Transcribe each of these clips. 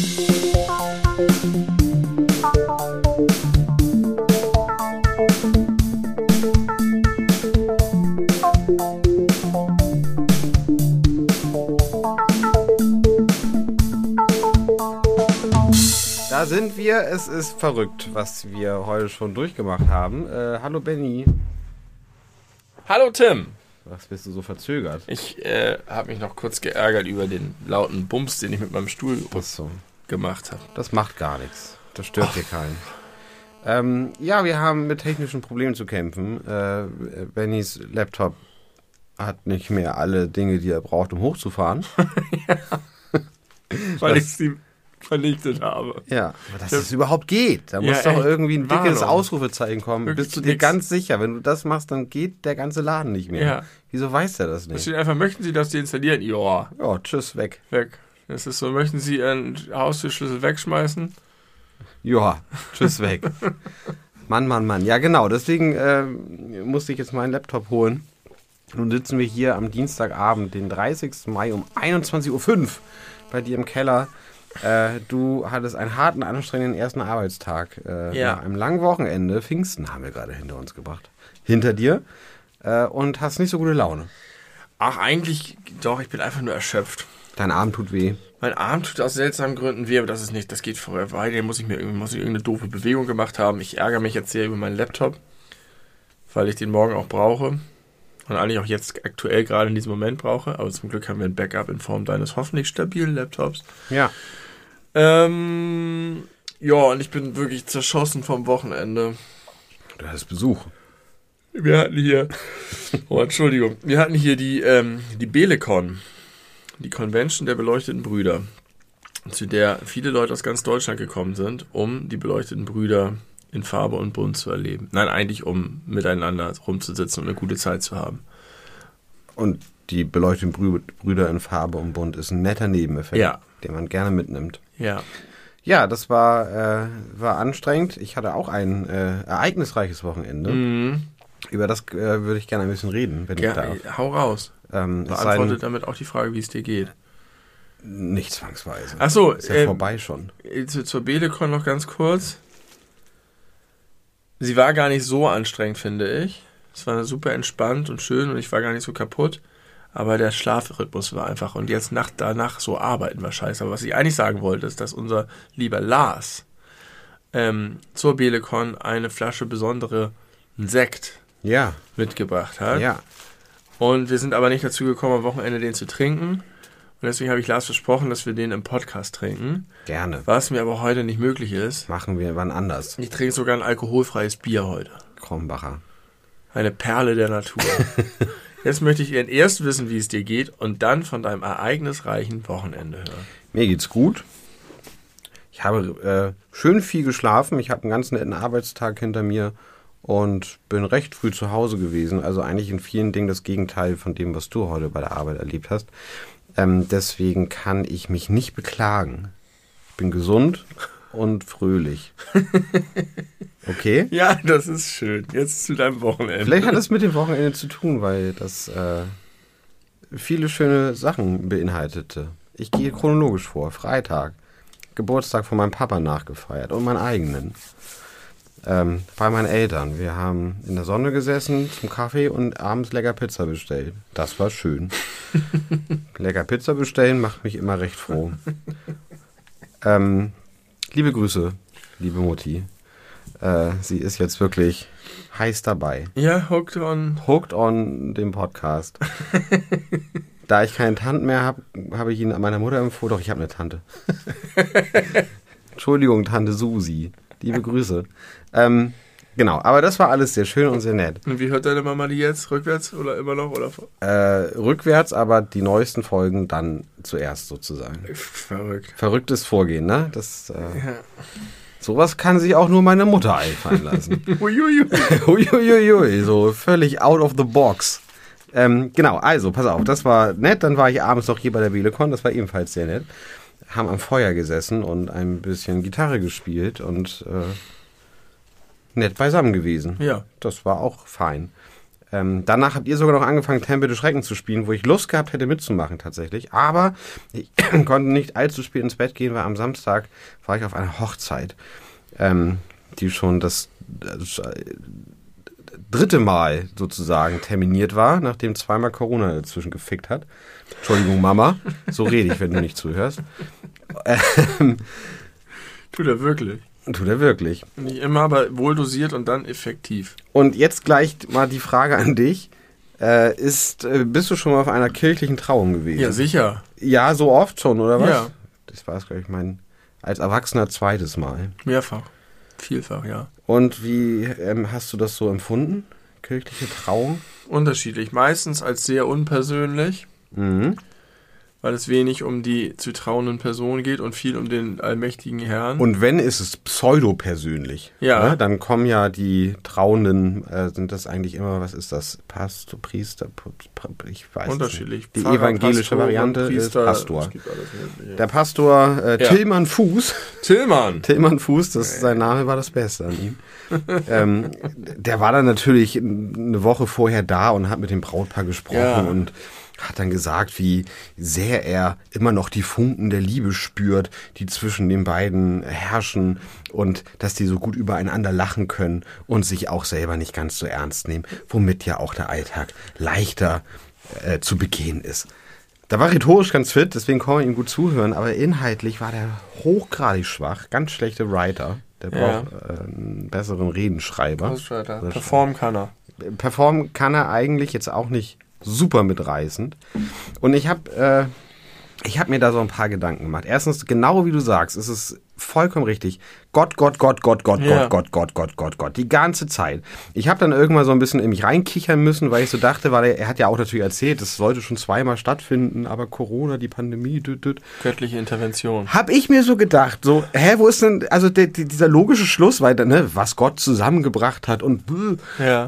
Da sind wir. Es ist verrückt, was wir heute schon durchgemacht haben. Äh, hallo Benny. Hallo Tim. Was bist du so verzögert? Ich äh, habe mich noch kurz geärgert über den lauten Bums, den ich mit meinem Stuhl Achso, gemacht habe. das macht gar nichts. Das stört hier keinen. Ähm, ja, wir haben mit technischen Problemen zu kämpfen. Äh, Bennys Laptop hat nicht mehr alle Dinge, die er braucht, um hochzufahren. Weil Das- ich sie vernichtet habe. Ja, aber dass Ja. es überhaupt geht. Da Ja, muss doch irgendwie ein dickes Warnung. Ausrufezeichen kommen. Wirklich Bist du dir nix. ganz sicher, wenn du das machst, dann geht der ganze Laden nicht mehr. Ja. Wieso weiß er das Da nicht? steht einfach, möchten Sie das deinstallieren? Ja, Ja, tschüss, weg. weg. Das ist so, möchten Sie Ihren Haustürschlüssel wegschmeißen? Ja, tschüss, weg. Mann, Mann, Mann. Ja, genau. Deswegen äh, musste ich jetzt meinen Laptop holen. Nun sitzen wir hier am Dienstagabend, den 30. Mai um 21.05 Uhr bei dir im Keller. Äh, du hattest einen harten, anstrengenden ersten Arbeitstag. Äh, Ja. Nach einem langen Wochenende. Pfingsten haben wir gerade hinter uns gebracht. Hinter dir. Äh, und hast nicht so gute Laune. Ach, eigentlich, doch, ich bin einfach nur erschöpft. Dein Arm tut weh. Mein Arm tut aus seltsamen Gründen weh, aber das ist nicht, das geht vorher weiter. Muss ich mir irgendwie, muss ich irgendeine doofe Bewegung gemacht haben. Ich ärgere mich jetzt sehr über meinen Laptop, weil ich den morgen auch brauche. Und eigentlich auch jetzt aktuell gerade in diesem Moment brauche. Aber zum Glück haben wir ein Backup in Form deines hoffentlich stabilen Laptops. Ja. Ähm, ja, und ich bin wirklich zerschossen vom Wochenende. Du hattest Besuch. Wir hatten hier, oh Entschuldigung, wir hatten hier die, ähm, die Belecon, die Convention der beleuchteten Brüder, zu der viele Leute aus ganz Deutschland gekommen sind, um die beleuchteten Brüder in Farbe und Bunt zu erleben. Nein, eigentlich um miteinander rumzusitzen und eine gute Zeit zu haben. Und die beleuchteten Brü Brüder in Farbe und Bunt ist ein netter Nebeneffekt, Ja. den man gerne mitnimmt. Ja. Ja, das war, äh, war anstrengend. Ich hatte auch ein äh, ereignisreiches Wochenende. Mhm. Über das äh, würde ich gerne ein bisschen reden, wenn ich ja darf. hau raus. Ähm, Beantwortet denn, damit auch die Frage, wie es dir geht. nicht zwangsweise. Ach so, ist ja ähm, vorbei schon. Zu, zur Belecon noch ganz kurz. Sie war gar nicht so anstrengend, finde ich. Es war super entspannt und schön und ich war gar nicht so kaputt. Aber der Schlafrhythmus war einfach. Und jetzt nach, danach so arbeiten war scheiße. Aber was ich eigentlich sagen wollte, ist, dass unser lieber Lars ähm, zur Belecon eine Flasche besondere Sekt Ja, mitgebracht hat. ja. Und wir sind aber nicht dazu gekommen, am Wochenende den zu trinken. Und deswegen habe ich Lars versprochen, dass wir den im Podcast trinken. Gerne. Was mir aber heute nicht möglich ist. Machen wir wann anders. Ich trinke sogar ein alkoholfreies Bier heute. Krombacher. Eine Perle der Natur. Jetzt möchte ich erst wissen, wie es dir geht und dann von deinem ereignisreichen Wochenende hören. Mir geht's gut. Ich habe äh, schön viel geschlafen. Ich habe einen ganz netten Arbeitstag hinter mir und bin recht früh zu Hause gewesen. Also eigentlich in vielen Dingen das Gegenteil von dem, was du heute bei der Arbeit erlebt hast. Ähm, deswegen kann ich mich nicht beklagen. Ich bin gesund und fröhlich. Okay? Ja, das ist schön. Jetzt zu deinem Wochenende. Vielleicht hat es mit dem Wochenende zu tun, weil das äh, viele schöne Sachen beinhaltete. Ich gehe chronologisch vor. Freitag. Geburtstag von meinem Papa nachgefeiert und meinen eigenen. Ähm, bei meinen Eltern. Wir haben in der Sonne gesessen zum Kaffee und abends lecker Pizza bestellt. Das war schön. lecker Pizza bestellen macht mich immer recht froh. ähm, liebe Grüße, liebe Mutti. Äh, sie ist jetzt wirklich heiß dabei. Ja, hooked on. Hooked on dem Podcast. da ich keine Tante mehr habe, habe ich ihn an meiner Mutter empfohlen. Doch, ich habe eine Tante. Entschuldigung, Tante Susi. Liebe Grüße. Ähm, genau, aber das war alles sehr schön und sehr nett. Und wie hört deine Mama die jetzt? Rückwärts oder immer noch? Oder Äh, rückwärts, aber die neuesten Folgen dann zuerst sozusagen. Verrückt. Verrücktes Vorgehen, ne? Das, äh, Ja. sowas kann sich auch nur meine Mutter einfallen lassen. Uiuiui. Uiuiui, so völlig out of the box. Ähm, genau, also, pass auf, das war nett. Dann war ich abends noch hier bei der Belecon, das war ebenfalls sehr nett. Haben am Feuer gesessen und ein bisschen Gitarre gespielt und äh, nett beisammen gewesen. Ja. Das war auch fein. Ähm, danach habt ihr sogar noch angefangen, Tempel des Schrecken zu spielen, wo ich Lust gehabt hätte mitzumachen tatsächlich. Aber ich konnte nicht allzu spät ins Bett gehen, weil am Samstag war ich auf einer Hochzeit, ähm, die schon das, das äh, dritte Mal sozusagen terminiert war, nachdem zweimal Corona dazwischen gefickt hat. Entschuldigung, Mama, so rede ich, wenn du nicht zuhörst. Ähm, Tut er wirklich. tut er wirklich. Nicht immer, aber wohl dosiert und dann effektiv. Und jetzt gleich mal die Frage an dich. Äh, ist, äh, bist du schon mal auf einer kirchlichen Trauung gewesen? Ja, sicher. Ja, so oft schon, oder was? Ja. Das war es, glaube ich, mein als Erwachsener zweites Mal. Mehrfach. Vielfach, ja. Und wie ähm, hast du das so empfunden? Kirchliche Trauung? Unterschiedlich. Meistens als sehr unpersönlich, Mhm. weil es wenig um die zu trauenden Personen geht und viel um den allmächtigen Herrn. Und wenn, ist es pseudo-persönlich. Ja. Ne? Dann kommen ja die Trauenden, äh, sind das eigentlich immer, was ist das? Pastor, Priester, ich weiß Unterschiedlich. nicht. Die Pfarrer, evangelische Pastor, Variante Priester, ist Pastor. Der Pastor äh, Ja. Tillmann Fuß Tillmann. Tillmann Fuß, das, sein Name war das Beste an ihm. ähm, der war dann natürlich eine Woche vorher da und hat mit dem Brautpaar gesprochen Ja. und hat dann gesagt, wie sehr er immer noch die Funken der Liebe spürt, die zwischen den beiden herrschen und dass die so gut übereinander lachen können und sich auch selber nicht ganz so ernst nehmen, womit ja auch der Alltag leichter äh, zu begehen ist. Da war rhetorisch ganz fit, deswegen kann man ihm gut zuhören, aber inhaltlich war der hochgradig schwach, ganz schlechte Writer. Der Ja. braucht äh, einen besseren Redenschreiber. Ghostwriter. Performen kann er. Performen kann er eigentlich jetzt auch nicht super mitreißend. Und ich habe äh, ich habe mir da so ein paar Gedanken gemacht. Erstens, genau wie du sagst, es ist vollkommen richtig. Gott, Gott, Gott, Gott, Gott, Ja. Gott, Gott, Gott, Gott, Gott, Gott. Die ganze Zeit. Ich habe dann irgendwann so ein bisschen in mich reinkichern müssen, weil ich so dachte, weil er, er hat ja auch natürlich erzählt, das sollte schon zweimal stattfinden, aber Corona, die Pandemie, düt, düt. Göttliche Intervention. Hab ich mir so gedacht, so, hä, wo ist denn, also der, die- dieser logische Schluss, weil, ne, was Gott zusammengebracht hat und, bäh. Ja.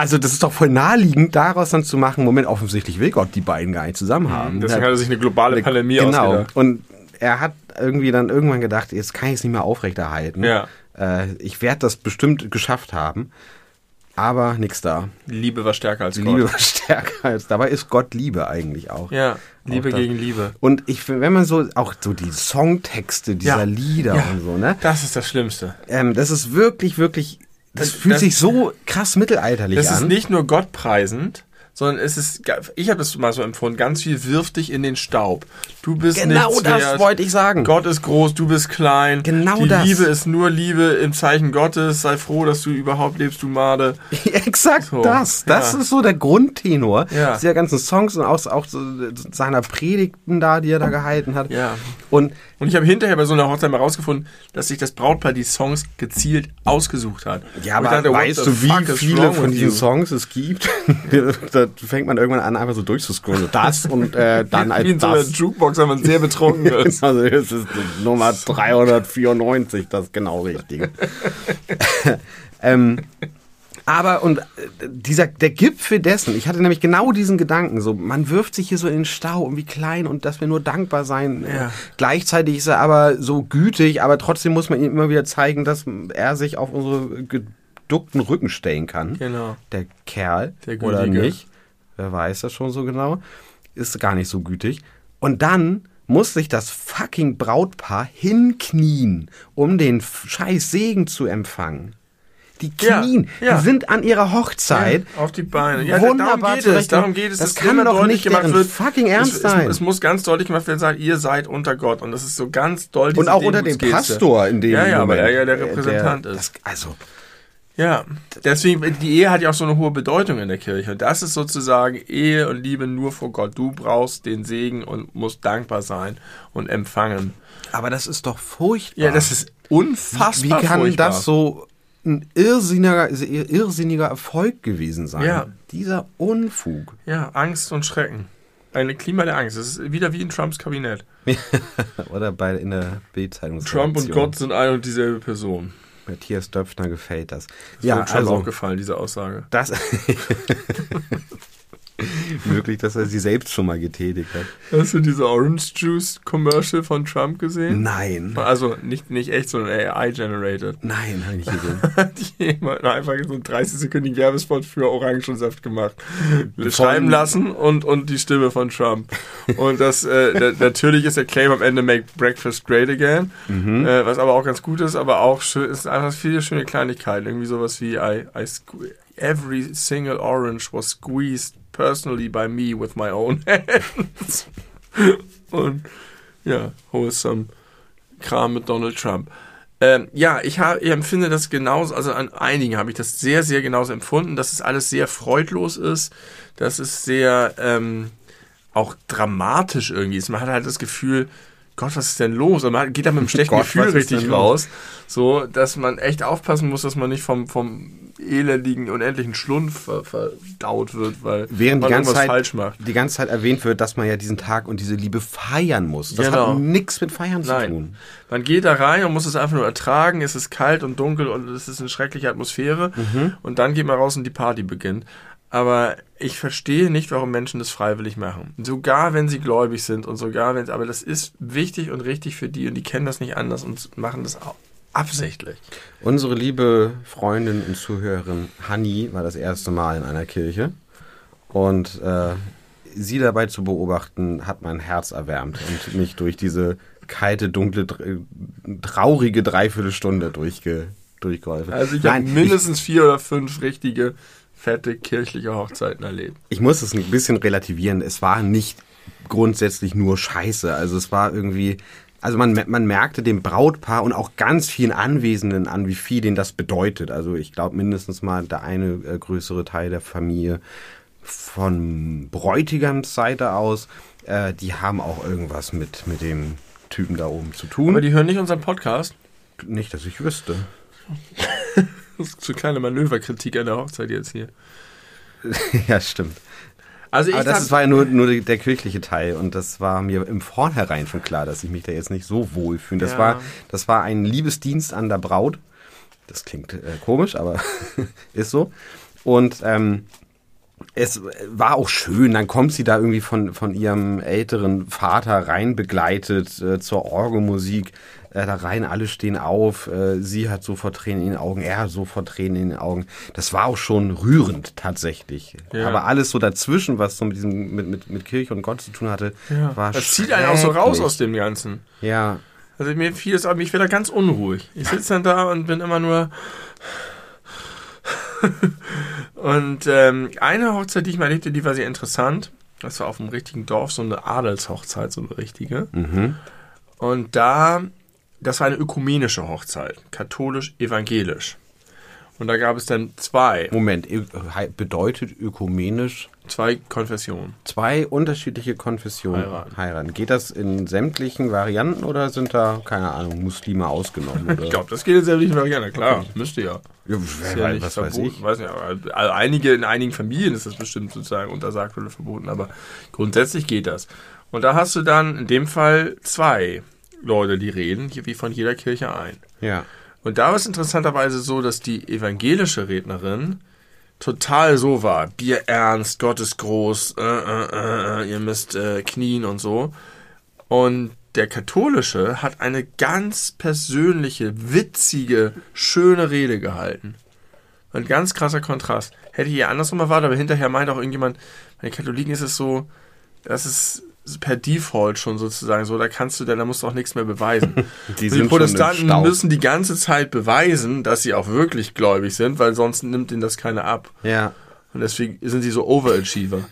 Also das ist doch voll naheliegend, daraus dann zu machen, Moment, offensichtlich will Gott die beiden gar nicht zusammen haben. Deswegen hat er sich eine globale Pandemie genau. ausgedacht. Und er hat irgendwie dann irgendwann gedacht, jetzt kann ich es nicht mehr aufrechterhalten. Ja. Äh, ich werde das bestimmt geschafft haben. Aber nix da. Liebe war stärker als Gott. Liebe war stärker als. Dabei ist Gott Liebe eigentlich auch. Ja, Liebe Auch gegen Liebe. Und ich, wenn man so, auch so die Songtexte dieser Ja. Lieder Ja. und so, ne? Das ist das Schlimmste. Ähm, das ist wirklich, wirklich, das, Das- fühlt das- sich so krass mittelalterlich Das an. ist nicht nur Gott preisend, sondern es ist, ich habe das mal so empfunden, ganz viel wirft dich in den Staub. Du bist Genau nichts das wert. wollte ich sagen. Gott ist groß, du bist klein. Genau Die das. Liebe ist nur Liebe im Zeichen Gottes. Sei froh, dass du überhaupt lebst, du Made. Exakt So, das. Das ja. ist so der Grundtenor Ja. dieser ganzen Songs und auch, auch so seiner Predigten da, die er da gehalten hat. Ja. Und Und ich habe hinterher bei so einer Hochzeit mal rausgefunden, dass sich das Brautpaar die Songs gezielt ausgesucht hat. ja, Und aber dachte, weißt du, wie viele von diesen you? Songs es gibt? da fängt man irgendwann an, einfach so durchzuscrollen. So Das und äh, dann als Wie in so einer. Jukebox, wenn man sehr betrunken ist. Also das ist Nummer 394, das genau richtige. ähm, aber und äh, dieser der Gipfel dessen, ich hatte nämlich genau diesen Gedanken, so man wirft sich hier so in den Stau und wie klein und dass wir nur dankbar sein. Äh, Ja. Gleichzeitig ist er aber so gütig, aber trotzdem muss man ihm immer wieder zeigen, dass er sich auf unsere geduckten Rücken stellen kann. Genau. Der Kerl Der oder nicht, wer weiß das schon so genau, ist gar nicht so gütig. Und dann muss sich das fucking Brautpaar hinknien, um den scheiß Segen zu empfangen. Die Ja, knien, ja. die sind an ihrer Hochzeit. Ja, auf die Beine. Ja, Wunderbar darum geht es. Darum geht es. Das kann immer doch deutlich nicht gemacht wird, fucking Ernst es, sein. Es, es muss ganz deutlich gemacht werden, sagt, ihr seid unter Gott. Und das ist so ganz doll Und auch unter dem. Pastor in dem Ja, ja, Moment. weil er ja der Äh, Repräsentant der, ist. Das, also, Ja, deswegen, die Ehe hat ja auch so eine hohe Bedeutung in der Kirche. Und das ist sozusagen Ehe und Liebe nur vor Gott. Du brauchst den Segen und musst dankbar sein und empfangen. aber das ist doch furchtbar. Ja, das ist unfassbar Wie kann furchtbar. das so ein irrsinniger, irrsinniger Erfolg gewesen sein? Ja. Dieser Unfug. Ja, Angst und Schrecken. Ein Klima der Angst. Das ist wieder wie in Trumps Kabinett. Oder bei in der Bildzeitung. Trump und Gott sind ein und dieselbe Person. Matthias Döpfner gefällt das. Das ja, wird Trump also auch gefallen, diese Aussage. das. Möglich, dass er sie selbst schon mal getätigt hat. Hast du diese Orange Juice Commercial von Trump gesehen? Nein. Also nicht, nicht echt, sondern AI-generated. Nein, habe ich nicht gesehen. Hat jemand einfach so einen 30-sekündigen Werbespot für Orangensaft gemacht. Schreiben lassen und, und die Stimme von Trump. Und das, äh, natürlich ist der Claim am Ende Make Breakfast Great Again, äh, was aber auch ganz gut ist, aber auch schön, ist einfach viele schöne Kleinigkeiten. Irgendwie sowas wie I, I every single orange was squeezed personally by me with my own hands. und ja, wholesome Kram mit Donald Trump. Ähm, ja, ich, hab, ich empfinde das genauso, also an einigen habe ich das sehr, sehr genauso empfunden, dass es alles sehr freudlos ist, dass es sehr ähm, auch dramatisch irgendwie ist. Man hat halt das Gefühl, Gott, was ist denn los? Und man geht da mit einem schlechten Gott, Gefühl richtig raus. So, dass man echt aufpassen muss, dass man nicht vom, vom elendigen, unendlichen Schlund ver, verdaut wird, weil Während die man ganze, irgendwas Zeit, falsch macht. die ganze Zeit erwähnt wird, dass man ja diesen Tag und diese Liebe feiern muss. Das Genau. hat nichts mit Feiern zu Nein. tun. Man geht da rein und muss es einfach nur ertragen. Es ist kalt und dunkel und es ist eine schreckliche Atmosphäre. Mhm. Und dann geht man raus und die Party beginnt. Aber ich verstehe nicht, warum Menschen das freiwillig machen. Sogar wenn sie gläubig sind und sogar wenn, aber das ist wichtig und richtig für die und die kennen das nicht anders und machen das auch absichtlich. Unsere liebe Freundin und Zuhörerin Hanni war das erste Mal in einer Kirche. Und äh, sie dabei zu beobachten, hat mein Herz erwärmt und mich durch diese kalte, dunkle, traurige Dreiviertelstunde durchge durchgeholfen. Also ich habe mindestens vier oder fünf richtige, fette kirchliche Hochzeiten erlebt. ich, ich muss es ein bisschen relativieren. Es war nicht grundsätzlich nur Scheiße. Also es war irgendwie, also man, man merkte dem Brautpaar und auch ganz vielen Anwesenden an, wie viel denen das bedeutet. Also ich glaube mindestens mal der eine äh, größere Teil der Familie von Bräutigams Seite aus, äh, die haben auch irgendwas mit, mit dem Typen da oben zu tun. Aber die hören nicht unseren Podcast. nicht, dass ich wüsste. Das ist so kleine Manöverkritik an der Hochzeit jetzt hier. ja, stimmt. Also ich Aber das war ja nur, nur der, der kirchliche Teil und das war mir im Vornherein schon klar, dass ich mich da jetzt nicht so wohl fühle. Das, Ja. war, das war ein Liebesdienst an der Braut. Das klingt äh, komisch, aber ist so. Und ähm, es war auch schön, dann kommt sie da irgendwie von, von ihrem älteren Vater rein begleitet äh, zur Orgelmusik. Äh, da rein, alle stehen auf. Äh, sie hat sofort Tränen in den Augen, er hat sofort Tränen in den Augen. Das war auch schon rührend tatsächlich. Ja. Aber alles so dazwischen, was so mit diesem mit, mit, mit Kirche und Gott zu tun hatte, Ja. war Das zieht einen auch so raus aus dem Ganzen. Ja, Also mir fiel es, aber ich werde da ganz unruhig. Ich sitze dann da und bin immer nur. und ähm, eine Hochzeit, die ich mal erlebte, die war sehr interessant. Das war auf einem richtigen Dorf, so eine Adelshochzeit, so eine richtige. mhm. Und da, das war eine ökumenische Hochzeit, katholisch-evangelisch. Und da gab es dann zwei, Moment, hei- bedeutet ökumenisch zwei Konfessionen. zwei unterschiedliche Konfessionen Heiraten. heiraten. Geht das in sämtlichen Varianten oder sind da, keine Ahnung, Muslime ausgenommen? Ich glaube, das geht in sämtlichen Varianten, klar, müsste ja. ja, ja weiß, nicht was weiß verboten, ich. weiß nicht, aber also einige, in einigen Familien ist das bestimmt sozusagen untersagt oder verboten, aber grundsätzlich geht das. Und da hast du dann in dem Fall zwei Leute, die reden, hier wie von jeder Kirche ein. Ja. Und da war es interessanterweise so, dass die evangelische Rednerin total so war. Bier ernst, Gott ist groß, äh, äh, äh, ihr müsst äh, knien und so. Und der katholische hat eine ganz persönliche, witzige, schöne Rede gehalten. Ein ganz krasser Kontrast. Hätte ich eher andersrum erwartet, aber hinterher meint auch irgendjemand, bei den Katholiken ist es so, das ist per Default schon sozusagen so, da kannst du dann, da musst du auch nichts mehr beweisen. Die, Die, Protestanten müssen die ganze Zeit beweisen, dass sie auch wirklich gläubig sind, weil sonst nimmt ihnen das keiner ab. Ja. Und deswegen sind sie so Overachiever.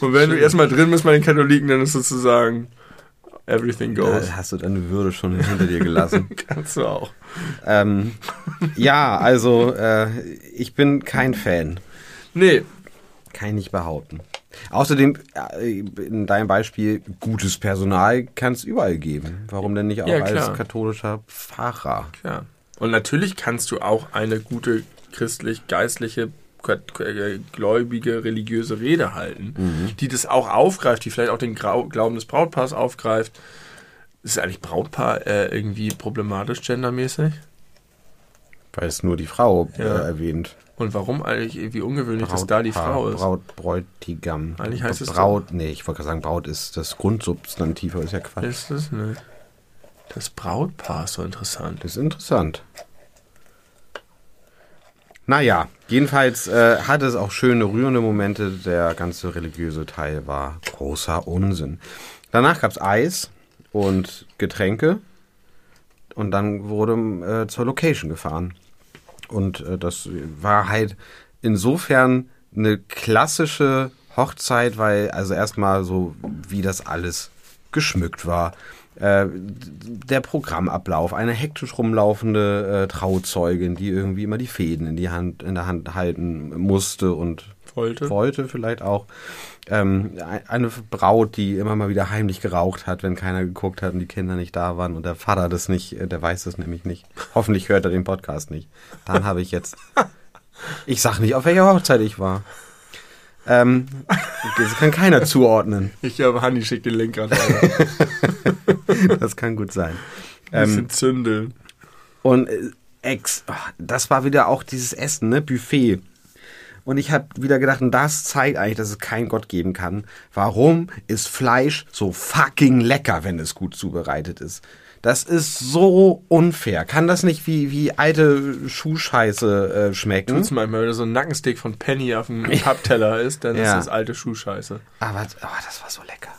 Und wenn du erstmal drin bist bei den Katholiken, dann ist sozusagen everything goes. Da hast du deine Würde schon hinter dir gelassen. Kannst du auch. ähm, ja, also äh, ich bin kein Fan. Nee, Kann ich nicht behaupten. Außerdem, äh, in deinem Beispiel, gutes Personal kann es überall geben. Warum denn nicht auch Ja, als katholischer Pfarrer? klar. Und natürlich kannst du auch eine gute christlich-geistliche, äh, gläubige, religiöse Rede halten, die das auch aufgreift, die vielleicht auch den Grau Glauben des Brautpaars aufgreift. Ist eigentlich Brautpaar äh, irgendwie problematisch gendermäßig? Weil es nur die Frau Ja. äh, erwähnt. Und warum eigentlich irgendwie ungewöhnlich, dass da die Frau ist? Braut, Bräutigam. Eigentlich heißt es Braut, nee, ich wollte gerade sagen, Braut ist das Grundsubstantiv, aber ist ja Quatsch. Ist das nicht? Das Brautpaar ist so interessant. Das ist interessant. Naja, jedenfalls äh, hatte es auch schöne, rührende Momente. Der ganze religiöse Teil war großer Unsinn. Danach gab's Eis und Getränke. Und dann wurde äh, zur Location gefahren. Und äh, das war halt insofern eine klassische Hochzeit, weil also erstmal so, wie das alles geschmückt war. Äh, der Programmablauf, eine hektisch rumlaufende äh, Trauzeugin, die irgendwie immer die Fäden in die Hand, in der Hand halten musste und Wollte? wollte vielleicht auch. Ähm, ein- eine Braut, die immer mal wieder heimlich geraucht hat, wenn keiner geguckt hat und die Kinder nicht da waren und der Vater das nicht, äh, der weiß das nämlich nicht. Hoffentlich hört er den Podcast nicht. Dann habe ich jetzt. Ich sag nicht, auf welcher Hochzeit ich war. Ähm, das kann keiner zuordnen. Ich glaube, Hanni schickt den rein. Das kann gut sein. Ein Ähm, bisschen zündeln. Und äh, Ex, das war wieder auch dieses Essen, ne? Buffet. Und ich habe wieder gedacht, und das zeigt eigentlich, dass es keinen Gott geben kann. Warum ist Fleisch so fucking lecker, wenn es gut zubereitet ist? Das ist so unfair. Kann das nicht wie, wie alte Schuhscheiße äh, schmecken? Tut's manchmal, wenn da so ein Nackensteak von Penny auf dem Pappteller ist, dann ist Ja. das alte Schuhscheiße. Aber, aber das war so lecker.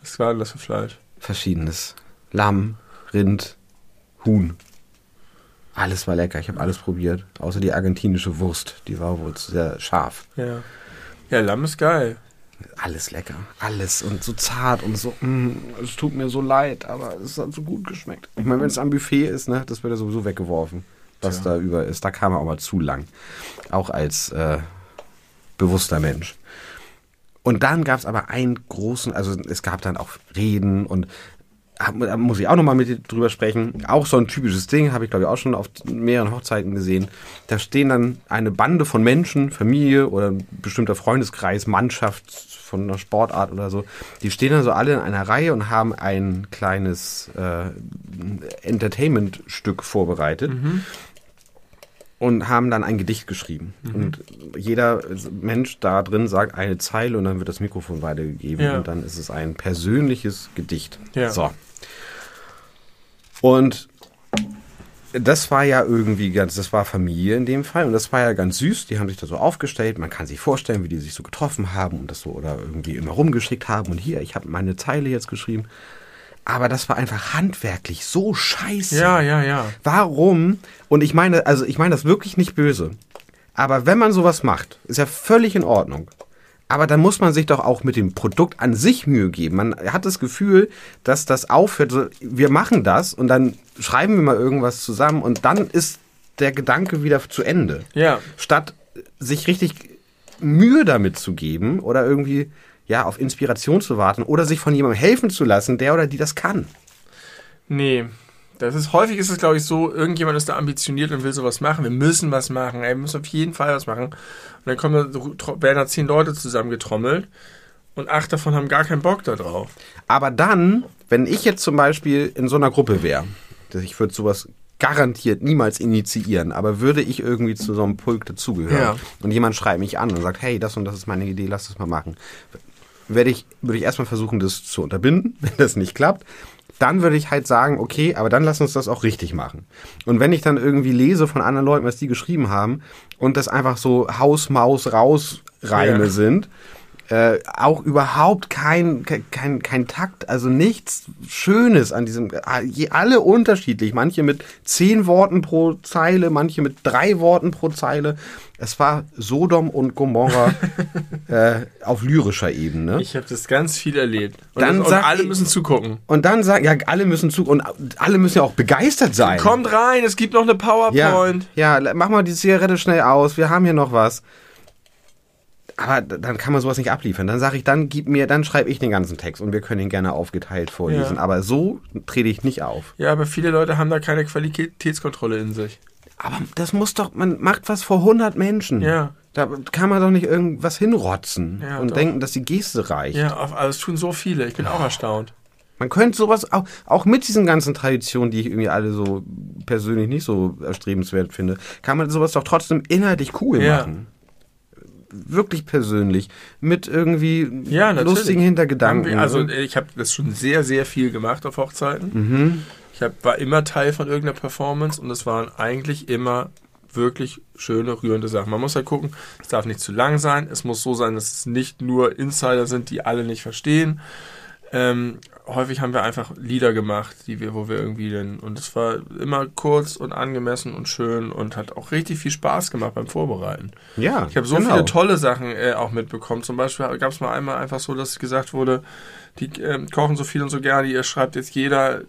Was war denn das für Fleisch? Verschiedenes. Lamm, Rind, Huhn. Alles war lecker. Ich habe alles probiert. Außer die argentinische Wurst. Die war wohl sehr scharf. Ja. Ja, Lamm ist geil. Alles lecker. Alles. Und so zart und so. Mm, es tut mir so leid, aber es hat so gut geschmeckt. Ich meine, wenn es am Buffet ist, ne, das wird ja sowieso weggeworfen, was Tja. da über ist. Da kam er auch mal zu lang. Auch als äh, bewusster Mensch. Und dann gab es aber einen großen, also es gab dann auch Reden und da muss ich auch nochmal mit dir drüber sprechen. Auch so ein typisches Ding, habe ich glaube ich auch schon auf mehreren Hochzeiten gesehen. Da stehen dann eine Bande von Menschen, Familie oder ein bestimmter Freundeskreis, Mannschaft von einer Sportart oder so. Die stehen dann so alle in einer Reihe und haben ein kleines äh, Entertainment-Stück vorbereitet und haben dann ein Gedicht geschrieben. Und jeder Mensch da drin sagt eine Zeile und dann wird das Mikrofon weitergegeben Ja. und dann ist es ein persönliches Gedicht. Ja. So. Und das war ja irgendwie ganz, das war Familie in dem Fall und das war ja ganz süß. Die haben sich da so aufgestellt. Man kann sich vorstellen, wie die sich so getroffen haben und das so oder irgendwie immer rumgeschickt haben und hier, ich habe meine Zeile jetzt geschrieben. Aber das war einfach handwerklich so scheiße. Ja, ja, ja. Warum? Und ich meine, also ich meine das wirklich nicht böse. Aber wenn man sowas macht, ist ja völlig in Ordnung. Aber dann muss man sich doch auch mit dem Produkt an sich Mühe geben. Man hat das Gefühl, dass das aufhört. So, wir machen das und dann schreiben wir mal irgendwas zusammen und dann ist der Gedanke wieder zu Ende. Ja. Statt sich richtig Mühe damit zu geben oder irgendwie ja auf Inspiration zu warten oder sich von jemandem helfen zu lassen, der oder die das kann. Nee. Das ist, häufig ist es, glaube ich, so, irgendjemand ist da ambitioniert und will sowas machen. Wir müssen was machen. Ey, wir müssen auf jeden Fall was machen. Und dann kommen da, werden da zehn Leute zusammengetrommelt und acht davon haben gar keinen Bock da drauf. Aber dann, wenn ich jetzt zum Beispiel in so einer Gruppe wäre, ich würde sowas garantiert niemals initiieren, aber würde ich irgendwie zu so einem Pulk dazugehören Ja. und jemand schreibt mich an und sagt, hey, das und das ist meine Idee, lass das mal machen, werde ich, würde ich erstmal versuchen, das zu unterbinden, wenn das nicht klappt. Dann würde ich halt sagen, okay, aber dann lass uns das auch richtig machen. Und wenn ich dann irgendwie lese von anderen Leuten, was die geschrieben haben und das einfach so Haus, Maus, raus Reime Ja. sind, äh, auch überhaupt kein, kein, kein Takt, also nichts Schönes an diesem, je- alle unterschiedlich, manche mit zehn Worten pro Zeile, manche mit drei Worten pro Zeile. Es war Sodom und Gomorra äh, auf lyrischer Ebene. Ich habe das ganz viel erlebt. Und, Dann das, und sag alle müssen zugucken. Und dann sagen, ja, alle müssen zu, und alle müssen ja auch begeistert sein. Kommt rein, es gibt noch eine ja, PowerPoint. ja, mach mal die Zigarette schnell aus, wir haben hier noch was. Aber dann kann man sowas nicht abliefern. Dann sage ich, dann gib mir, dann schreibe ich den ganzen Text und wir können ihn gerne aufgeteilt vorlesen. Ja. Aber so trete ich nicht auf. Ja, aber viele Leute haben da keine Qualitätskontrolle in sich. Aber das muss doch, man macht was vor 100 Menschen. Ja. Da kann man doch nicht irgendwas hinrotzen Ja, und doch. denken, dass die Geste reicht. Ja, auf, also es tun so viele. Ich bin auch erstaunt. Man könnte sowas auch, auch mit diesen ganzen Traditionen, die ich irgendwie alle so persönlich nicht so erstrebenswert finde, kann man sowas doch trotzdem inhaltlich cool Ja. machen. Wirklich persönlich. Mit irgendwie Ja, lustigen Hintergedanken. Also ich habe das schon sehr, sehr viel gemacht auf Hochzeiten. mhm. Ich hab, war immer Teil von irgendeiner Performance und es waren eigentlich immer wirklich schöne, rührende Sachen. Man muss halt gucken, es darf nicht zu lang sein. Es muss so sein, dass es nicht nur Insider sind, die alle nicht verstehen. Ähm, häufig haben wir einfach Lieder gemacht, die wir, wo wir irgendwie denn, und es war immer kurz und angemessen und schön und hat auch richtig viel Spaß gemacht beim Vorbereiten. ja, Ich habe so genau. viele tolle Sachen äh, auch mitbekommen. Zum Beispiel gab es mal einmal einfach so, dass gesagt wurde, die ähm, kochen so viel und so gerne, ihr schreibt jetzt jeder,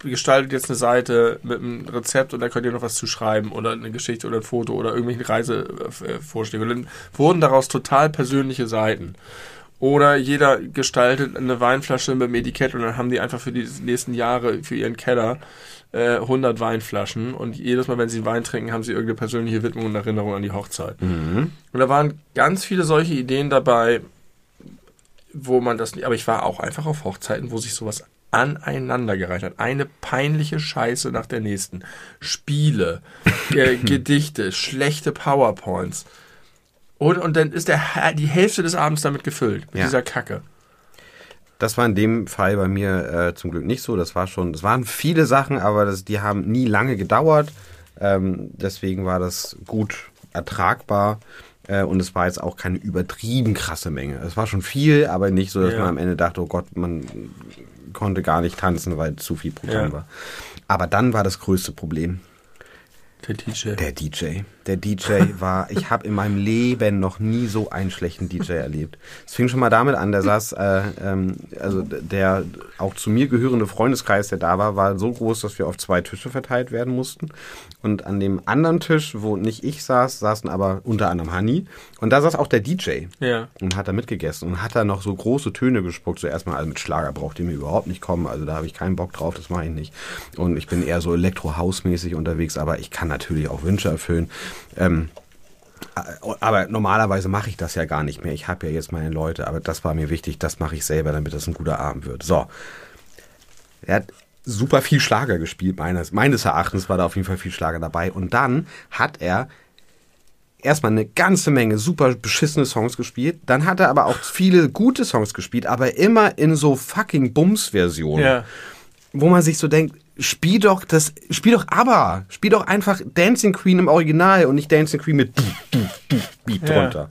gestaltet jetzt eine Seite mit einem Rezept und da könnt ihr noch was zu schreiben oder eine Geschichte oder ein Foto oder irgendwelche Reisevorschläge. Und dann wurden daraus total persönliche Seiten. Oder jeder gestaltet eine Weinflasche mit dem Etikett und dann haben die einfach für die nächsten Jahre, für ihren Keller, äh, 100 Weinflaschen und jedes Mal, wenn sie Wein trinken, haben sie irgendeine persönliche Widmung und Erinnerung an die Hochzeit. Mhm. Und da waren ganz viele solche Ideen dabei, wo man das nicht, aber ich war auch einfach auf Hochzeiten, wo sich sowas aneinandergereiht hat. Eine peinliche Scheiße nach der nächsten. Spiele, Ge Gedichte, schlechte PowerPoints. Und, und dann ist der, die Hälfte des Abends damit gefüllt, mit Ja. dieser Kacke. Das war in dem Fall bei mir äh, zum Glück nicht so. Das war schon, es waren viele Sachen, aber das, die haben nie lange gedauert. Ähm, deswegen war das gut ertragbar. Äh, und es war jetzt auch keine übertrieben krasse Menge. Es war schon viel, aber nicht so, dass Ja. man am Ende dachte, oh Gott, man konnte gar nicht tanzen, weil zu viel Programm Ja. war. Aber dann war das größte Problem Der DJ. der DJ. Der DJ war, ich habe in meinem Leben noch nie so einen schlechten DJ erlebt. Es fing schon mal damit an, der saß, äh, ähm, also der auch zu mir gehörende Freundeskreis, der da war, war so groß, dass wir auf zwei Tische verteilt werden mussten. Und an dem anderen Tisch, wo nicht ich saß, saßen aber unter anderem Honey. Und da saß auch der DJ Ja. und hat da mitgegessen und hat da noch so große Töne gespuckt. So erstmal, also mit Schlager braucht ihr mir überhaupt nicht kommen. Also da habe ich keinen Bock drauf, das mache ich nicht. Und ich bin eher so Elektro-House-mäßig unterwegs, aber ich kann natürlich auch Wünsche erfüllen. Ähm, äh, aber normalerweise mache ich das ja gar nicht mehr. Ich habe ja jetzt meine Leute, aber das war mir wichtig, das mache ich selber, damit das ein guter Abend wird. So. Er hat super viel Schlager gespielt, meines, meines Erachtens war da auf jeden Fall viel Schlager dabei. Und dann hat er erstmal eine ganze Menge super beschissene Songs gespielt. Dann hat er aber auch viele gute Songs gespielt, aber immer in so fucking Bums-Versionen. Ja. Wo man sich so denkt, spiel doch das, spiel doch aber, spiel doch einfach Dancing Queen im Original und nicht Dancing Queen mit Beat Ja. drunter.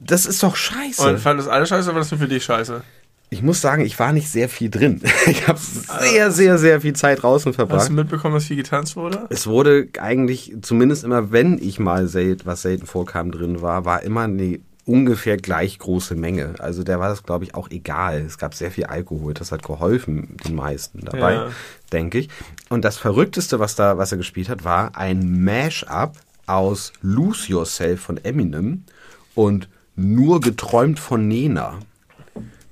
Das ist doch scheiße. Und fand das alles scheiße oder war das nur für dich scheiße? Ich muss sagen, ich war nicht sehr viel drin. Ich habe sehr, sehr, sehr viel Zeit draußen Hast verbracht. du mitbekommen, dass viel getanzt wurde? Es wurde eigentlich, zumindest immer, wenn ich mal selten, was selten vorkam, drin war, war immer eine ungefähr gleich große Menge. Also der war das, glaube ich, auch egal. Es gab sehr viel Alkohol. Das hat geholfen, den meisten dabei, Ja. denke ich. Und das Verrückteste, was da, was er gespielt hat, war ein Mash-up aus Lose Yourself von Eminem und Nur geträumt von Nena.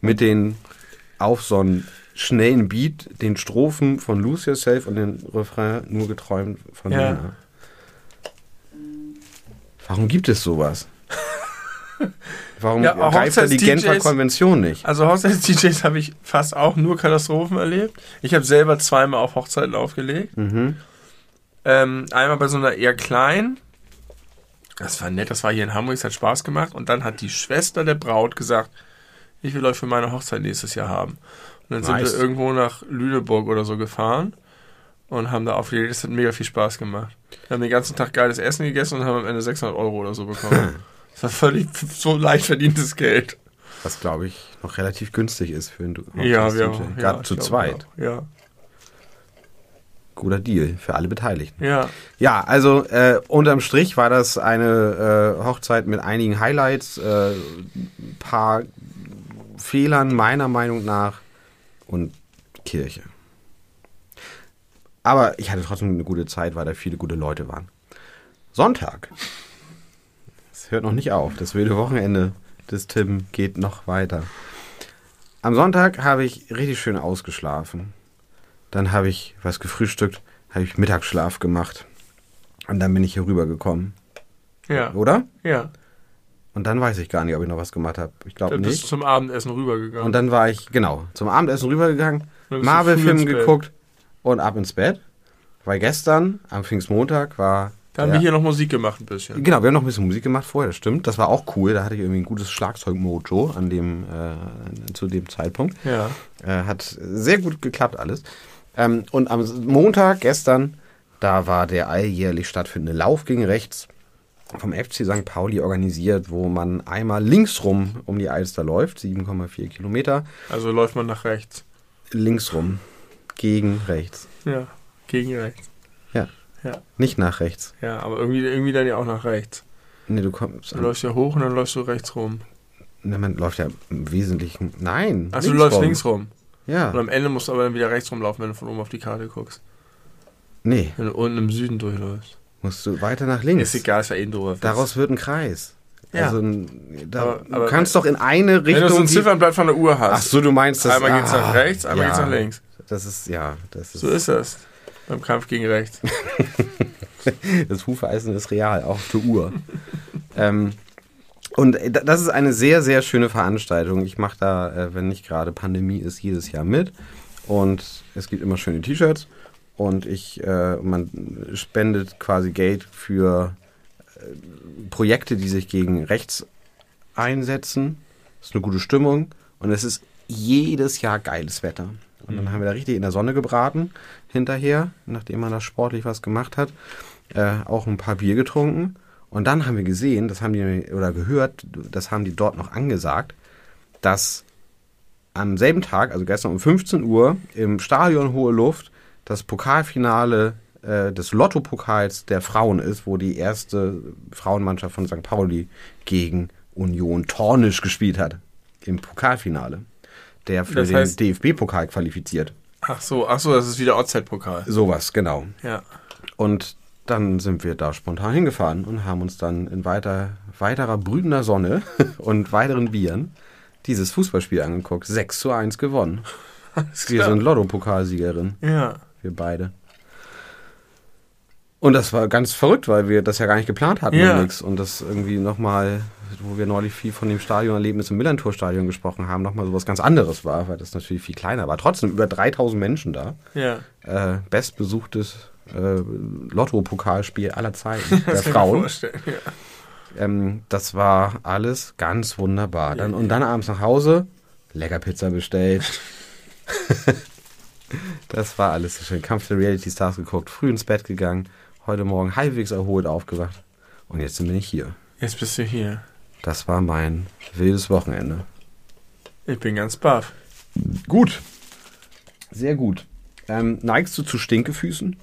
Mit den auf so einen schnellen Beat, den Strophen von Lose Yourself und den Refrain Nur geträumt von Ja. Nena. Warum gibt es sowas? Warum Ja, greift da die Genfer Konvention nicht? Also Hochzeits-DJs habe ich fast auch nur Katastrophen erlebt. Ich habe selber zweimal auf Hochzeiten aufgelegt. Mhm. Ähm, einmal bei so einer eher kleinen. Das war nett, das war hier in Hamburg, es hat Spaß gemacht. Und dann hat die Schwester der Braut gesagt, ich will euch für meine Hochzeit nächstes Jahr haben. Und dann Nice. sind wir irgendwo nach Lüneburg oder so gefahren und haben da aufgelegt. Das hat mega viel Spaß gemacht. Wir haben den ganzen Tag geiles Essen gegessen und haben am Ende 600 Euro oder so bekommen. Das war völlig so leicht verdientes Geld. Was, glaube ich, noch relativ günstig ist für einen Du- Ja, wir ja, Gerade ich zu zweit. auch. Ja, Guter Deal für alle Beteiligten. ja. Ja, also äh, unterm Strich war das eine äh, Hochzeit mit einigen Highlights, äh, paar Fehlern meiner Meinung nach und Kirche. Aber ich hatte trotzdem eine gute Zeit, weil da viele gute Leute waren. Sonntag. Es hört noch nicht auf. Das wilde Wochenende des Tim geht noch weiter. Am Sonntag habe ich richtig schön ausgeschlafen. Dann habe ich was gefrühstückt, habe ich Mittagsschlaf gemacht. Und dann bin ich hier rübergekommen. Ja, Oder? ja. Und dann weiß ich gar nicht, ob ich noch was gemacht habe. Ich glaube Dann bist du nicht. zum Abendessen rübergegangen. Und dann war ich, genau, zum Abendessen rübergegangen, Marvel-Film geguckt und ab ins Bett. Weil gestern, am Pfingstmontag, war. Da haben wir hier noch Musik gemacht ein bisschen. Genau, wir haben noch ein bisschen Musik gemacht vorher, das stimmt. Das war auch cool. Da hatte ich irgendwie ein gutes Schlagzeugmojo an dem, äh, zu dem Zeitpunkt. Ja. Äh, hat sehr gut geklappt alles. Ähm, und am Montag, gestern, da war der alljährlich stattfindende Lauf gegen rechts vom FC St. Pauli organisiert, wo man einmal linksrum um die Alster läuft, 7,4 Kilometer, Also läuft man nach rechts. linksrum gegen rechts. Ja. Gegen rechts. Ja. Ja. Nicht nach rechts. Ja, aber irgendwie, irgendwie dann ja auch nach rechts. Nee, du kommst. Du läufst ja hoch und dann läufst du rechts rum. Ne, man läuft ja im Wesentlichen. Nein. Achso, du läufst rum. links rum. Ja. Und am Ende musst du aber dann wieder rechts rumlaufen, wenn du von oben auf die Karte guckst. Nee, Wenn du unten im Süden durchläufst. Musst du weiter nach links. Ist egal, ist ja eh ein doofer Daraus wird ein Kreis. Ja. Also, da, Aber- aber- du kannst doch in eine Wenn du so Richtung. ein Ziffernblatt von der Uhr hast. Ach so, du meinst das. einmal geht's nach ah, rechts, einmal ja, geht's nach links. Das ist, ja, das ist. So ist das. Beim Kampf gegen rechts. Das Hufeisen ist real, auch der Uhr. ähm, und da- das ist eine sehr, sehr schöne Veranstaltung. Ich mache da, äh, wenn nicht gerade Pandemie ist, jedes Jahr mit. Und es gibt immer schöne T-Shirts. Und ich, äh, man spendet quasi Geld für äh, Projekte, die sich gegen rechts einsetzen. Das ist eine gute Stimmung. Und es ist jedes Jahr geiles Wetter. Und dann haben wir da richtig in der Sonne gebraten hinterher, nachdem man da sportlich was gemacht hat. Äh, auch ein paar Bier getrunken. Und dann haben wir gesehen, das haben die, oder gehört, das haben die dort noch angesagt, dass am selben Tag, also gestern um 15 Uhr, im Stadion Hohe Luft das Pokalfinale äh, des Lotto-Pokals der Frauen ist, wo die erste Frauenmannschaft von St. Pauli gegen Union Tornisch gespielt hat. Im Pokalfinale. Der für Das den heißt- DFB-Pokal qualifiziert. Ach so, ach so, das ist wieder OZ-Pokal. Sowas, genau. Ja. Und dann sind wir da spontan hingefahren und haben uns dann in weiter, weiterer brütender Sonne und weiteren Bieren dieses Fußballspiel angeguckt. 6 zu 1 gewonnen. Wir sind Lotto-Pokalsiegerin, Ja. Wir beide. Und das war ganz verrückt, weil wir das ja gar nicht geplant hatten Ja. und. Und das irgendwie nochmal, wo wir neulich viel von dem Stadionerlebnis im Millantor-Stadion gesprochen haben, nochmal sowas ganz anderes war, weil das natürlich viel kleiner war. Trotzdem über 3000 Menschen da. Ja. Äh, bestbesuchtes äh, Lotto-Pokalspiel aller Zeiten der Frauen. vorstellen, Ja. Ähm, das war alles ganz wunderbar. Dann, und dann abends nach Hause, lecker Pizza bestellt. das war alles so schön. Kampf der Reality Stars geguckt, früh ins Bett gegangen, heute Morgen halbwegs erholt aufgewacht. Und jetzt bin ich hier. Jetzt bist du hier. Das war mein wildes Wochenende. Ich bin ganz baff. Gut. Sehr gut. Ähm, neigst du zu Stinkefüßen?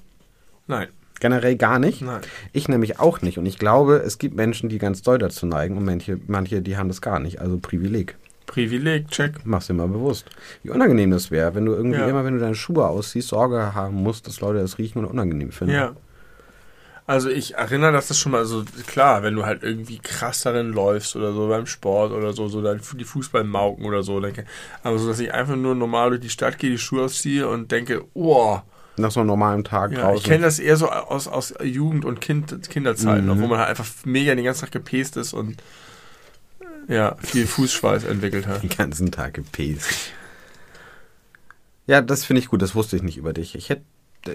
Nein. Generell gar nicht? Nein. Ich nämlich auch nicht. Und ich glaube, es gibt Menschen, die ganz doll dazu neigen und manche, manche die haben das gar nicht. Also Privileg. Privileg, check. Mach's dir mal bewusst. Wie unangenehm das wäre, wenn du irgendwie Ja. immer, wenn du deine Schuhe ausziehst, Sorge haben musst, dass Leute das riechen und unangenehm finden. Ja. Also ich erinnere, dass das schon mal so, klar, wenn du halt irgendwie krass darin läufst oder so beim Sport oder so, so dann die Fußballmauken oder so, denke. Aber so, dass ich einfach nur normal durch die Stadt gehe, die Schuhe ausziehe und denke, oh, Nach so einem normalen Tag ja, draußen. ich kenne das eher so aus, aus Jugend- und kind, Kinderzeiten, Mhm. wo man halt einfach mega den ganzen Tag gepäst ist und ja, viel Fußschweiß entwickelt hat. den ganzen Tag gepäst. Ja, das finde ich gut. Das wusste ich nicht über dich. Ich hätte,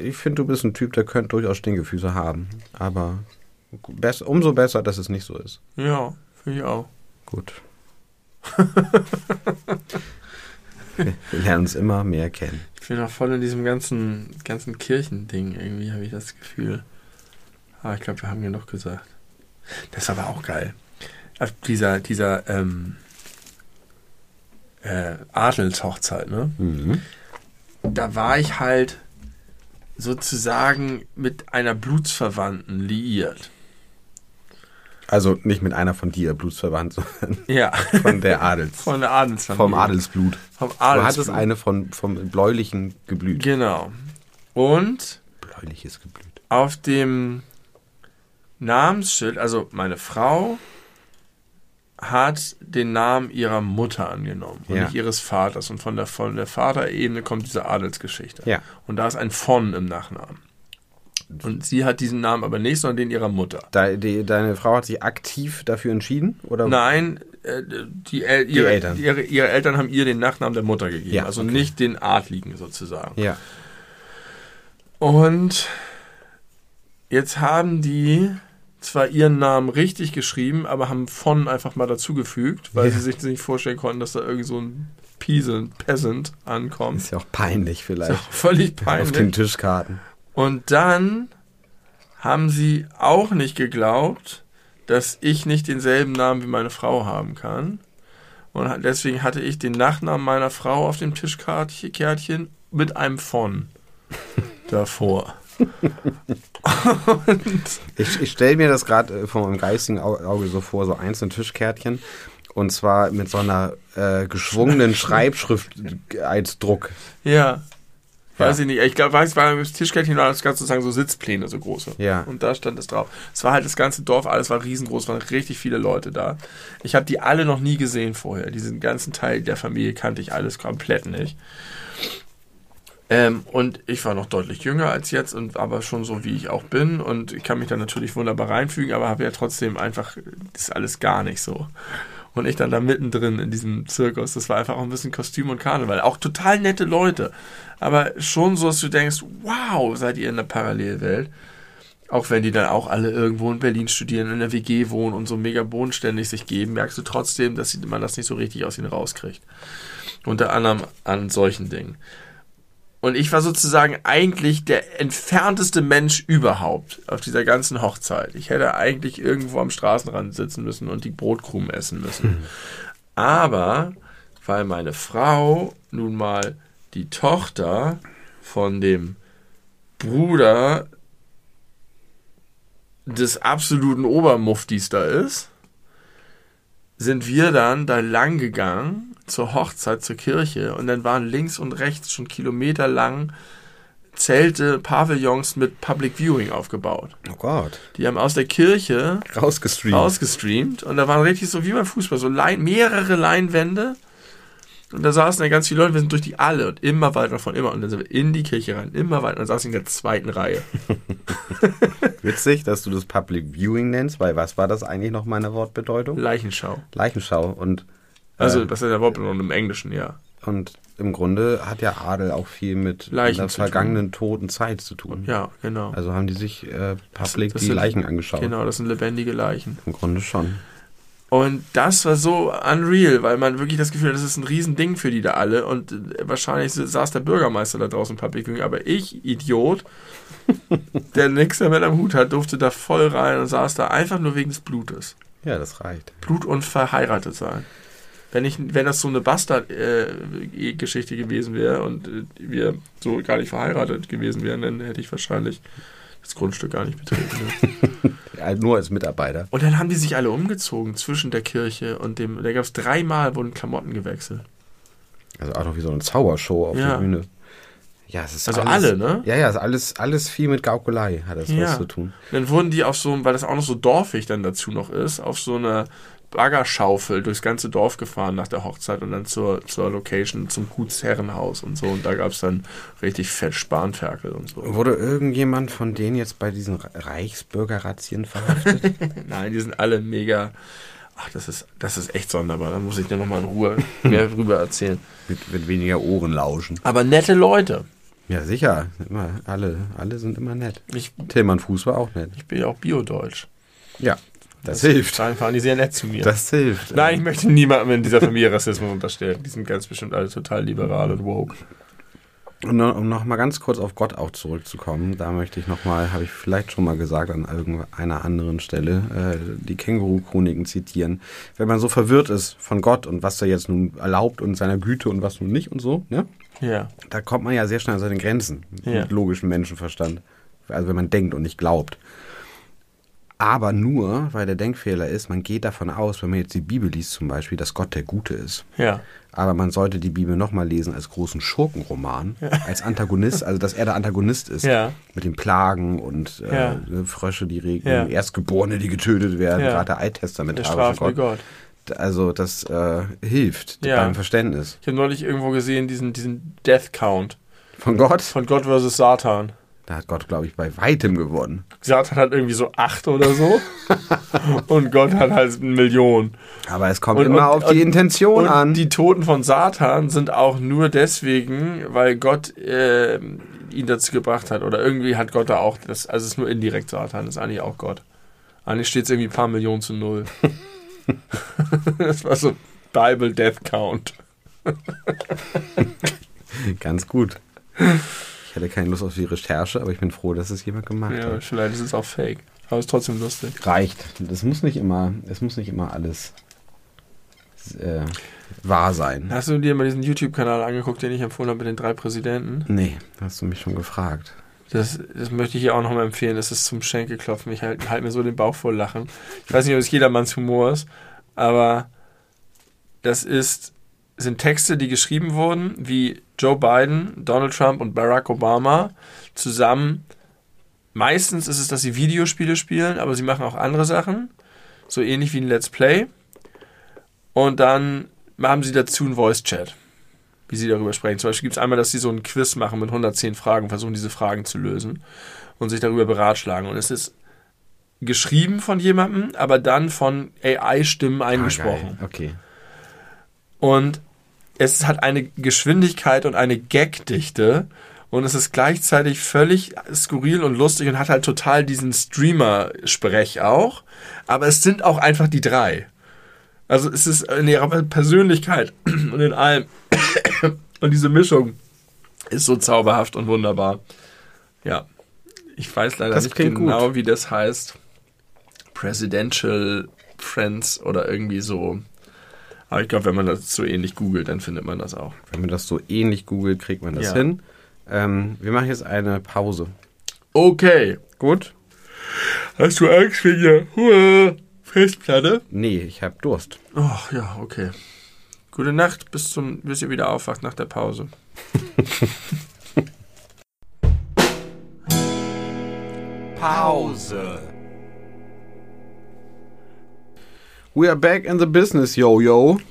ich finde, du bist ein Typ, der könnte durchaus Stinkefüße haben. Aber bess, umso besser, dass es nicht so ist. Ja, finde ich auch. Gut. wir, wir lernen uns immer mehr kennen. Ich bin auch voll in diesem ganzen, ganzen Kirchending irgendwie, habe ich das Gefühl. Aber ich glaube, wir haben genug gesagt. Das ist aber auch geil. Auf dieser, dieser, ähm, äh, Adelshochzeit, ne? Mhm. Da war ich halt sozusagen mit einer Blutsverwandten liiert. Also nicht mit einer von dir blutsverwandt, sondern Ja, von der Adels. von der Adelsfamilie. vom Adelsblut. Vom Du hattest Adelsblut. eine von, vom bläulichen Geblüt. Genau. Und Bläuliches Geblüt. auf dem Namensschild, also meine Frau hat den Namen ihrer Mutter angenommen und Ja. nicht ihres Vaters. Und von der, von der Vaterebene kommt diese Adelsgeschichte. Ja. Und da ist ein von im Nachnamen. Und sie hat diesen Namen aber nicht, sondern den ihrer Mutter. de, die, deine Frau hat sich aktiv dafür entschieden? Oder? Nein, äh, die, El ihre, Eltern. Ihre, ihre Eltern haben ihr den Nachnamen der Mutter gegeben. Ja, also okay. nicht den Adligen sozusagen. Ja. Und jetzt haben die zwar ihren Namen richtig geschrieben, aber haben von einfach mal dazugefügt, weil Ja. sie sich nicht vorstellen konnten, dass da irgend so ein Peasant, Peasant ankommt. Ist ja auch peinlich Ist vielleicht. auch völlig Auf den peinlich. Tischkarten. Und dann haben sie auch nicht geglaubt, dass ich nicht denselben Namen wie meine Frau haben kann. Und deswegen hatte ich den Nachnamen meiner Frau auf dem Tischkärtchen mit einem von davor. Ich, ich stelle mir das gerade äh, vor meinem geistigen Au- Auge so vor, so einzelne Tischkärtchen. Und zwar mit so einer äh, geschwungenen Schreibschrift als Druck. ja, Ja. weiß ich nicht. Ich glaube, weiß, war das Tischkärtchen war das ganze sozusagen so Sitzpläne, so große. Ja. Und da stand es drauf. Es war halt das ganze Dorf, alles war riesengroß, waren richtig viele Leute da. Ich habe die alle noch nie gesehen vorher. Diesen ganzen Teil der Familie kannte ich alles komplett nicht. Ähm, und ich war noch deutlich jünger als jetzt, und aber schon so wie ich auch bin. Und ich kann mich da natürlich wunderbar reinfügen, aber habe ja trotzdem einfach, das ist alles gar nicht so. Und ich dann da mittendrin in diesem Zirkus, das war einfach auch ein bisschen Kostüm und Karneval. Auch total nette Leute. Aber schon so, dass du denkst, wow, seid ihr in der Parallelwelt. Auch wenn die dann auch alle irgendwo in Berlin studieren, in der WG wohnen und so mega bodenständig sich geben, merkst du trotzdem, dass man das nicht so richtig aus ihnen rauskriegt. Unter anderem an solchen Dingen. Und ich war sozusagen eigentlich der entfernteste Mensch überhaupt auf dieser ganzen Hochzeit. Ich hätte eigentlich irgendwo am Straßenrand sitzen müssen und die Brotkrumen essen müssen. Aber weil meine Frau nun mal die Tochter von dem Bruder des absoluten Obermuftis da ist, sind wir dann da lang gegangen zur Hochzeit, zur Kirche und dann waren links und rechts schon kilometerlang Zelte, Pavillons mit Public Viewing aufgebaut. Oh Gott. Die haben aus der Kirche Rausgestreamt. ausgestreamt und da waren richtig so wie beim Fußball, so Lein, mehrere Leinwände und da saßen dann ganz viele Leute, wir sind durch die alle und immer weiter von immer und dann sind wir in die Kirche rein, immer weiter und dann saßen wir in der zweiten Reihe. Witzig, dass du das Public Viewing nennst, weil was war das eigentlich noch meine Wortbedeutung? Leichenschau. Leichenschau. Und, Also, äh, das ist der Wortbedeutung im Englischen, ja. und im Grunde hat ja Adel auch viel mit Leichen der vergangenen toten Zeit zu tun. Ja, genau. Also haben die sich äh, public das die sind- Leichen angeschaut. Genau, das sind lebendige Leichen. Im Grunde schon. Und das war so unreal, weil man wirklich das Gefühl hat, das ist ein Riesending für die da alle. Und äh, wahrscheinlich saß der Bürgermeister da draußen im Public Viewing, aber ich, Idiot, der nichts damit am Hut hat, durfte da voll rein und saß da einfach nur wegen des Blutes. Ja, das reicht. Blut und verheiratet sein. Wenn, ich, wenn das so eine Bastard-Geschichte gewesen wäre und äh, wir so gar nicht verheiratet gewesen wären, dann hätte ich wahrscheinlich das Grundstück gar nicht betreten. Ne? Ja, nur als Mitarbeiter. Und dann haben die sich alle umgezogen zwischen der Kirche und dem. Da gab es dreimal wurden Klamotten gewechselt. Also auch noch wie so eine Zaubershow auf Ja. der Bühne. Ja, es ist Also alles, alle, ne? Ja, ja, alles, alles viel mit Gaukelei hat das Ja. was zu tun. Dann wurden die auf so, weil das auch noch so dorfig dann dazu noch ist, auf so eine Baggerschaufel durchs ganze Dorf gefahren nach der Hochzeit und dann zur, zur Location, zum Gutsherrenhaus und so. Und da gab es dann richtig fett Spanferkel und so. Wurde irgendjemand von denen jetzt bei diesen Re- Reichsbürgerrazzien verhaftet? Nein, die sind alle mega. Ach, das ist, das ist echt sonderbar. Da muss ich dir nochmal in Ruhe mehr drüber erzählen. mit, mit weniger Ohren lauschen. Aber nette Leute. Ja, sicher. Immer, alle, alle sind immer nett. Ich, Tillmann Fuß war auch nett. ich bin ja auch Biodeutsch. Ja, das, hilft. Dahin fahren die sehr nett zu mir. Das hilft. Nein, ich möchte niemandem in dieser Familie Rassismus unterstellen. Die sind ganz bestimmt alle total liberal und woke. Und um noch mal ganz kurz auf Gott auch zurückzukommen, da möchte ich noch mal, habe ich vielleicht schon mal gesagt an irgendeiner anderen Stelle, äh, die Känguru-Chroniken zitieren. Wenn man so verwirrt ist von Gott und was er jetzt nun erlaubt und seiner Güte und was nun nicht und so, ne? Ja. da kommt man ja sehr schnell an seine Grenzen Ja. mit logischem Menschenverstand. Also wenn man denkt und nicht glaubt. Aber nur, weil der Denkfehler ist, man geht davon aus, wenn man jetzt die Bibel liest zum Beispiel, dass Gott der Gute ist. Ja. Aber man sollte die Bibel nochmal lesen als großen Schurkenroman, als Antagonist, also dass er der Antagonist ist. Ja. Mit den Plagen und äh, Ja. ne, Frösche, die regnen, Ja. Erstgeborene, die getötet werden, Ja. gerade der Der alttestamentarische Gott. Gott. Also das äh, hilft Ja. beim Verständnis. Ich habe neulich irgendwo gesehen, diesen, diesen Death Count Von Gott? von Gott versus Satan. Da hat Gott, glaube ich, bei weitem gewonnen. Satan hat irgendwie so acht oder so. und Gott hat halt eine Million. Aber es kommt und, immer und, auf die Intention und an. Die Toten von Satan sind auch nur deswegen, weil Gott äh, ihn dazu gebracht hat. Oder irgendwie hat Gott da auch, das, also es ist nur indirekt Satan, das ist eigentlich auch Gott. Eigentlich steht es irgendwie ein paar Millionen zu null. das war so Bible Death Count. Ganz gut. Ich hatte keine Lust auf die Recherche, aber ich bin froh, dass es jemand gemacht ja, hat. Vielleicht ist es auch fake. Aber es ist trotzdem lustig. Reicht. Das muss nicht immer, es muss nicht immer alles äh, wahr sein. Hast du dir mal diesen YouTube-Kanal angeguckt, den ich empfohlen habe mit den drei Präsidenten? Nee, hast du mich schon gefragt. Das, das möchte ich hier auch nochmal empfehlen. Das ist zum Schenkelklopfen. Ich halte halt mir so den Bauch voll Lachen. Ich weiß nicht, ob es jedermanns Humor ist, aber das ist, sind Texte, die geschrieben wurden, wie Joe Biden, Donald Trump und Barack Obama zusammen. Meistens ist es, dass sie Videospiele spielen, aber sie machen auch andere Sachen. So ähnlich wie ein Let's Play. Und dann haben sie dazu einen Voice-Chat wie sie darüber sprechen. Zum Beispiel gibt es einmal, dass sie so ein Quiz machen mit 110 Fragen, versuchen diese Fragen zu lösen und sich darüber beratschlagen. Und es ist geschrieben von jemandem, aber dann von AI-Stimmen eingesprochen. Ah, okay. Und es hat eine Geschwindigkeit und eine Gagdichte und es ist gleichzeitig völlig skurril und lustig und hat halt total diesen Streamer-Sprech auch. Aber es sind auch einfach die drei. Also es ist in ihrer Persönlichkeit und in allem. Und diese Mischung ist so zauberhaft und wunderbar. Ja. Ich weiß leider das nicht genau, gut. wie das heißt. Presidential Friends oder irgendwie so. Aber ich glaube, wenn man das so ähnlich googelt, dann findet man das auch. Wenn man das so ähnlich googelt, kriegt man das ja. hin. Ähm, wir machen jetzt eine Pause. Okay. Gut. Hast du Angst wegen der Festplatte? Nee, ich habe Durst. Oh, ja, okay. Gute Nacht, bis, zum, bis ihr wieder aufwacht nach der Pause. Pause. We are back in the business, yo yo.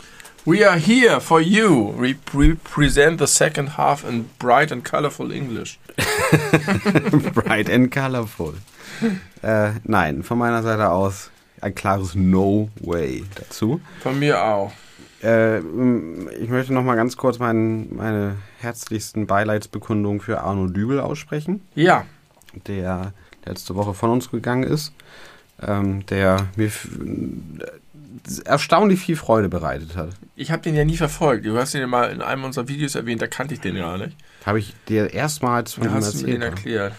We are here for you. We represent the second half in bright and colorful English. bright and colorful. Äh, nein, von meiner Seite aus ein klares No way dazu. Von mir auch. Äh, ich möchte noch mal ganz kurz mein, meine herzlichsten Beileidsbekundungen für Arno Dübel aussprechen. Ja. Der letzte Woche von uns gegangen ist. Ähm, der mir erstaunlich viel Freude bereitet hat. Ich habe den ja nie verfolgt. Du hast ihn ja mal in einem unserer Videos erwähnt, da kannte ich den ja nicht. Habe ich dir erstmals von ja, ihm hast erzählt. Du mir den erklärt.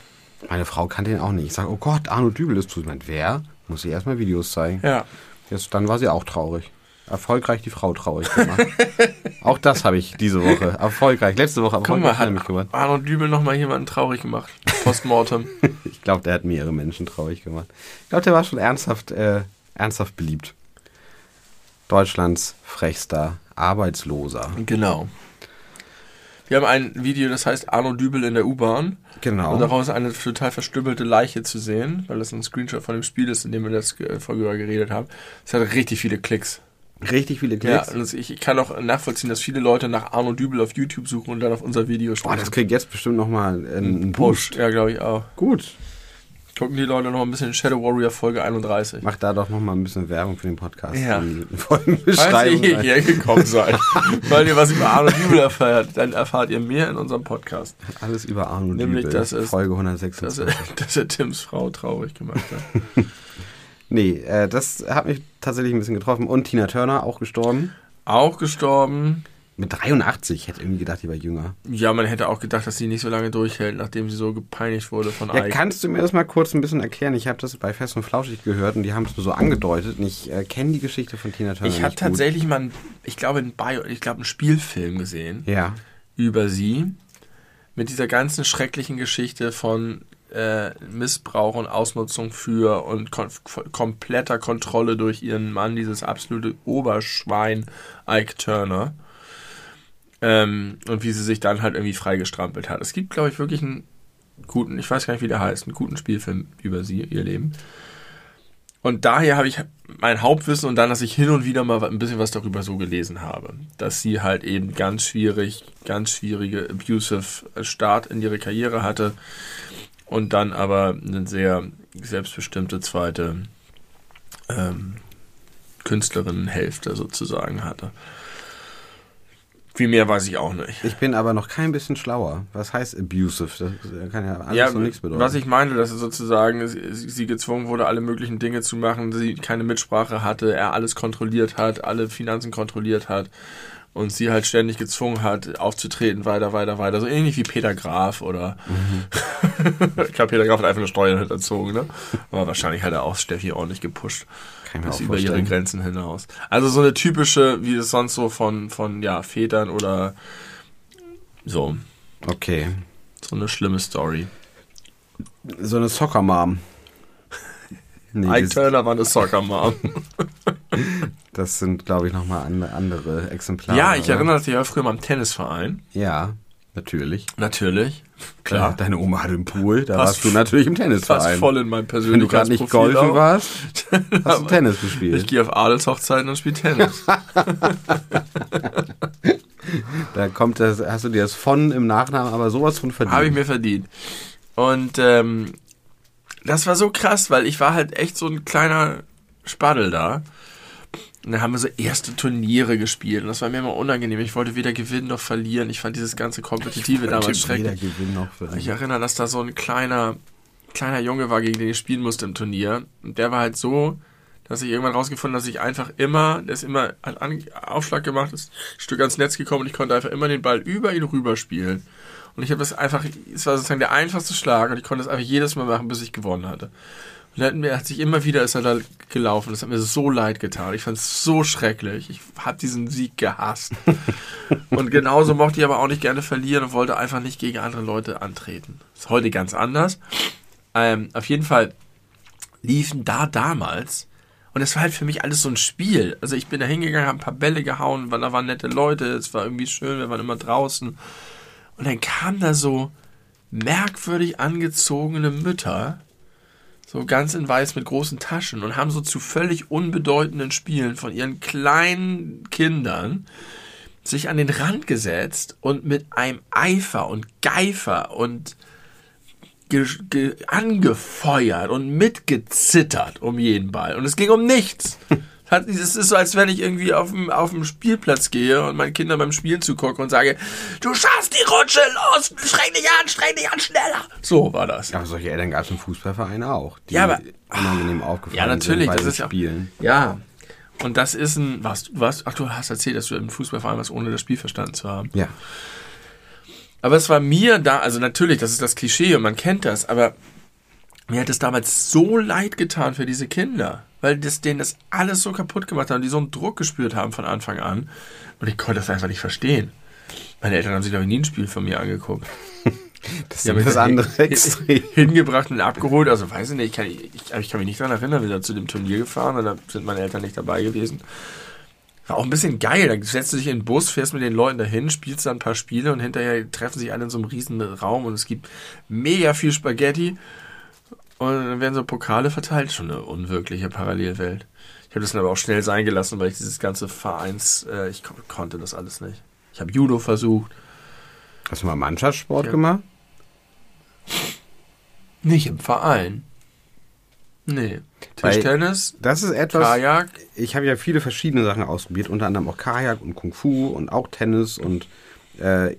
Meine Frau kannte ihn auch nicht. Ich sage, oh Gott, Arno Dübel ist zu. Ich meine, wer? Muss ich erstmal Videos zeigen. Ja. Jetzt, dann war sie auch traurig. Erfolgreich die Frau traurig gemacht. auch das habe ich diese Woche. Erfolgreich. Letzte Woche erfolgreich Guck mal, hat gemacht. Arno Dübel nochmal jemanden traurig gemacht. Postmortem. ich glaube, der hat mehrere Menschen traurig gemacht. Ich glaube, der war schon ernsthaft, äh, ernsthaft beliebt. Deutschlands frechster Arbeitsloser. Genau. Wir haben ein Video, das heißt Arno Dübel in der U-Bahn. Genau. Und daraus eine total verstümmelte Leiche zu sehen, weil das ein Screenshot von dem Spiel ist, in dem wir das äh, Folge geredet haben. Es hat richtig viele Klicks. Richtig viele Klicks. Ja, ich kann auch nachvollziehen, dass viele Leute nach Arno Dübel auf YouTube suchen und dann auf unser Video schauen. Boah, das kriegt jetzt bestimmt nochmal einen Boost. Ja, glaube ich auch. Gut. Gucken die Leute noch ein bisschen Shadow Warrior Folge 31. Mach da doch noch mal ein bisschen Werbung für den Podcast. Ja. Falls ihr hierher gekommen seid, weil ihr was über Arno Dübel erfahrt, dann erfahrt ihr mehr in unserem Podcast. Alles über Arno Nämlich, Dübel. Dass es, Folge 126. Dass er, dass er Tims Frau traurig gemacht hat. Nee, äh, das hat mich tatsächlich ein bisschen getroffen. Und Tina Turner, auch gestorben. Auch gestorben. Mit 83, ich hätte irgendwie gedacht, die war jünger. Ja, man hätte auch gedacht, dass sie nicht so lange durchhält, nachdem sie so gepeinigt wurde von ja, Ike. Kannst du mir das mal kurz ein bisschen erklären? Ich habe das bei Fest und Flauschig gehört und die haben es nur so angedeutet. Und ich äh, kenne die Geschichte von Tina Turner. Ich habe tatsächlich mal, ein, ich glaube, ein Bio, ich glaube, einen Spielfilm gesehen. Ja. Über sie. Mit dieser ganzen schrecklichen Geschichte von äh, Missbrauch und Ausnutzung für und kon kompletter Kontrolle durch ihren Mann, dieses absolute Oberschwein Ike Turner. Ähm, und wie sie sich dann halt irgendwie freigestrampelt hat. Es gibt, glaube ich, wirklich einen guten, ich weiß gar nicht, wie der heißt, einen guten Spielfilm über sie, ihr Leben. Und daher habe ich mein Hauptwissen und dann, dass ich hin und wieder mal ein bisschen was darüber so gelesen habe. Dass sie halt eben ganz schwierig, ganz schwierige, abusive Start in ihre Karriere hatte und dann aber eine sehr selbstbestimmte zweite ähm, Künstlerinnenhälfte sozusagen hatte. Viel mehr weiß ich auch nicht. Ich bin aber noch kein bisschen schlauer. Was heißt abusive? Das kann ja alles Ja, und nichts bedeuten. was ich meine, dass sozusagen sie, gezwungen wurde, alle möglichen Dinge zu machen, sie keine Mitsprache hatte, er alles kontrolliert hat, alle Finanzen kontrolliert hat und sie halt ständig gezwungen hat, aufzutreten, weiter, weiter, weiter. So ähnlich wie Peter Graf oder ich glaube, Peter Graf hat einfach eine Steuer hinterzogen, ne? Aber wahrscheinlich hat er auch Steffi ordentlich gepusht. Kann ich mir auch über ihre vorstellen. Grenzen hinaus. Also so eine typische, wie es sonst so von, von ja, Vätern oder so. Okay. So eine schlimme Story. So eine Soccer Mom. Nee, Ike Turner war eine Soccer Mom. das sind, glaube ich, nochmal andere, andere Exemplare. ja, ich erinnere mich ja früher mal am Tennisverein. Ja, natürlich. Natürlich. Klar. Deine Oma hat einen Pool, da Passt- warst du natürlich im Passt Tennisverein. voll in mein Wenn du gerade nicht Persönlichkeitsprofil. golfen auch. warst, hast du Tennis Ich gespielt. gehe auf Adelshochzeiten und spiele Tennis. Da kommt das, hast du dir das von im Nachnamen aber sowas von verdient. Habe ich mir verdient. Und ähm, das war so krass, weil ich war halt echt so ein kleiner Spaddel da. Und dann haben wir so erste Turniere gespielt. Und das war mir immer unangenehm. Ich wollte weder gewinnen noch verlieren. Ich fand dieses ganze Kompetitive damals Weder schrecklich. Ich erinnere, dass da so ein kleiner, kleiner Junge war, gegen den ich spielen musste im Turnier. Und der war halt so, dass ich irgendwann rausgefunden habe, dass ich einfach immer, der ist immer hat An Aufschlag gemacht, ist ein Stück ans Netz gekommen und ich konnte einfach immer den Ball über ihn rüber spielen. Und ich habe das einfach, es war sozusagen der einfachste Schlag und ich konnte es einfach jedes Mal machen, bis ich gewonnen hatte. Und hat, mir, hat sich immer wieder, ist er da gelaufen. Das hat mir so leid getan. Ich fand es so schrecklich. Ich habe diesen Sieg gehasst. und genauso mochte ich aber auch nicht gerne verlieren und wollte einfach nicht gegen andere Leute antreten. Ist heute ganz anders. Ähm, auf jeden Fall liefen da damals und es war halt für mich alles so ein Spiel. Also ich bin da hingegangen, habe ein paar Bälle gehauen, weil da waren nette Leute, es war irgendwie schön, wir waren immer draußen. Und dann kamen da so merkwürdig angezogene Mütter, so ganz in weiß mit großen Taschen und haben so zu völlig unbedeutenden Spielen von ihren kleinen Kindern sich an den Rand gesetzt und mit einem Eifer und Geifer und ge ge angefeuert und mitgezittert um jeden Ball. Und es ging um nichts. Es ist so, als wenn ich irgendwie auf dem, auf dem Spielplatz gehe und meinen Kindern beim Spielen zugucke und sage, du schaffst die Rutsche, los, streng dich an, streng dich an, schneller. So war das. Aber solche Eltern gab es im Fußballverein auch, die Ja, aber- unangenehm aufgefallen Ja, natürlich, sind bei das ist ja- Spielen. Ja. Und das ist ein, was, was, ach du hast erzählt, dass du im Fußballverein warst, ohne das Spiel verstanden zu haben. Ja. Aber es war mir da, also natürlich, das ist das Klischee und man kennt das, aber mir hat es damals so leid getan für diese Kinder, weil das denen das alles so kaputt gemacht haben, die so einen Druck gespürt haben von Anfang an. Und ich konnte das einfach nicht verstehen. Meine Eltern haben sich, glaube ich, nie ein Spiel von mir angeguckt. Das ist mich das da andere Extrem. hingebracht und abgeholt. Also weiß ich nicht, ich kann, ich, ich kann mich nicht daran erinnern, wir sind zu dem Turnier gefahren und da sind meine Eltern nicht dabei gewesen. War auch ein bisschen geil. Da setzt du dich in den Bus, fährst mit den Leuten dahin, spielst dann ein paar Spiele und hinterher treffen sich alle in so einem riesen Raum und es gibt mega viel Spaghetti und dann werden so Pokale verteilt. Schon eine unwirkliche Parallelwelt. Ich habe das dann aber auch schnell sein gelassen, weil ich dieses ganze Vereins, äh, ich ko konnte das alles nicht. Ich habe Judo versucht. Hast du mal Mannschaftssport Ja. gemacht? Nicht im Verein. Nee. Weil- Tischtennis, Das ist etwas. Kajak. Ich habe ja viele verschiedene Sachen ausprobiert, unter anderem auch Kajak und Kung Fu und auch Tennis und äh,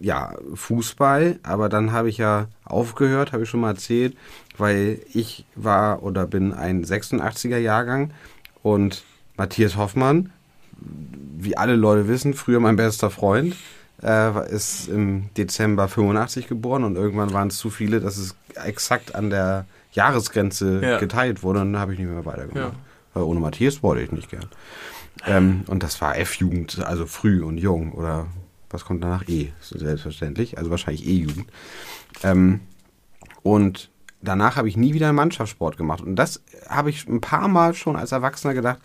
ja, Fußball. Aber dann habe ich ja aufgehört, habe ich schon mal erzählt, weil ich war oder bin ein 86er Jahrgang und Matthias Hoffmann, wie alle Leute wissen, früher mein bester Freund, äh, ist im Dezember 85 geboren und irgendwann waren es zu viele, dass es exakt an der Jahresgrenze Ja. geteilt wurde und dann habe ich nicht mehr weitergemacht. Ja. Weil ohne Matthias wollte ich nicht gern. Ähm, und das war F-Jugend, also früh und jung oder was kommt danach? E, selbstverständlich, also wahrscheinlich E-Jugend. Ähm, und danach habe ich nie wieder einen Mannschaftssport gemacht. Und das habe ich ein paar Mal schon als Erwachsener gedacht,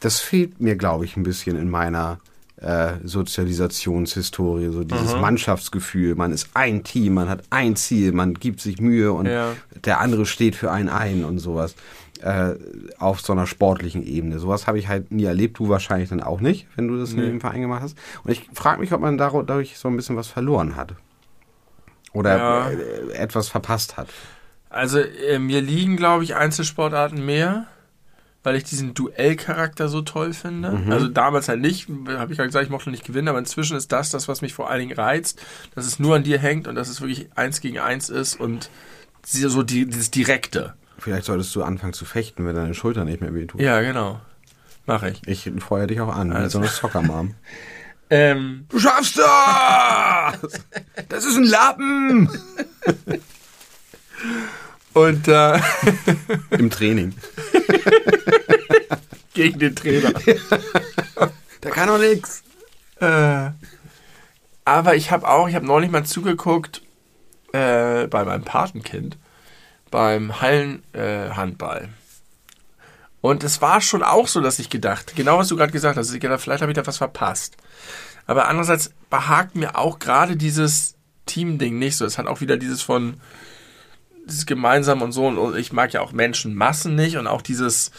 das fehlt mir, glaube ich, ein bisschen in meiner äh, Sozialisationshistorie, so dieses Mannschaftsgefühl. Man ist ein Team, man hat ein Ziel, man gibt sich Mühe und Ja. der andere steht für einen ein und sowas. Äh, auf so einer sportlichen Ebene. Sowas habe ich halt nie erlebt, du wahrscheinlich dann auch nicht, wenn du das Nee. in dem Verein gemacht hast. Und ich frage mich, ob man dadurch so ein bisschen was verloren hat. Oder Ja. äh, etwas verpasst hat. Also äh, mir liegen, glaube ich, Einzelsportarten mehr, weil ich diesen Duellcharakter so toll finde. Mhm. Also damals halt nicht, habe ich halt gesagt, ich mochte nicht gewinnen, aber inzwischen ist das das, was mich vor allen Dingen reizt, dass es nur an dir hängt und dass es wirklich eins gegen eins ist und so die, dieses Direkte. Vielleicht solltest du anfangen zu fechten, wenn deine Schulter nicht mehr wehtut. Ja, genau. Mache ich. Ich feuer dich auch an, Alles so eine Soccer-Mom. Ähm, Du schaffst das! Das ist ein Lappen! und äh, Im Training. gegen den Trainer. Der kann doch nix. Äh, aber ich habe auch, ich habe neulich mal zugeguckt äh, bei meinem Patenkind beim Hallenhandball. Und es war schon auch so, dass ich gedacht, genau was du gerade gesagt hast, ich gedacht, vielleicht habe ich da was verpasst. Aber andererseits behagt mir auch gerade dieses Team-Ding nicht so. Es hat auch wieder dieses von dieses gemeinsam und so. Und ich mag ja auch Menschenmassen nicht und auch dieses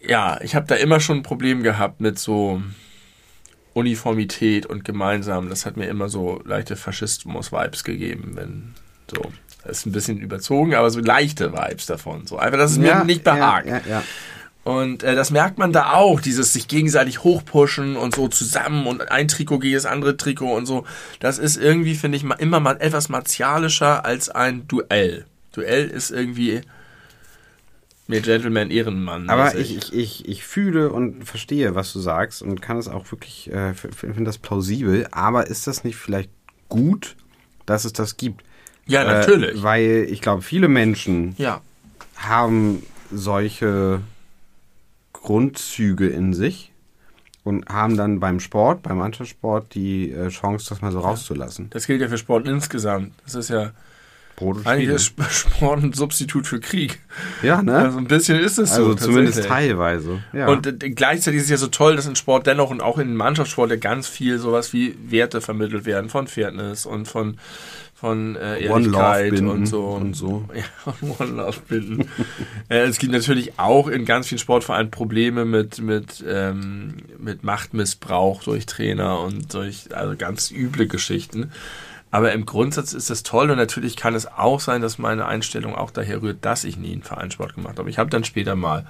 ja, ich habe da immer schon ein Problem gehabt mit so Uniformität und gemeinsam. Das hat mir immer so leichte Faschismus-Vibes gegeben, wenn so. Das ist ein bisschen überzogen, aber so leichte Vibes davon. So einfach, dass es mir nicht behagt. Ja, ja, ja. Und äh, das merkt man da auch, dieses sich gegenseitig hochpushen und so zusammen und ein Trikot gegen das andere Trikot und so. Das ist irgendwie, finde ich, immer mal etwas martialischer als ein Duell. Duell ist irgendwie mehr Gentleman, Ehrenmann. Aber ich, ich, ich, ich fühle und verstehe, was du sagst und kann es auch wirklich, äh, finde das plausibel. Aber ist das nicht vielleicht gut, dass es das gibt? Ja, natürlich. Äh, weil ich glaube, viele Menschen ja. haben solche Grundzüge in sich und haben dann beim Sport, beim Mannschaftssport, die äh, Chance, das mal so rauszulassen. Das gilt ja für Sport insgesamt. Das ist ja eigentlich ist Sp- Sport ein Substitut für Krieg. Ja, ne? Also ein bisschen ist es so. Also zumindest teilweise. Ja. Und äh, gleichzeitig ist es ja so toll, dass in Sport dennoch und auch in Mannschaftssport ja ganz viel sowas wie Werte vermittelt werden von Fairness und von von äh, One Love Ehrlichkeit und so und so. Ja, One Love binden. äh, es gibt natürlich auch in ganz vielen Sportvereinen Probleme mit mit ähm, mit Machtmissbrauch durch Trainer und durch also ganz üble Geschichten. Aber im Grundsatz ist das toll und natürlich kann es auch sein, dass meine Einstellung auch daher rührt, dass ich nie einen Vereinssport gemacht habe. Ich habe dann später mal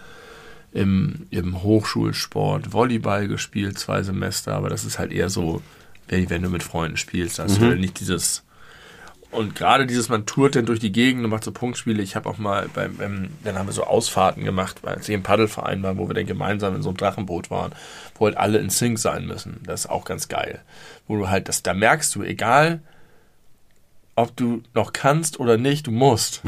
im, im Hochschulsport Volleyball gespielt, zwei Semester, aber das ist halt eher so, wenn, du mit Freunden spielst, hast du halt nicht dieses. Und gerade dieses, man tourt dann durch die Gegend und macht so Punktspiele. Ich habe auch mal beim, beim, dann haben wir so Ausfahrten gemacht, als ich im Paddelverein war, wo wir dann gemeinsam in so einem Drachenboot waren, wo halt alle in Sync sein müssen. Das ist auch ganz geil. Wo du halt, das, da merkst du, egal, ob du noch kannst oder nicht, du musst.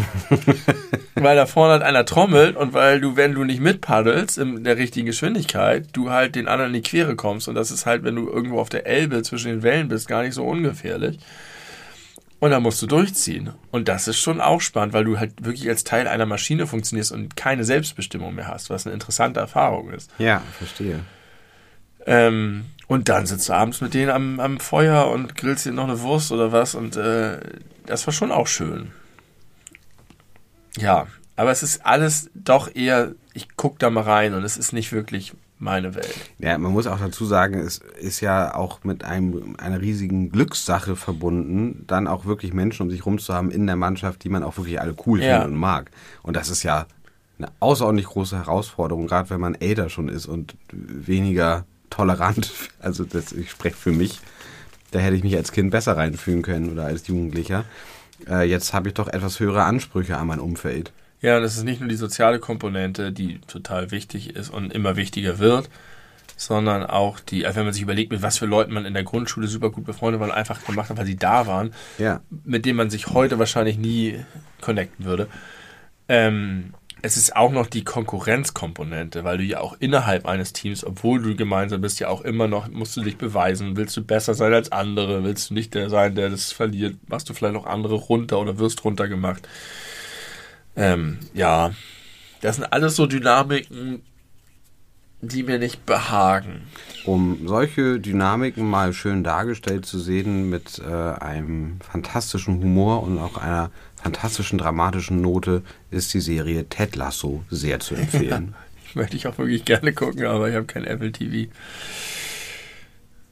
weil da vorne halt einer trommelt und weil du, wenn du nicht mitpaddelst in der richtigen Geschwindigkeit, du halt den anderen in die Quere kommst. Und das ist halt, wenn du irgendwo auf der Elbe zwischen den Wellen bist, gar nicht so ungefährlich. Und da musst du durchziehen. Und das ist schon auch spannend, weil du halt wirklich als Teil einer Maschine funktionierst und keine Selbstbestimmung mehr hast, was eine interessante Erfahrung ist. ja, verstehe. Ähm, und dann sitzt du abends mit denen am, am Feuer und grillst dir noch eine Wurst oder was. Und äh, das war schon auch schön. Ja, aber es ist alles doch eher, ich guck da mal rein und es ist nicht wirklich meine Welt. Ja, man muss auch dazu sagen, es ist ja auch mit einem, einer riesigen Glückssache verbunden, dann auch wirklich Menschen um sich rum zu haben in der Mannschaft, die man auch wirklich alle cool Ja. findet und mag. Und das ist ja eine außerordentlich große Herausforderung, gerade wenn man älter schon ist und weniger tolerant. Also das, ich spreche für mich. Da hätte ich mich als Kind besser reinfühlen können oder als Jugendlicher. Äh, jetzt habe ich doch etwas höhere Ansprüche an mein Umfeld. Ja, und es ist nicht nur die soziale Komponente, die total wichtig ist und immer wichtiger wird, sondern auch die, also wenn man sich überlegt, mit was für Leuten man in der Grundschule super gut befreundet war und einfach gemacht hat, weil sie da waren, Ja. mit denen man sich heute wahrscheinlich nie connecten würde. Ähm, es ist auch noch die Konkurrenzkomponente, weil du ja auch innerhalb eines Teams, obwohl du gemeinsam bist, ja auch immer noch, musst du dich beweisen. Willst du besser sein als andere? Willst du nicht der sein, der das verliert? Machst du vielleicht noch andere runter oder wirst runtergemacht? Ähm, ja, das sind alles so Dynamiken, die mir nicht behagen. Um solche Dynamiken mal schön dargestellt zu sehen mit äh, einem fantastischen Humor und auch einer fantastischen dramatischen Note, ist die Serie Ted Lasso sehr zu empfehlen. Möchte ich auch wirklich gerne gucken, aber ich habe kein Apple TV.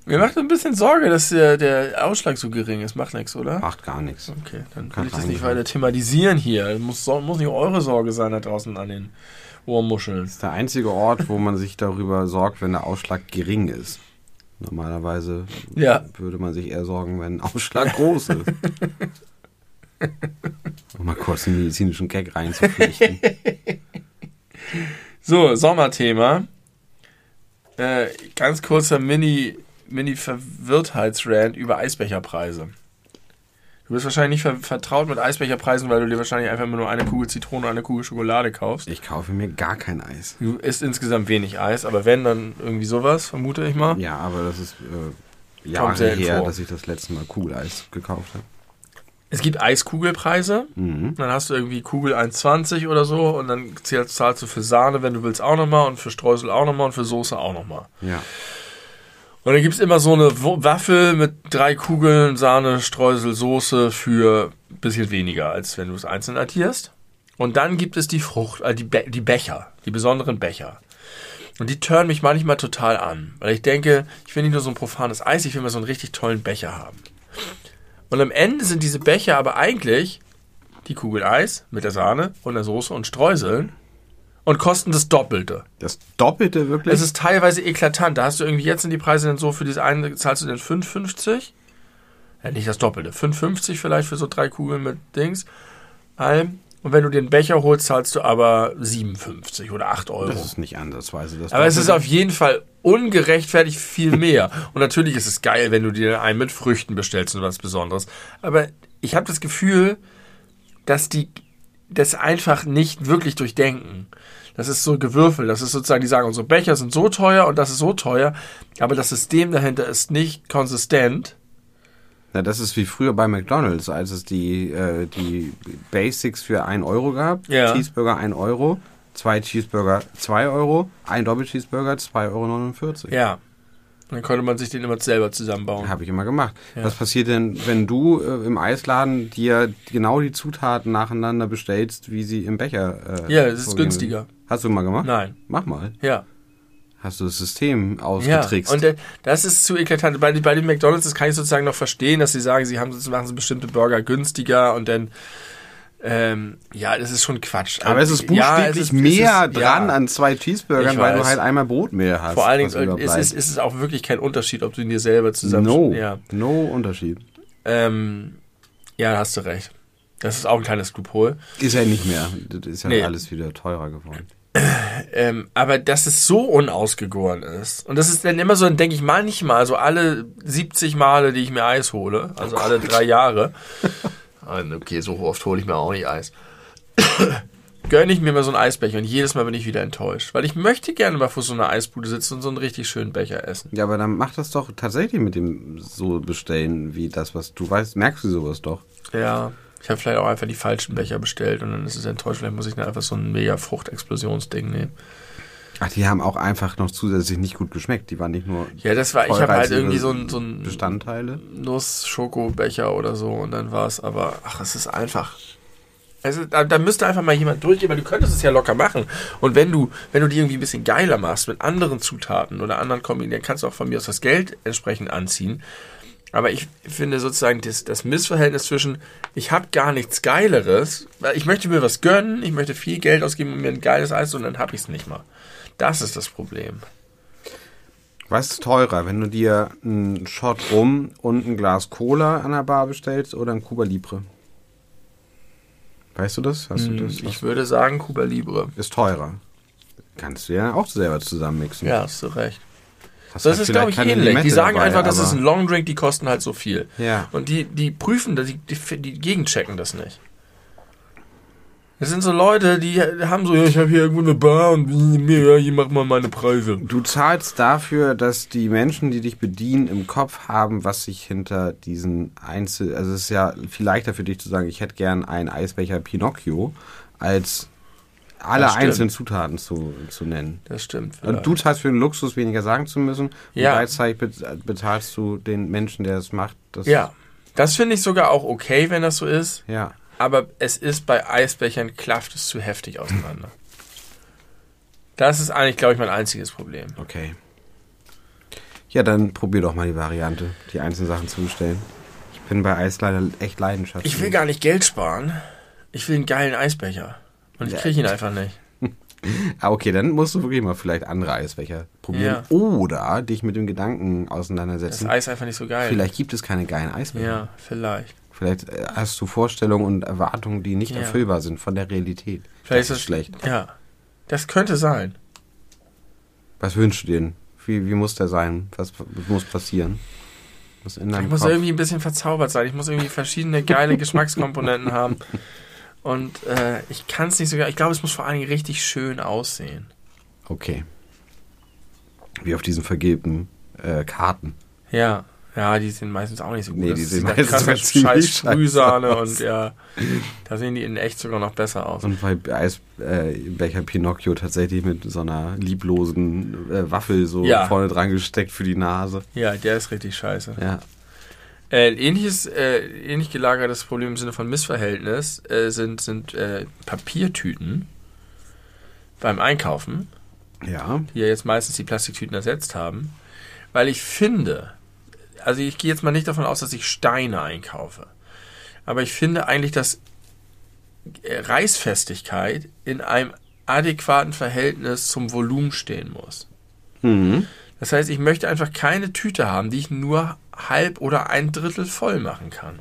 Mir macht ein bisschen Sorge, dass der, der Ausschlag so gering ist. Macht nichts, oder? Macht gar nichts. Okay, dann Kann ich das nicht weiter thematisieren hier. Muss, muss nicht eure Sorge sein da draußen an den Ohrmuscheln. Das ist der einzige Ort, wo man sich darüber sorgt, wenn der Ausschlag gering ist. Normalerweise Ja. würde man sich eher sorgen, wenn ein Ausschlag groß ist. um mal kurz einen medizinischen Gag reinzuflechten. So, Sommerthema. Äh, ganz kurzer Mini, Mini-Verwirrtheitsrand über Eisbecherpreise. Du bist wahrscheinlich nicht ver vertraut mit Eisbecherpreisen, weil du dir wahrscheinlich einfach immer nur eine Kugel Zitrone und eine Kugel Schokolade kaufst. Ich kaufe mir gar kein Eis. Du isst insgesamt wenig Eis, aber wenn, dann irgendwie sowas, vermute ich mal. Ja, aber das ist äh, Jahre her, vor. dass ich das letzte Mal Kugeleis gekauft habe. Es gibt Eiskugelpreise. Mhm. Dann hast du irgendwie Kugel 1,20 oder so und dann zahlst du für Sahne, wenn du willst, auch nochmal und für Streusel auch nochmal und für Soße auch nochmal. Ja. Und dann gibt es immer so eine Waffel mit drei Kugeln Sahne, Streusel, Soße für ein bisschen weniger, als wenn du es einzeln addierst. Und dann gibt es die Frucht, äh, die, Be die Becher, die besonderen Becher. Und die turnen mich manchmal total an, weil ich denke, ich will nicht nur so ein profanes Eis, ich will mal so einen richtig tollen Becher haben. Und am Ende sind diese Becher aber eigentlich die Kugel Eis mit der Sahne und der Soße und Streuseln und kosten das Doppelte. Das Doppelte wirklich? Es ist teilweise eklatant. Da hast du irgendwie jetzt sind die Preise dann so, für diese eine zahlst du dann 5,50. Ja, nicht das Doppelte. 5,50 vielleicht für so drei Kugeln mit Dings. Allem. Und wenn du den Becher holst, zahlst du aber 7,50 oder 8 Euro. das ist nicht ansatzweise das aber es ist auf jeden Fall ungerechtfertigt viel mehr. Und natürlich ist es geil, wenn du dir einen mit Früchten bestellst und was Besonderes. Aber ich habe das Gefühl, dass die das einfach nicht wirklich durchdenken. Das ist so gewürfelt. Das ist sozusagen, die sagen, unsere Becher sind so teuer und das ist so teuer, aber das System dahinter ist nicht konsistent. Ja, das ist wie früher bei McDonalds, als es die, äh, die Basics für 1 Euro gab. Ja. Cheeseburger 1 Euro, zwei Cheeseburger 2 Euro, ein Doppelcheeseburger 2,49 Euro. Ja. Dann konnte man sich den immer selber zusammenbauen. Habe ich immer gemacht. Ja. Was passiert denn, wenn du äh, im Eisladen dir genau die Zutaten nacheinander bestellst, wie sie im Becher äh, Ja, es ist günstiger. Hast du mal gemacht? Nein. Mach mal. Ja. Hast du das System Ja, ausgetrickst? und äh, das ist zu eklatant. Bei, bei den McDonalds, das kann ich sozusagen noch verstehen, dass sie sagen, sie haben, machen sie bestimmte Burger günstiger und dann, ähm, ja, das ist schon Quatsch. aber es ist Ja, buchstäblich es ist- mehr es ist- dran ja. an zwei Cheeseburgern, weil du halt einmal Brotmehl hast. Vor allen Dingen äh, ist es, ist es auch wirklich kein Unterschied, ob du ihn dir selber zusammen... no, Ja, no Unterschied. ähm, ja, da hast du recht. Das ist auch ein kleines Skrupol. Ist ja nicht mehr. Das ist ja Nee. alles wieder teurer geworden. Ähm, aber dass es so unausgegoren ist. Und das ist dann immer so, dann denke ich manchmal, so alle 70 Male, die ich mir Eis hole, also alle drei Jahre. Ah, okay, so oft hole ich mir auch nicht Eis. Gönne ich mir mal so einen Eisbecher und jedes Mal bin ich wieder enttäuscht. Weil ich möchte gerne mal vor so einer Eisbude sitzen und so einen richtig schönen Becher essen. Ja, aber dann mach das doch tatsächlich mit dem so bestellen, wie das, was du weißt. Merkst du sowas doch? Ja, ich habe vielleicht auch einfach die falschen Becher bestellt und dann ist es enttäuscht. Vielleicht muss ich dann einfach so ein mega Fruchtexplosionsding nehmen. Ach, die haben auch einfach noch zusätzlich nicht gut geschmeckt. Die waren nicht nur Ja, das war, ich habe halt irgendwie so ein, so ein Bestandteile. Nuss-Schokobecher oder so und dann war es aber, ach, es ist einfach. Ist, da, da müsste einfach mal jemand durchgehen, weil du könntest es ja locker machen. Und wenn du, wenn du die irgendwie ein bisschen geiler machst mit anderen Zutaten oder anderen Kombinationen, dann kannst du auch von mir aus das Geld entsprechend anziehen. Aber ich finde sozusagen das, das Missverhältnis zwischen, ich habe gar nichts Geileres, weil ich möchte mir was gönnen, ich möchte viel Geld ausgeben und mir ein geiles Eis und dann habe ich es nicht mal. Das ist das Problem. Was ist teurer, wenn du dir einen Shot rum und ein Glas Cola an der Bar bestellst oder ein Cuba Libre? Weißt du das? Hast du das? Hm, Ich würde sagen, Cuba Libre. ist teurer. Kannst du ja auch selber zusammenmixen. Ja, hast du recht. Das halt ist, glaube ich, ähnlich. Limette Die sagen dabei, einfach, das ist ein Longdrink, die kosten halt so viel. Ja. Und die, die prüfen, das, die, die, die gegenchecken das nicht. Das sind so Leute, die haben so, ja, ich habe hier irgendwo eine Bar und ja, hier mach mal meine Preise. Du zahlst dafür, dass die Menschen, die dich bedienen, im Kopf haben, was sich hinter diesen Einzel... Also es ist ja viel leichter für dich zu sagen, ich hätte gern einen Eisbecher Pinocchio, als alle einzelnen Zutaten zu, zu nennen. Das stimmt. Und du zahlst für den Luxus, weniger sagen zu müssen. Ja. Und gleichzeitig bez- bezahlst du den Menschen, der es macht. Das, ja, das finde ich sogar auch okay, wenn das so ist. Ja. Aber es ist bei Eisbechern, klafft es zu heftig auseinander. Das ist eigentlich, glaube ich, mein einziges Problem. Okay. Ja, dann probier doch mal die Variante, die einzelnen Sachen zu bestellen. Ich bin bei Eis leider echt leidenschaftlich. Ich will gar nicht Geld sparen. Ich will einen geilen Eisbecher. Und ich Ja. kriege ihn einfach nicht. Ah, okay, dann musst du wirklich mal vielleicht andere Eisbecher probieren. Ja. Oder dich mit dem Gedanken Das auseinandersetzen. Eis einfach nicht so geil. Vielleicht gibt es keine geilen Eisbecher. Ja, vielleicht. Vielleicht äh, hast du Vorstellungen und Erwartungen, die nicht Ja. erfüllbar sind von der Realität. Vielleicht das ist ist schlecht. Ja. Das könnte sein. Was wünschst du dir? Wie, wie muss der sein? Was, muss passieren? Was in deinem Ich muss Kopf? irgendwie ein bisschen verzaubert sein. Ich muss irgendwie verschiedene geile Geschmackskomponenten haben. Und äh, ich kann es nicht so. Ich glaube, es muss vor allen Dingen richtig schön aussehen. Okay. Wie auf diesen vergebenen äh, Karten. Ja. Ja, die sind meistens auch nicht so gut. Nee, die sehen meistens sogar ziemlich scheiß Sprühsahne aus. und ja, da sehen die in echt sogar noch besser aus. Und bei Eisbecher äh, Pinocchio tatsächlich mit so einer lieblosen äh, Waffel so Ja. vorne dran gesteckt für die Nase. Ja, der ist richtig scheiße. Ja. Äh, ähnliches, äh, ähnlich gelagertes Problem im Sinne von Missverhältnis äh, sind, sind Papiertüten beim Einkaufen, Ja. die ja jetzt meistens die Plastiktüten ersetzt haben. Weil ich finde, also ich gehe jetzt mal nicht davon aus, dass ich Steine einkaufe. Aber ich finde eigentlich, dass äh, Reißfestigkeit in einem adäquaten Verhältnis zum Volumen stehen muss. Mhm. Das heißt, ich möchte einfach keine Tüte haben, die ich nur halb oder ein Drittel voll machen kann.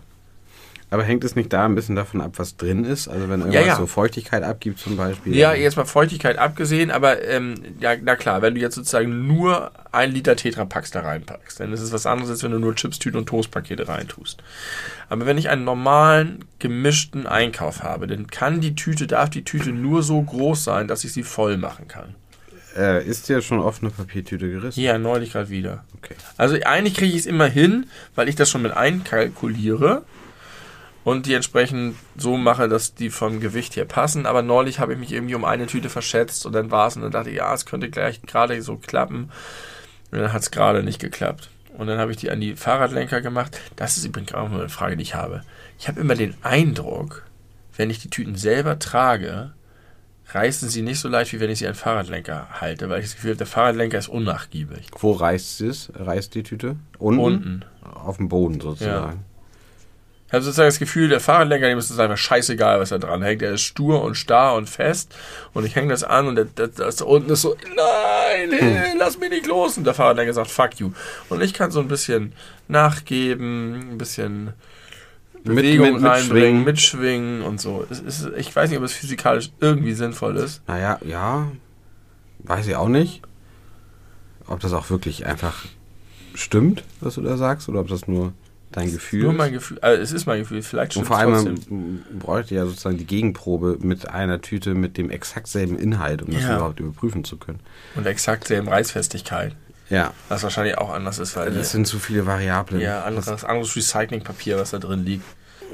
Aber hängt es nicht da ein bisschen davon ab, was drin ist? Also wenn irgendwas Ja, ja. so Feuchtigkeit abgibt zum Beispiel. Ja, dann- jetzt mal Feuchtigkeit abgesehen, aber ähm, ja, na klar, wenn du jetzt sozusagen nur ein Liter Tetrapacks da reinpackst, dann ist es was anderes, als wenn du nur Chipstüten und Toastpakete reintust. Aber wenn ich einen normalen, gemischten Einkauf habe, dann kann die Tüte, darf die Tüte nur so groß sein, dass ich sie voll machen kann. Äh, ist dir schon oft eine Papiertüte gerissen? Ja, neulich gerade wieder. Okay. Also eigentlich kriege ich es immer hin, weil ich das schon mit einkalkuliere und die entsprechend so mache, dass die vom Gewicht her passen. Aber neulich habe ich mich irgendwie um eine Tüte verschätzt und dann war es und dann dachte ich, ja, es könnte gleich gerade so klappen. Und dann hat es gerade nicht geklappt. Und dann habe ich die an die Fahrradlenker gemacht. Das ist übrigens auch eine Frage, die ich habe. Ich habe immer den Eindruck, wenn ich die Tüten selber trage, reißen sie nicht so leicht, wie wenn ich sie an den Fahrradlenker halte, weil ich das Gefühl habe, der Fahrradlenker ist unnachgiebig. Wo reißt es? Reißt die Tüte? Unten? Unten. Auf dem Boden sozusagen. Ich habe sozusagen das Gefühl, der Fahrradlenker, dem ist es einfach scheißegal, was da dran hängt. Der ist stur und starr und fest. Und ich hänge das an und das, das, da unten ist so, nein, hey, lass mich nicht los. Und der Fahrradlenker sagt, fuck you. Und ich kann so ein bisschen nachgeben, ein bisschen Bewegung mit- reinbringen, mitschwingen. mitschwingen und so. Ist, ich weiß nicht, ob es physikalisch irgendwie sinnvoll ist. Naja, ja. Weiß ich auch nicht. Ob das auch wirklich einfach stimmt, was du da sagst, oder ob das nur dein Gefühl Nur mein Gefühl, also es ist mein Gefühl, vielleicht Und stimmt vor allem man bräuchte ja sozusagen die Gegenprobe mit einer Tüte mit dem exakt selben Inhalt, um das Ja. überhaupt überprüfen zu können. Und exakt selben Reißfestigkeit. Ja, Was wahrscheinlich auch anders ist, weil das sind zu viele Variablen. Ja, anderes, anderes Recyclingpapier, was da drin liegt.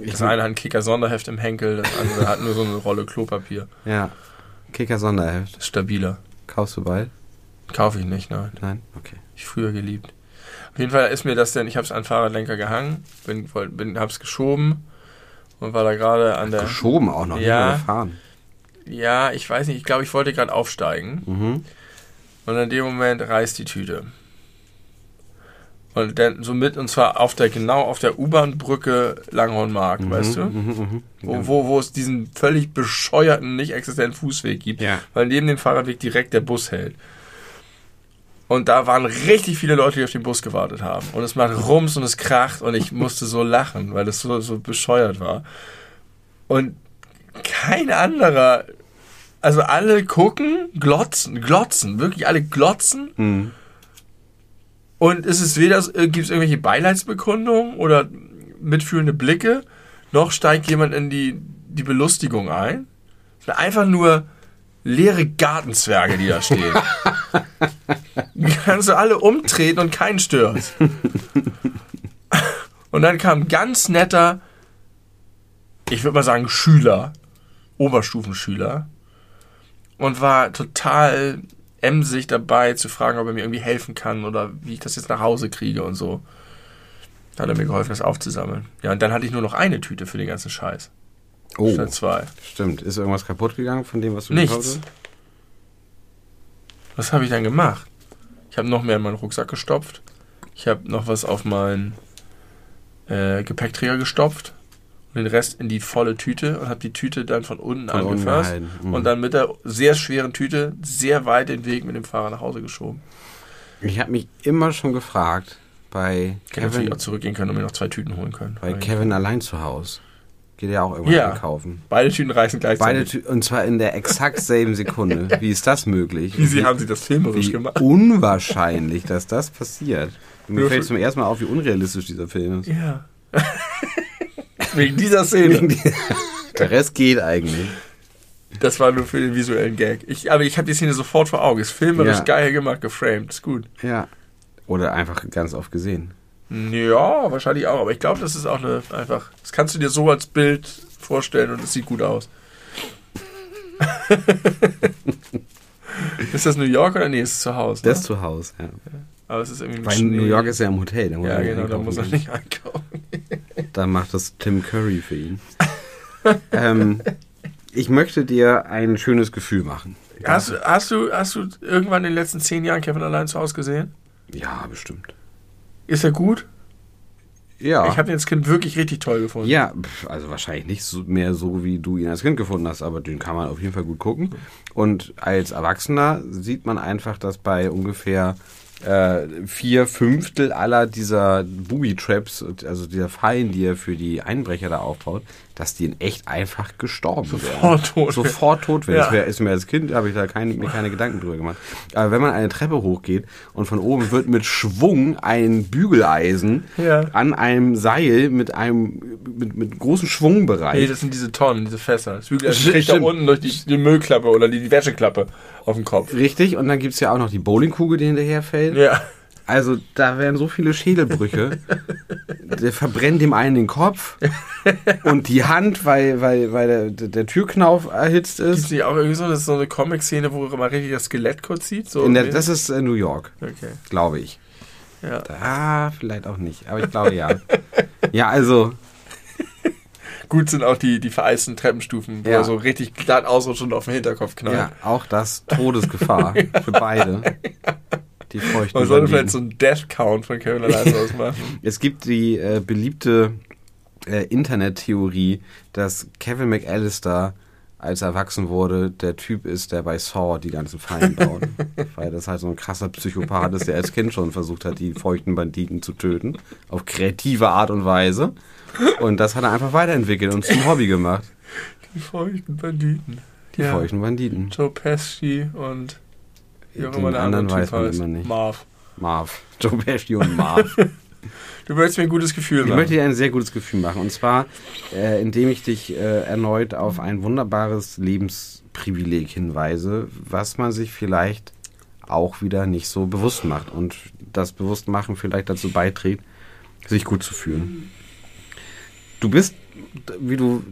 Das eine hat ein Kicker-Sonderheft im Henkel, das andere hat nur so eine Rolle Klopapier. Ja. Kicker Sonderheft. Das ist stabiler. Kaufst du bald? Kaufe ich nicht, nein. Nein? Okay. Ich früher geliebt. Auf jeden Fall ist mir das denn, ich habe es an den Fahrradlenker gehangen, bin, bin, hab's geschoben und war da gerade an der. Geschoben auch noch, Ja. nicht gefahren. Ja, ich weiß nicht, ich glaube, ich wollte gerade aufsteigen Mhm. und in dem Moment reißt die Tüte. Und dann so mit, und zwar auf der, genau auf der U-Bahn-Brücke Langhornmarkt, weißt du? Mhm, mhm, Wo, wo, wo es diesen völlig bescheuerten, nicht existenten Fußweg gibt, Ja. weil neben dem Fahrradweg direkt der Bus hält. Und da waren richtig viele Leute, die auf den Bus gewartet haben. Und es macht Rums und es kracht und ich musste so lachen, weil das so, so bescheuert war. Und kein anderer, also alle gucken, glotzen, glotzen, wirklich alle glotzen. Mhm. Und es ist weder, gibt es irgendwelche Beileidsbekundungen oder mitfühlende Blicke, noch steigt jemand in die, die Belustigung ein. Es sind einfach nur leere Gartenzwerge, die da stehen. die kannst du alle umtreten und keinen stört. Und dann kam ganz netter, ich würde mal sagen, Schüler, Oberstufenschüler, und war total emsig dabei zu fragen, ob er mir irgendwie helfen kann oder wie ich das jetzt nach Hause kriege und so. Da hat er mir geholfen, das aufzusammeln. Ja, und dann hatte ich nur noch eine Tüte für den ganzen Scheiß. Oh, Statt zwei. stimmt. Ist irgendwas kaputt gegangen von dem, was du Nichts. gekauft hast? Was habe ich dann gemacht? Ich habe noch mehr in meinen Rucksack gestopft. Ich habe noch was auf meinen äh, Gepäckträger gestopft und den Rest in die volle Tüte und habe die Tüte dann von unten Von angefasst. Mhm. und dann mit der sehr schweren Tüte sehr weit den Weg mit dem Fahrer nach Hause geschoben. Ich habe mich immer schon gefragt, bei Ich hätte Kevin, auch zurückgehen können und mir noch zwei Tüten holen können. bei Kevin allein zu Hause. Geht ja auch irgendwann Ja. einkaufen. Beide Tüten reißen Beide gleichzeitig. Tü und zwar in der exakt selben Sekunde. Wie ist das möglich? Wie sie haben sie das filmerisch wie gemacht? unwahrscheinlich, dass das passiert. Mir fällt zum ersten Mal auf, wie unrealistisch dieser Film ist. Ja. Wegen dieser Szene. Der Rest geht eigentlich. Das war nur für den visuellen Gag. Ich, aber ich habe die Szene sofort vor Augen. Ist filmerisch Ja. geil gemacht, geframed. Ist gut. Ja. Oder einfach ganz oft gesehen. Ja, wahrscheinlich auch. Aber ich glaube, das ist auch eine einfach. Das kannst du dir so als Bild vorstellen und es sieht gut aus. ist das New York oder nee, ist es zu Hause? Das ne? zu Hause, ja. Aber es ist irgendwie Weil Schnee. New York ist ja im Hotel. Da muss Ja, er genau, da muss er nicht einkaufen. Da macht das Tim Curry für ihn. ähm, ich möchte dir ein schönes Gefühl machen. Hast, hast, du, hast du irgendwann in den letzten zehn Jahren Kevin allein zu Hause gesehen? Ja, bestimmt. Ist er gut? Ja. Ich habe den als Kind wirklich richtig toll gefunden. ja, also wahrscheinlich nicht so, mehr so, wie du ihn als Kind gefunden hast, aber den kann man auf jeden Fall gut gucken. Und als Erwachsener sieht man einfach, dass bei ungefähr äh, vier Fünftel aller dieser Booby-Traps, also dieser Fallen, die er für die Einbrecher da aufbaut, dass die in echt einfach gestorben wären. Sofort tot. Sofort tot wären. Ja. Das wär, ist mir als Kind, habe ich da keine, mir keine Gedanken drüber gemacht. Aber wenn man eine Treppe hochgeht und von oben wird mit Schwung ein Bügeleisen Ja. an einem Seil mit einem mit, mit großem Schwungbereich. Nee, das sind diese Tonnen, diese Fässer. Das Stimmt. also da unten durch die, die Müllklappe oder die, die Wäscheklappe auf dem Kopf. Richtig, und dann gibt's ja auch noch die Bowlingkugel, die hinterherfällt. Ja. Also da wären so viele Schädelbrüche. der verbrennt dem einen den Kopf und die Hand, weil, weil, weil der, der, Türknauf erhitzt Ist ist. nicht auch irgendwie so, das ist so eine Comic-Szene, wo man richtig das Skelett kurz sieht? So In der, das ist äh, New York, okay. glaube ich. Ja. Ah, vielleicht auch nicht, aber ich glaube ja. ja, also, Gut sind auch die, die vereisten Treppenstufen, wo Ja. er so richtig glatt ausrutscht und auf den Hinterkopf knallt. ja, auch das Todesgefahr für beide. Die feuchten Man sollte vielleicht so einen Death-Count von Kevin allein ausmachen. Es gibt die äh, beliebte äh, Internettheorie, dass Kevin McAllister, als er erwachsen wurde, der Typ ist, der bei Saw die ganzen Fallen baut. Weil das halt so ein krasser Psychopath ist, der als Kind schon versucht hat, die feuchten Banditen zu töten. Auf kreative Art und Weise. Und das hat er einfach weiterentwickelt und zum Hobby gemacht. Die feuchten Banditen. Die Ja. feuchten Banditen. Joe Pesci und wie auch Den immer der anderen andere weiß man heißt. immer nicht. Marv. Marv. Joe Pesci und Marv. Du möchtest mir ein gutes Gefühl Ich machen. möchte dir ein sehr gutes Gefühl machen. Und zwar, äh, indem ich dich äh, erneut auf ein wunderbares Lebensprivileg hinweise, was man sich vielleicht auch wieder nicht so bewusst macht. Und das Bewusstmachen vielleicht dazu beiträgt, sich gut zu fühlen. Du bist, wie du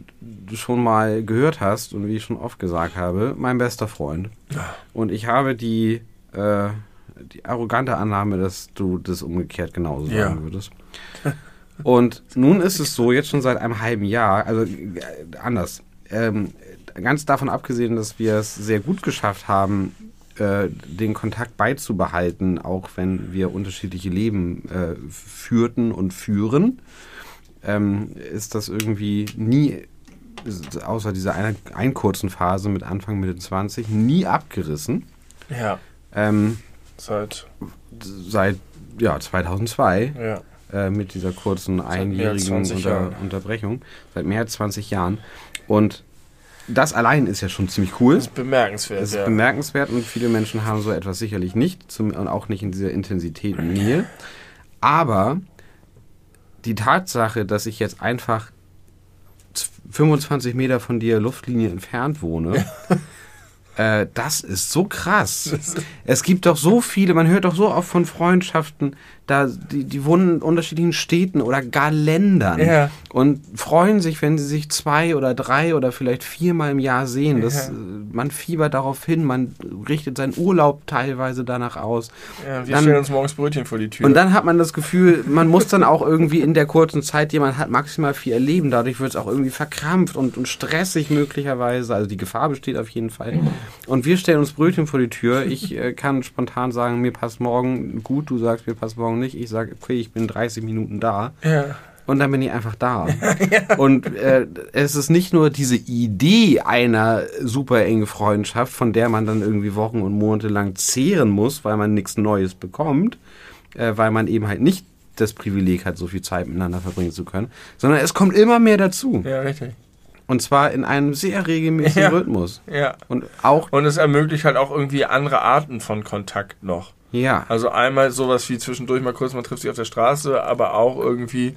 schon mal gehört hast und wie ich schon oft gesagt habe, mein bester Freund. Und ich habe die, äh, die arrogante Annahme, dass du das umgekehrt genauso Ja. sagen würdest. Und nun ist es so, jetzt schon seit einem halben Jahr, also äh, anders, ähm, ganz davon abgesehen, dass wir es sehr gut geschafft haben, äh, den Kontakt beizubehalten, auch wenn wir unterschiedliche Leben äh, führten und führen, ähm, ist das irgendwie nie, außer dieser einen, einen kurzen Phase mit Anfang Mitte 20, nie abgerissen. Ja, Ähm, seit. seit ja, 2002 Ja. äh, mit dieser kurzen einjährigen 20 Unter. Unterbrechung. Seit mehr als 20 Jahren. Und das allein ist ja schon ziemlich cool. Das ist bemerkenswert. Das ist ja. bemerkenswert und viele Menschen haben so etwas sicherlich nicht zum, und auch nicht in dieser Intensität und Nähe. Aber die Tatsache, dass ich jetzt einfach z- 25 Meter von dir Luftlinie entfernt wohne, äh, das ist so krass. Es gibt doch so viele, man hört doch so oft von Freundschaften, da die, die wohnen in unterschiedlichen Städten oder gar Ländern Ja. und freuen sich, wenn sie sich zwei oder drei oder vielleicht viermal im Jahr sehen. Das, Ja. äh, man fiebert darauf hin, man richtet seinen Urlaub teilweise danach aus. ja, wir Dann- stellen uns morgens Brötchen vor die Tür. Und dann hat man das Gefühl, man muss dann auch irgendwie in der kurzen Zeit, die man hat, maximal viel erleben. Dadurch wird es auch irgendwie verkrampft und, und stressig möglicherweise. Also die Gefahr besteht auf jeden Fall. Und wir stellen uns Brötchen vor die Tür. Ich äh, kann spontan sagen, mir passt morgen gut. Du sagst, mir passt morgen warum nicht? Ich sage, okay, ich bin 30 Minuten da. Ja. Und dann bin ich einfach da. Und äh, es ist nicht nur diese Idee einer super engen Freundschaft, von der man dann irgendwie Wochen und Monate lang zehren muss, weil man nichts Neues bekommt, äh, weil man eben halt nicht das Privileg hat, so viel Zeit miteinander verbringen zu können, sondern es kommt immer mehr dazu. Ja, richtig. Und zwar in einem sehr regelmäßigen Ja. Rhythmus. Ja. Und auch, Und es ermöglicht halt auch irgendwie andere Arten von Kontakt noch. Ja, Also einmal sowas wie zwischendurch mal kurz, man trifft sich auf der Straße, aber auch irgendwie,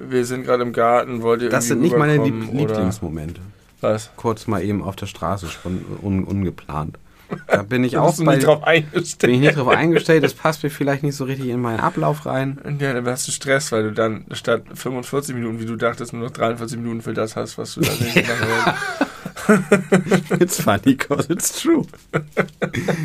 wir sind gerade im Garten, wollt ihr das sind nicht meine Lieb Lieblingsmomente. Was? Kurz mal eben auf der Straße, schon un ungeplant. Da bin ich Da auch bei, nicht drauf eingestellt. bin ich nicht drauf eingestellt, das passt mir vielleicht nicht so richtig in meinen Ablauf rein. Ja, dann hast du Stress, weil du dann statt 45 Minuten, wie du dachtest, nur noch 43 Minuten für das hast, was du nicht machen wolltest. It's funny because it's true.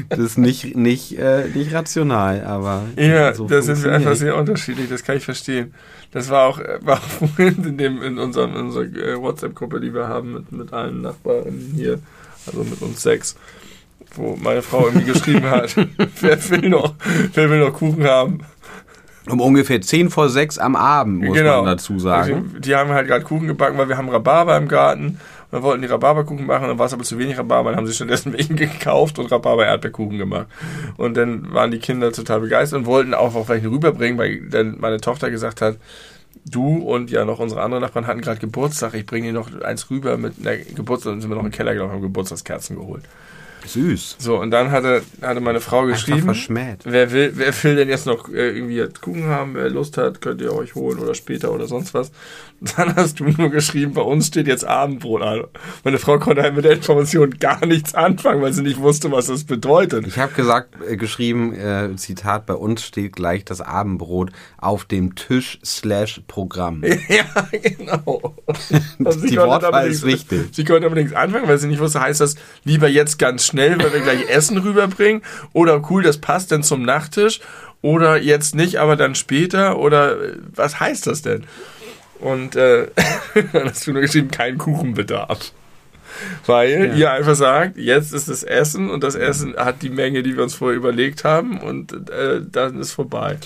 Das ist nicht, nicht, äh, nicht rational, aber Ja, so da sind wir einfach sehr unterschiedlich, das kann ich verstehen. Das war auch, äh, war auch vorhin in, dem, in, unserem, in unserer äh, WhatsApp-Gruppe, die wir haben mit, mit allen Nachbarn hier, also mit uns sechs, wo meine Frau irgendwie geschrieben hat, wer will noch, wer will noch Kuchen haben? Um ungefähr 10 vor 6 am Abend, muss Genau. man dazu sagen. Also, die haben halt gerade Kuchen gebacken, weil wir haben Rhabarber im Garten. Und wir wollten die Rhabarberkuchen machen, dann war es aber zu wenig Rhabarber, dann haben sie stattdessen welchen gekauft und Rhabarber-Erdbeerkuchen gemacht. Und dann waren die Kinder total begeistert und wollten auch noch welche rüberbringen, weil dann meine Tochter gesagt hat, du und ja noch unsere anderen Nachbarn hatten gerade Geburtstag, ich bringe dir noch eins rüber mit einer Geburtstag, dann sind wir noch im Keller gelaufen, haben Geburtstagskerzen geholt. Süß. So, und dann hatte, hatte meine Frau geschrieben, verschmäht. Wer will, wer will denn jetzt noch äh, irgendwie Kuchen haben, wer Lust hat, könnt ihr euch holen oder später oder sonst was. Dann hast du nur geschrieben, bei uns steht jetzt Abendbrot an. Meine Frau konnte halt mit der Information gar nichts anfangen, weil sie nicht wusste, was das bedeutet. Ich habe gesagt, äh, geschrieben, äh, Zitat, bei uns steht gleich das Abendbrot auf dem Tisch slash Programm. ja, genau. Und sie Die Wortwahl ist wichtig. Sie konnte aber nichts anfangen, weil sie nicht wusste, heißt das lieber jetzt ganz schnell, weil wir gleich Essen rüberbringen? Oder cool, das passt dann zum Nachtisch? Oder jetzt nicht, aber dann später? Oder äh, was heißt das denn? Und äh, dann hast du nur geschrieben, kein Kuchenbedarf. Weil Ja. ihr einfach sagt, jetzt ist das Essen und das Essen hat die Menge, die wir uns vorher überlegt haben und äh, dann ist vorbei.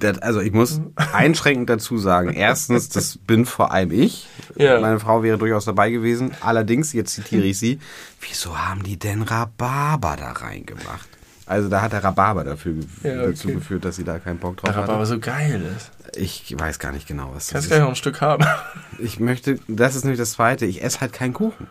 Das, also ich muss einschränkend dazu sagen, erstens, das bin vor allem ich. Ja. Meine Frau wäre durchaus dabei gewesen. Allerdings, jetzt zitiere ich sie, wieso haben die denn Rhabarber da reingemacht? Also da hat der Rhabarber dafür Ja, okay. dazu geführt, dass sie da keinen Bock drauf aber hatte. so geil ist. Ich weiß gar nicht genau, was das Kannst ist. gleich noch ein Stück haben. Ich möchte, das ist nämlich das Zweite, ich esse halt keinen Kuchen.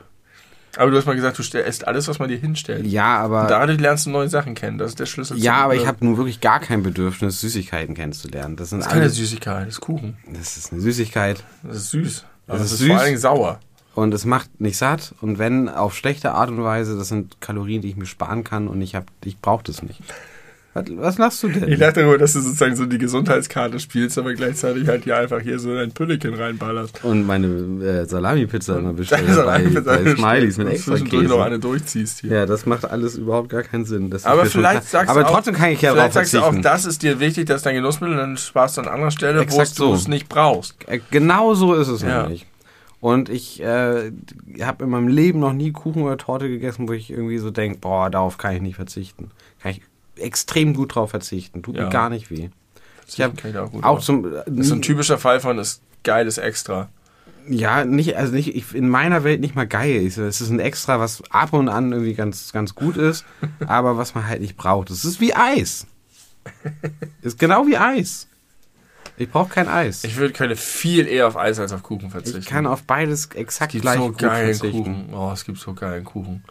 Aber du hast mal gesagt, du isst alles, was man dir hinstellt. Ja, aber... Und dadurch lernst du neue Sachen kennen. Das ist der Schlüssel. Ja, aber ich habe nun wirklich gar kein Bedürfnis, Süßigkeiten kennenzulernen. Das sind Das ist keine Süßigkeit, das ist Kuchen. das ist eine Süßigkeit Das ist süß. Das das ist vor süß. allen Dingen sauer. und es macht nicht satt. Und wenn auf schlechte Art und Weise, das sind Kalorien, die ich mir sparen kann und ich hab, ich brauche das nicht. Was, was lachst du denn? Ich dachte nur, dass du sozusagen so die Gesundheitskarte spielst, aber gleichzeitig halt hier einfach hier so ein Pülleken reinballerst. und meine äh, Salami-Pizza immer bestelle Also bei, bei Smileys mit extra zwischendurch noch Käse. eine durchziehst hier. Ja, das macht alles überhaupt gar keinen Sinn. Aber vielleicht sagst Aber du auch, trotzdem kann ich ja vielleicht sagst du auch, das ist dir wichtig, das ist dein Genussmittel, dann sparst du an anderer Stelle, wo Exakt du so. es nicht brauchst. Äh, Genau so ist es Ja. nämlich. Und ich äh, habe in meinem Leben noch nie Kuchen oder Torte gegessen, wo ich irgendwie so denke, boah, darauf kann ich nicht verzichten. Kann ich extrem gut drauf verzichten. Tut Ja. mir gar nicht weh. Ich habe Kann ich auch auch zum Das ist ein typischer Fall von ist geiles Extra. ja nicht also nicht ich, in meiner Welt nicht mal geil ist. Es ist ein Extra, was ab und an irgendwie ganz ganz gut ist, aber was man halt nicht braucht. Es ist wie Eis. ist genau wie Eis. Ich brauche kein Eis. Ich würde könnte viel eher auf Eis als auf Kuchen verzichten. Ich kann auf beides exakt es gibt gleich so geilen. Kuchen. Oh, es gibt so geilen Kuchen.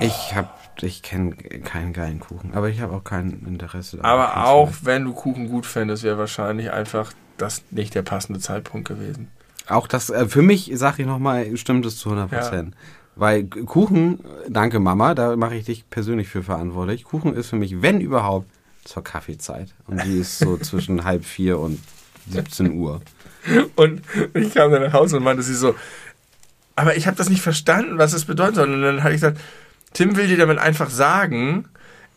Ich hab, ich kenne keinen geilen Kuchen, aber ich habe auch kein Interesse. daran, Aber auch wenn du Kuchen gut fändest, wäre wahrscheinlich einfach das nicht der passende Zeitpunkt gewesen. auch das äh, für mich sage ich noch mal, stimmt es zu 100 Prozent. Weil Kuchen, danke Mama, da mache ich dich persönlich für verantwortlich. Kuchen ist für mich, wenn überhaupt, zur Kaffeezeit und die ist so zwischen halb vier und 17 Uhr. Und ich kam dann nach Hause und meinte sie so, aber ich habe das nicht verstanden, was es bedeuten soll. Und dann habe ich gesagt, Tim will dir damit einfach sagen,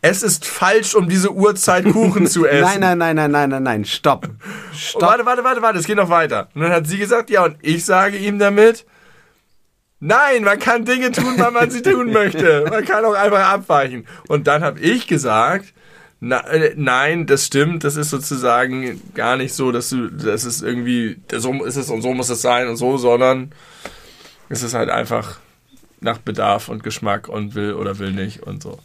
es ist falsch, um diese Uhrzeit Kuchen zu essen. Nein, nein, nein, nein, nein, nein, nein, stopp. Stopp. warte, warte, warte, warte, es geht noch weiter. Und dann hat sie gesagt, ja, und ich sage ihm damit, nein, man kann Dinge tun, wann man sie tun möchte. Man kann auch einfach abweichen. Und dann habe ich gesagt, Na, äh, nein, das stimmt. Das ist sozusagen gar nicht so, dass du, das ist irgendwie, so ist es und so muss es sein und so, sondern es ist halt einfach nach Bedarf und Geschmack und will oder will nicht und so.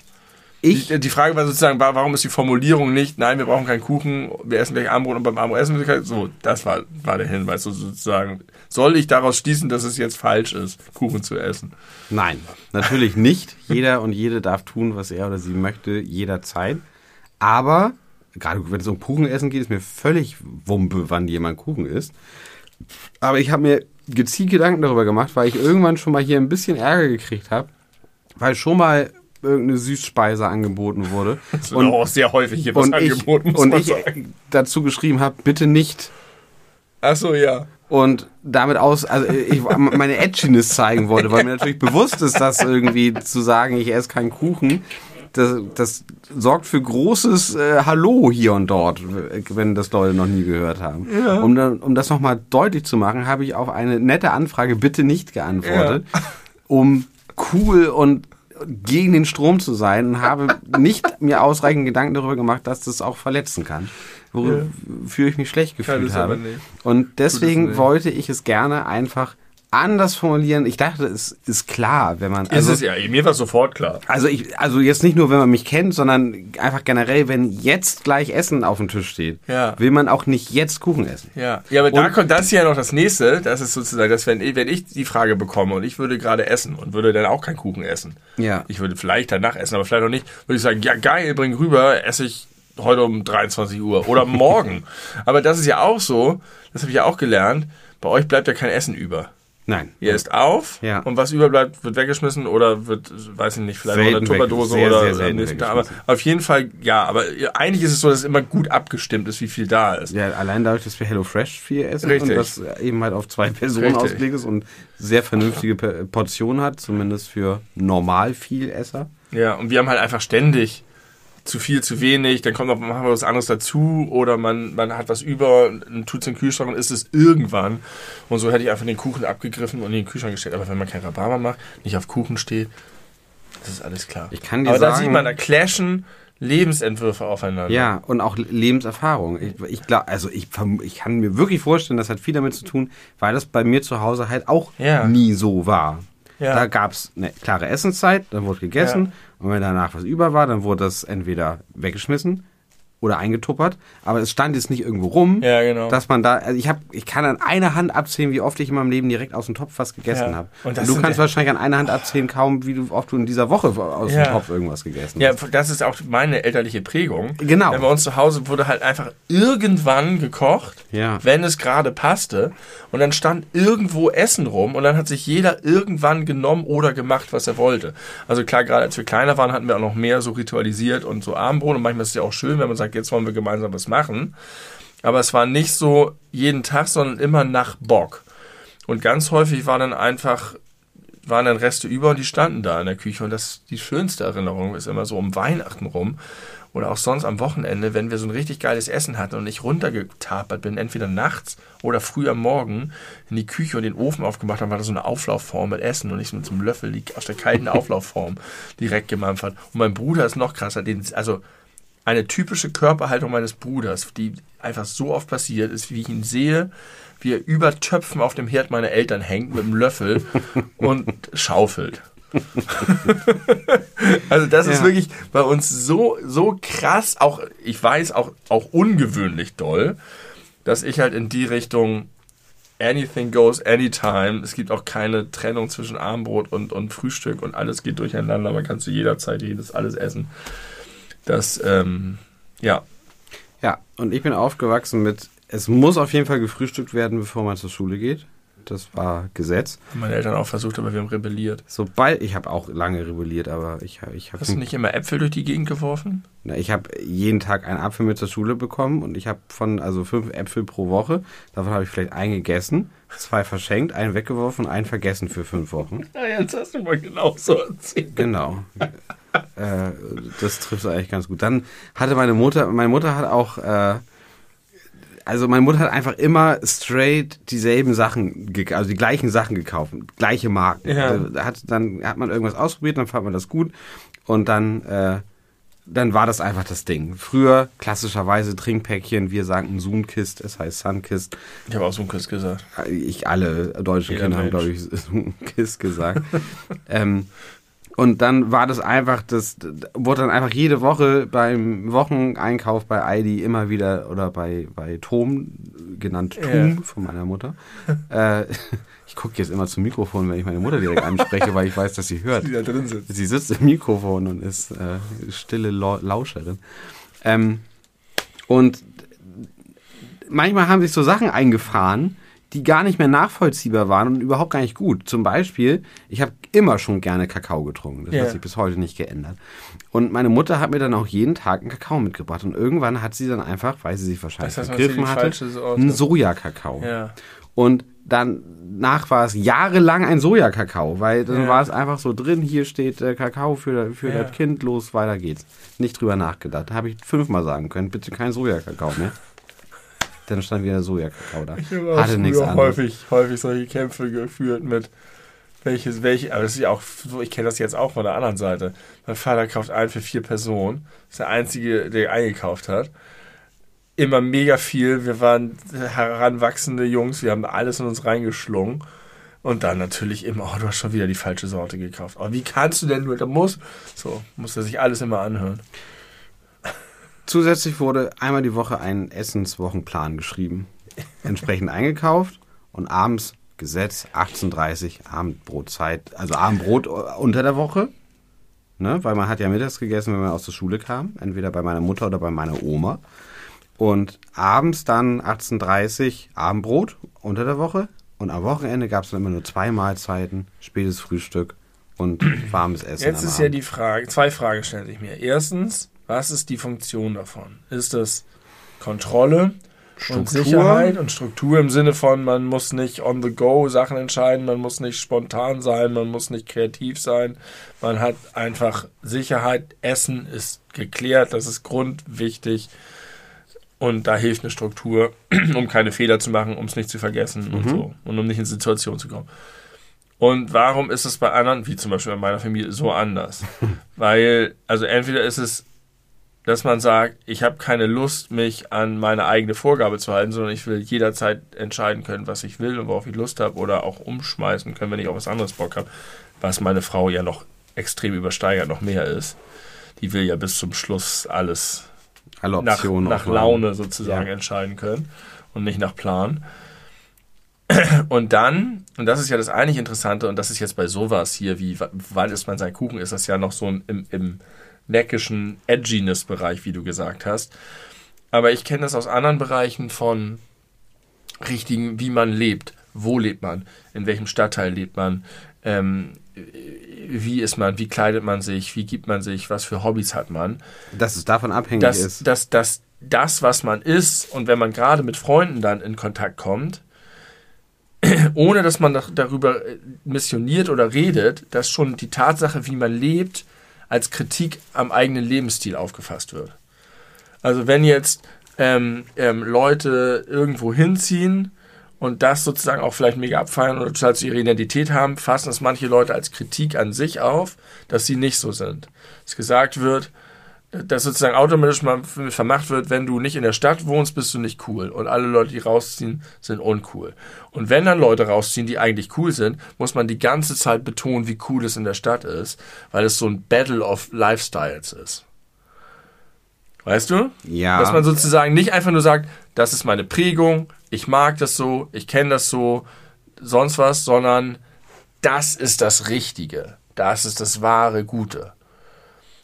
Ich, Die, die Frage war sozusagen, wa- warum ist die Formulierung nicht, nein, wir brauchen keinen Kuchen, wir essen gleich Armbrot und beim Armbrot essen wir kein, so, das war, war der Hinweis so sozusagen. Soll ich daraus schließen, dass es jetzt falsch ist, Kuchen zu essen? nein, natürlich nicht. Jeder und jede darf tun, was er oder sie möchte, jederzeit. Aber, gerade wenn es um Kuchenessen geht, ist mir völlig Wumpe, wann jemand Kuchen isst. Aber ich habe mir gezielt Gedanken darüber gemacht, weil ich irgendwann schon mal hier ein bisschen Ärger gekriegt habe, weil schon mal irgendeine Süßspeise angeboten wurde. Das wird auch sehr häufig hier was und ich, angeboten, muss und man ich sagen. dazu geschrieben habe, bitte nicht. Achso, ja. Und damit aus, also ich meine Edginess zeigen wollte, weil mir natürlich bewusst ist, dass irgendwie zu sagen, ich esse keinen Kuchen, das, das sorgt für großes äh, Hallo hier und dort, wenn das Leute noch nie gehört haben. Um, dann- um das nochmal deutlich zu machen, habe ich auf eine nette Anfrage bitte nicht geantwortet, um cool und gegen den Strom zu sein und habe nicht mir ausreichend Gedanken darüber gemacht, dass das auch verletzen kann. Wofür ich mich schlecht gefühlt habe. Und deswegen wollte ich es gerne einfach anders formulieren. Ich dachte, es ist klar, wenn man also, ist es ja, mir war sofort klar. also ich also jetzt nicht nur, wenn man mich kennt, sondern einfach generell, wenn jetzt gleich Essen auf dem Tisch steht, Ja. will man auch nicht jetzt Kuchen essen. Ja, ja aber da Und- kommt das ist ja noch das nächste. Das ist sozusagen, dass wenn, wenn ich die Frage bekomme und ich würde gerade essen und würde dann auch keinen Kuchen essen. Ja. Ich würde vielleicht danach essen, aber vielleicht auch nicht. Würde ich sagen, ja geil, bring rüber, esse ich heute um 23 Uhr oder morgen. aber das ist ja auch so, das habe ich ja auch gelernt, bei euch bleibt ja kein Essen über. Nein. Ihr esst auf Ja. und was überbleibt, wird weggeschmissen oder wird, weiß ich nicht, vielleicht Selten eine Tupperdose weg- sehr, oder sehr nächsten. Aber auf jeden Fall, ja, aber eigentlich ist es so, dass es immer gut abgestimmt ist, wie viel da ist. Ja, allein dadurch, dass wir HelloFresh viel essen Richtig. und das eben halt auf zwei Personen Richtig. ausgelegt ist und sehr vernünftige Portionen hat, zumindest für normal viel Esser. Ja, und wir haben halt einfach ständig zu viel, zu wenig, dann kommt noch machen wir was anderes dazu oder man, man hat was über und tut es in den Kühlschrank und isst es irgendwann. Und so hätte ich einfach den Kuchen abgegriffen und in den Kühlschrank gestellt. Aber wenn man kein Rhabarber macht, nicht auf Kuchen steht, das ist alles klar. Ich kann dir Aber da sagen- sieht man, da clashen Lebensentwürfe aufeinander. Ja, und auch Lebenserfahrung. Ich, ich glaube, also ich, ich kann mir wirklich vorstellen, das hat viel damit zu tun, weil das bei mir zu Hause halt auch Ja. nie so war. Ja. Da gab es eine klare Essenszeit, dann wurde gegessen und wenn danach was über war, dann wurde das entweder weggeschmissen oder eingetuppert. Aber es stand jetzt nicht irgendwo rum, Ja, genau. dass man da, also ich habe, ich kann an einer Hand abzählen, wie oft ich in meinem Leben direkt aus dem Topf was gegessen Ja. habe. Und Und, du kannst ja- wahrscheinlich an einer Hand abzählen, kaum wie du oft du in dieser Woche aus Ja. dem Topf irgendwas gegessen Ja, hast. das ist auch meine elterliche Prägung. Genau. Denn bei uns zu Hause wurde halt einfach irgendwann gekocht, Ja. wenn es gerade passte. Und dann stand irgendwo Essen rum und dann hat sich jeder irgendwann genommen oder gemacht, was er wollte. Also klar, gerade als wir kleiner waren, hatten wir auch noch mehr so ritualisiert und so Abendbrot. Und manchmal ist es ja auch schön, wenn man sagt, jetzt wollen wir gemeinsam was machen. Aber es war nicht so jeden Tag, sondern immer nach Bock. Und ganz häufig war dann einfach waren dann Reste über und die standen da in der Küche. Und das die schönste Erinnerung ist immer so um Weihnachten rum oder auch sonst am Wochenende, wenn wir so ein richtig geiles Essen hatten und ich runtergetapert bin, entweder nachts oder früh am Morgen in die Küche und den Ofen aufgemacht habe, war da so eine Auflaufform mit Essen und ich mit so einem Löffel die aus der kalten Auflaufform direkt gemampft. Und mein Bruder ist noch krasser, den, also eine typische Körperhaltung meines Bruders, die einfach so oft passiert ist, wie ich ihn sehe, wie er über Töpfen auf dem Herd meiner Eltern hängt mit einem Löffel und schaufelt. also das ist Ja. wirklich bei uns so, so krass, auch, ich weiß, auch, auch ungewöhnlich doll, dass ich halt in die Richtung anything goes anytime. Es gibt auch keine Trennung zwischen Armbrot und, und Frühstück und alles geht durcheinander. Man kann zu jeder Zeit jedes alles essen. Das, ähm, ja, Ja, und ich bin aufgewachsen mit, es muss auf jeden Fall gefrühstückt werden, bevor man zur Schule geht. Das war Gesetz. haben meine Eltern auch versucht, aber wir haben rebelliert. Sobald, ich habe auch lange rebelliert, aber ich, ich habe Hast du nicht immer Äpfel durch die Gegend geworfen? Na, Ich habe jeden Tag einen Apfel mit zur Schule bekommen und ich habe von, also fünf Äpfel pro Woche, davon habe ich vielleicht einen gegessen, zwei verschenkt, einen weggeworfen und einen vergessen für fünf Wochen. Ja, jetzt hast du mal genau so erzählt. Genau. Äh, das trifft eigentlich ganz gut. Dann hatte meine Mutter, meine Mutter hat auch, äh, also meine Mutter hat einfach immer straight dieselben Sachen, also die gleichen Sachen gekauft, gleiche Marken. Ja. Also, hat, dann hat man irgendwas ausprobiert, dann fand man das gut und dann äh, dann war das einfach das Ding. Früher klassischerweise Trinkpäckchen, wir sagen Sunkist, es heißt Sunkist. Ich habe auch Sunkist gesagt. Ich alle deutschen Jeder Kinder haben, Mensch. glaube ich, Sunkist gesagt. ähm, und dann war das einfach, das wurde dann einfach jede Woche beim Wocheneinkauf bei Aldi immer wieder oder bei, bei Tom, genannt Tum Ja. von meiner Mutter. äh, ich gucke jetzt immer zum Mikrofon, wenn ich meine Mutter direkt anspreche, weil ich weiß, dass sie hört. Die da drin sitzt. Sie sitzt im Mikrofon und ist äh, stille Lau- Lauscherin. Ähm, und manchmal haben sich so Sachen eingefahren, die gar nicht mehr nachvollziehbar waren und überhaupt gar nicht gut. Zum Beispiel, ich habe immer schon gerne Kakao getrunken. Das Ja. hat sich bis heute nicht geändert. Und meine Mutter hat mir dann auch jeden Tag einen Kakao mitgebracht. Und irgendwann hat sie dann einfach, weil sie sich wahrscheinlich Das heißt, die hatte, einen Sojakakao. Ja. Und danach war es jahrelang ein Sojakakao, weil dann Ja. war es einfach so drin, hier steht äh, Kakao für, für das Kind, los, weiter geht's. Nicht drüber nachgedacht. Da habe ich fünfmal sagen können, bitte kein Sojakakao mehr. Dann stand wieder Sojakakao da. Ich habe Hatte nichts anderes. häufig, häufig solche Kämpfe geführt mit welches, welche, aber das ist ja auch so, ich kenne das jetzt auch von der anderen Seite. Mein Vater kauft ein für vier Personen. Das ist der Einzige, der eingekauft hat. Immer mega viel. Wir waren heranwachsende Jungs, wir haben alles in uns reingeschlungen. Und dann natürlich immer, oh, du hast schon wieder die falsche Sorte gekauft. Oh, wie kannst du denn nur, da muss, so, muss er sich alles immer anhören. Zusätzlich wurde einmal die Woche ein Essenswochenplan geschrieben. Entsprechend eingekauft und abends Gesetz 18.30 Abendbrotzeit. Also Abendbrot unter der Woche. Ne? Weil man hat ja mittags gegessen, wenn man aus der Schule kam. Entweder bei meiner Mutter oder bei meiner Oma. Und abends dann 18.30 Abendbrot unter der Woche. Und am Wochenende gab es dann immer nur zwei Mahlzeiten, spätes Frühstück und warmes Essen. Jetzt ist ja Abend. die Frage, zwei Fragen stelle ich mir. Erstens, was ist die Funktion davon? Ist das Kontrolle und Struktur? Sicherheit und Struktur im Sinne von, man muss nicht on the go Sachen entscheiden, man muss nicht spontan sein, man muss nicht kreativ sein, man hat einfach Sicherheit, Essen ist geklärt, das ist grundwichtig und da hilft eine Struktur, um keine Fehler zu machen, um es nicht zu vergessen und so und um nicht in Situationen zu kommen. Und warum ist es bei anderen, wie zum Beispiel bei meiner Familie, so anders? Weil, also entweder ist es, dass man sagt, ich habe keine Lust, mich an meine eigene Vorgabe zu halten, sondern ich will jederzeit entscheiden können, was ich will und worauf ich Lust habe oder auch umschmeißen können, wenn ich auf was anderes Bock habe, was meine Frau ja noch extrem übersteigert, noch mehr ist. Die will ja bis zum Schluss alles Alle nach, nach. Laune sozusagen Ja. entscheiden können und nicht nach Plan. Und dann, und das ist ja das eigentlich Interessante, und das ist jetzt bei sowas hier, wie wann isst man seinen Kuchen, ist das ja noch so ein, im, im neckischen Edginess-Bereich, wie du gesagt hast. Aber ich kenne das aus anderen Bereichen von richtigen, wie man lebt. Wo lebt man? In welchem Stadtteil lebt man? Ähm, wie ist man? Wie kleidet man sich? Wie gibt man sich? Was für Hobbys hat man? Dass es davon abhängig dass, ist. dass, dass das, was man ist, und wenn man gerade mit Freunden dann in Kontakt kommt, ohne dass man da- darüber äh, missioniert oder redet, dass schon die Tatsache, wie man lebt, als Kritik am eigenen Lebensstil aufgefasst wird. Also wenn jetzt ähm, ähm, Leute irgendwo hinziehen und das sozusagen auch vielleicht mega abfeiern oder total zu ihrer Identität haben, fassen es manche Leute als Kritik an sich auf, dass sie nicht so sind. Dass gesagt wird, dass sozusagen automatisch mal vermacht wird, wenn du nicht in der Stadt wohnst, bist du nicht cool. Und alle Leute, die rausziehen, sind uncool. Und wenn dann Leute rausziehen, die eigentlich cool sind, muss man die ganze Zeit betonen, wie cool es in der Stadt ist, weil es so ein Battle of Lifestyles ist. Weißt du? Ja. Dass man sozusagen nicht einfach nur sagt, das ist meine Prägung, ich mag das so, ich kenne das so, sonst was, sondern das ist das Richtige. Das ist das wahre Gute.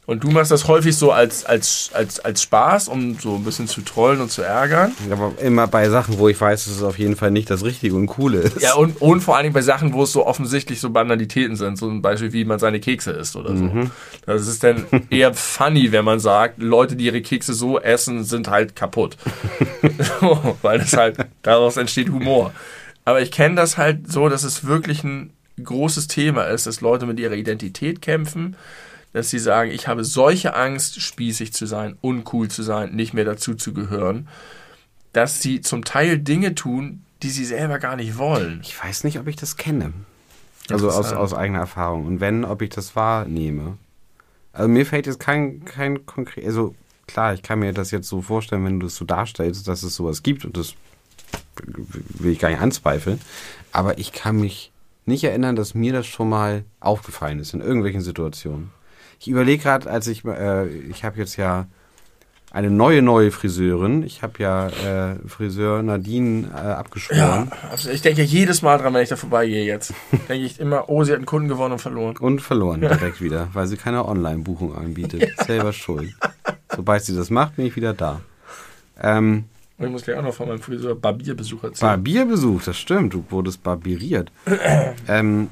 Und du machst das häufig so als, als, als, als Spaß, um so ein bisschen zu trollen und zu ärgern. Aber immer bei Sachen, wo ich weiß, dass es auf jeden Fall nicht das Richtige und Coole ist. Ja, und, und vor allen Dingen bei Sachen, wo es so offensichtlich so Banalitäten sind. So ein Beispiel, wie man seine Kekse isst oder so. Das ist dann eher funny, wenn man sagt, Leute, die ihre Kekse so essen, sind halt kaputt. so, weil das halt, daraus entsteht Humor. Aber ich kenne das halt so, dass es wirklich ein großes Thema ist, dass Leute mit ihrer Identität kämpfen, dass sie sagen, ich habe solche Angst, spießig zu sein, uncool zu sein, nicht mehr dazu zu gehören, dass sie zum Teil Dinge tun, die sie selber gar nicht wollen. Ich weiß nicht, ob ich das kenne. Also aus, aus eigener Erfahrung. Und wenn, ob ich das wahrnehme. Also mir fällt jetzt kein, kein konkret, also klar, ich kann mir das jetzt so vorstellen, wenn du es so darstellst, dass es sowas gibt und das will ich gar nicht anzweifeln. Aber ich kann mich nicht erinnern, dass mir das schon mal aufgefallen ist in irgendwelchen Situationen. Ich überlege gerade, als ich, äh, ich habe jetzt ja eine neue, neue Friseurin. Ich habe ja äh, Friseur Nadine äh, abgeschworen. Ja, also ich denke jedes Mal dran, wenn ich da vorbeigehe jetzt. denke ich immer, oh, sie hat einen Kunden gewonnen und verloren. Und verloren direkt wieder, weil sie keine Online-Buchung anbietet. Ja. Selber schuld. Sobald sie das macht, bin ich wieder da. Ähm, und ich muss gleich auch noch von meinem Friseur Barbierbesuch erzählen. Barbierbesuch, das stimmt. Du wurdest barbiriert. ähm,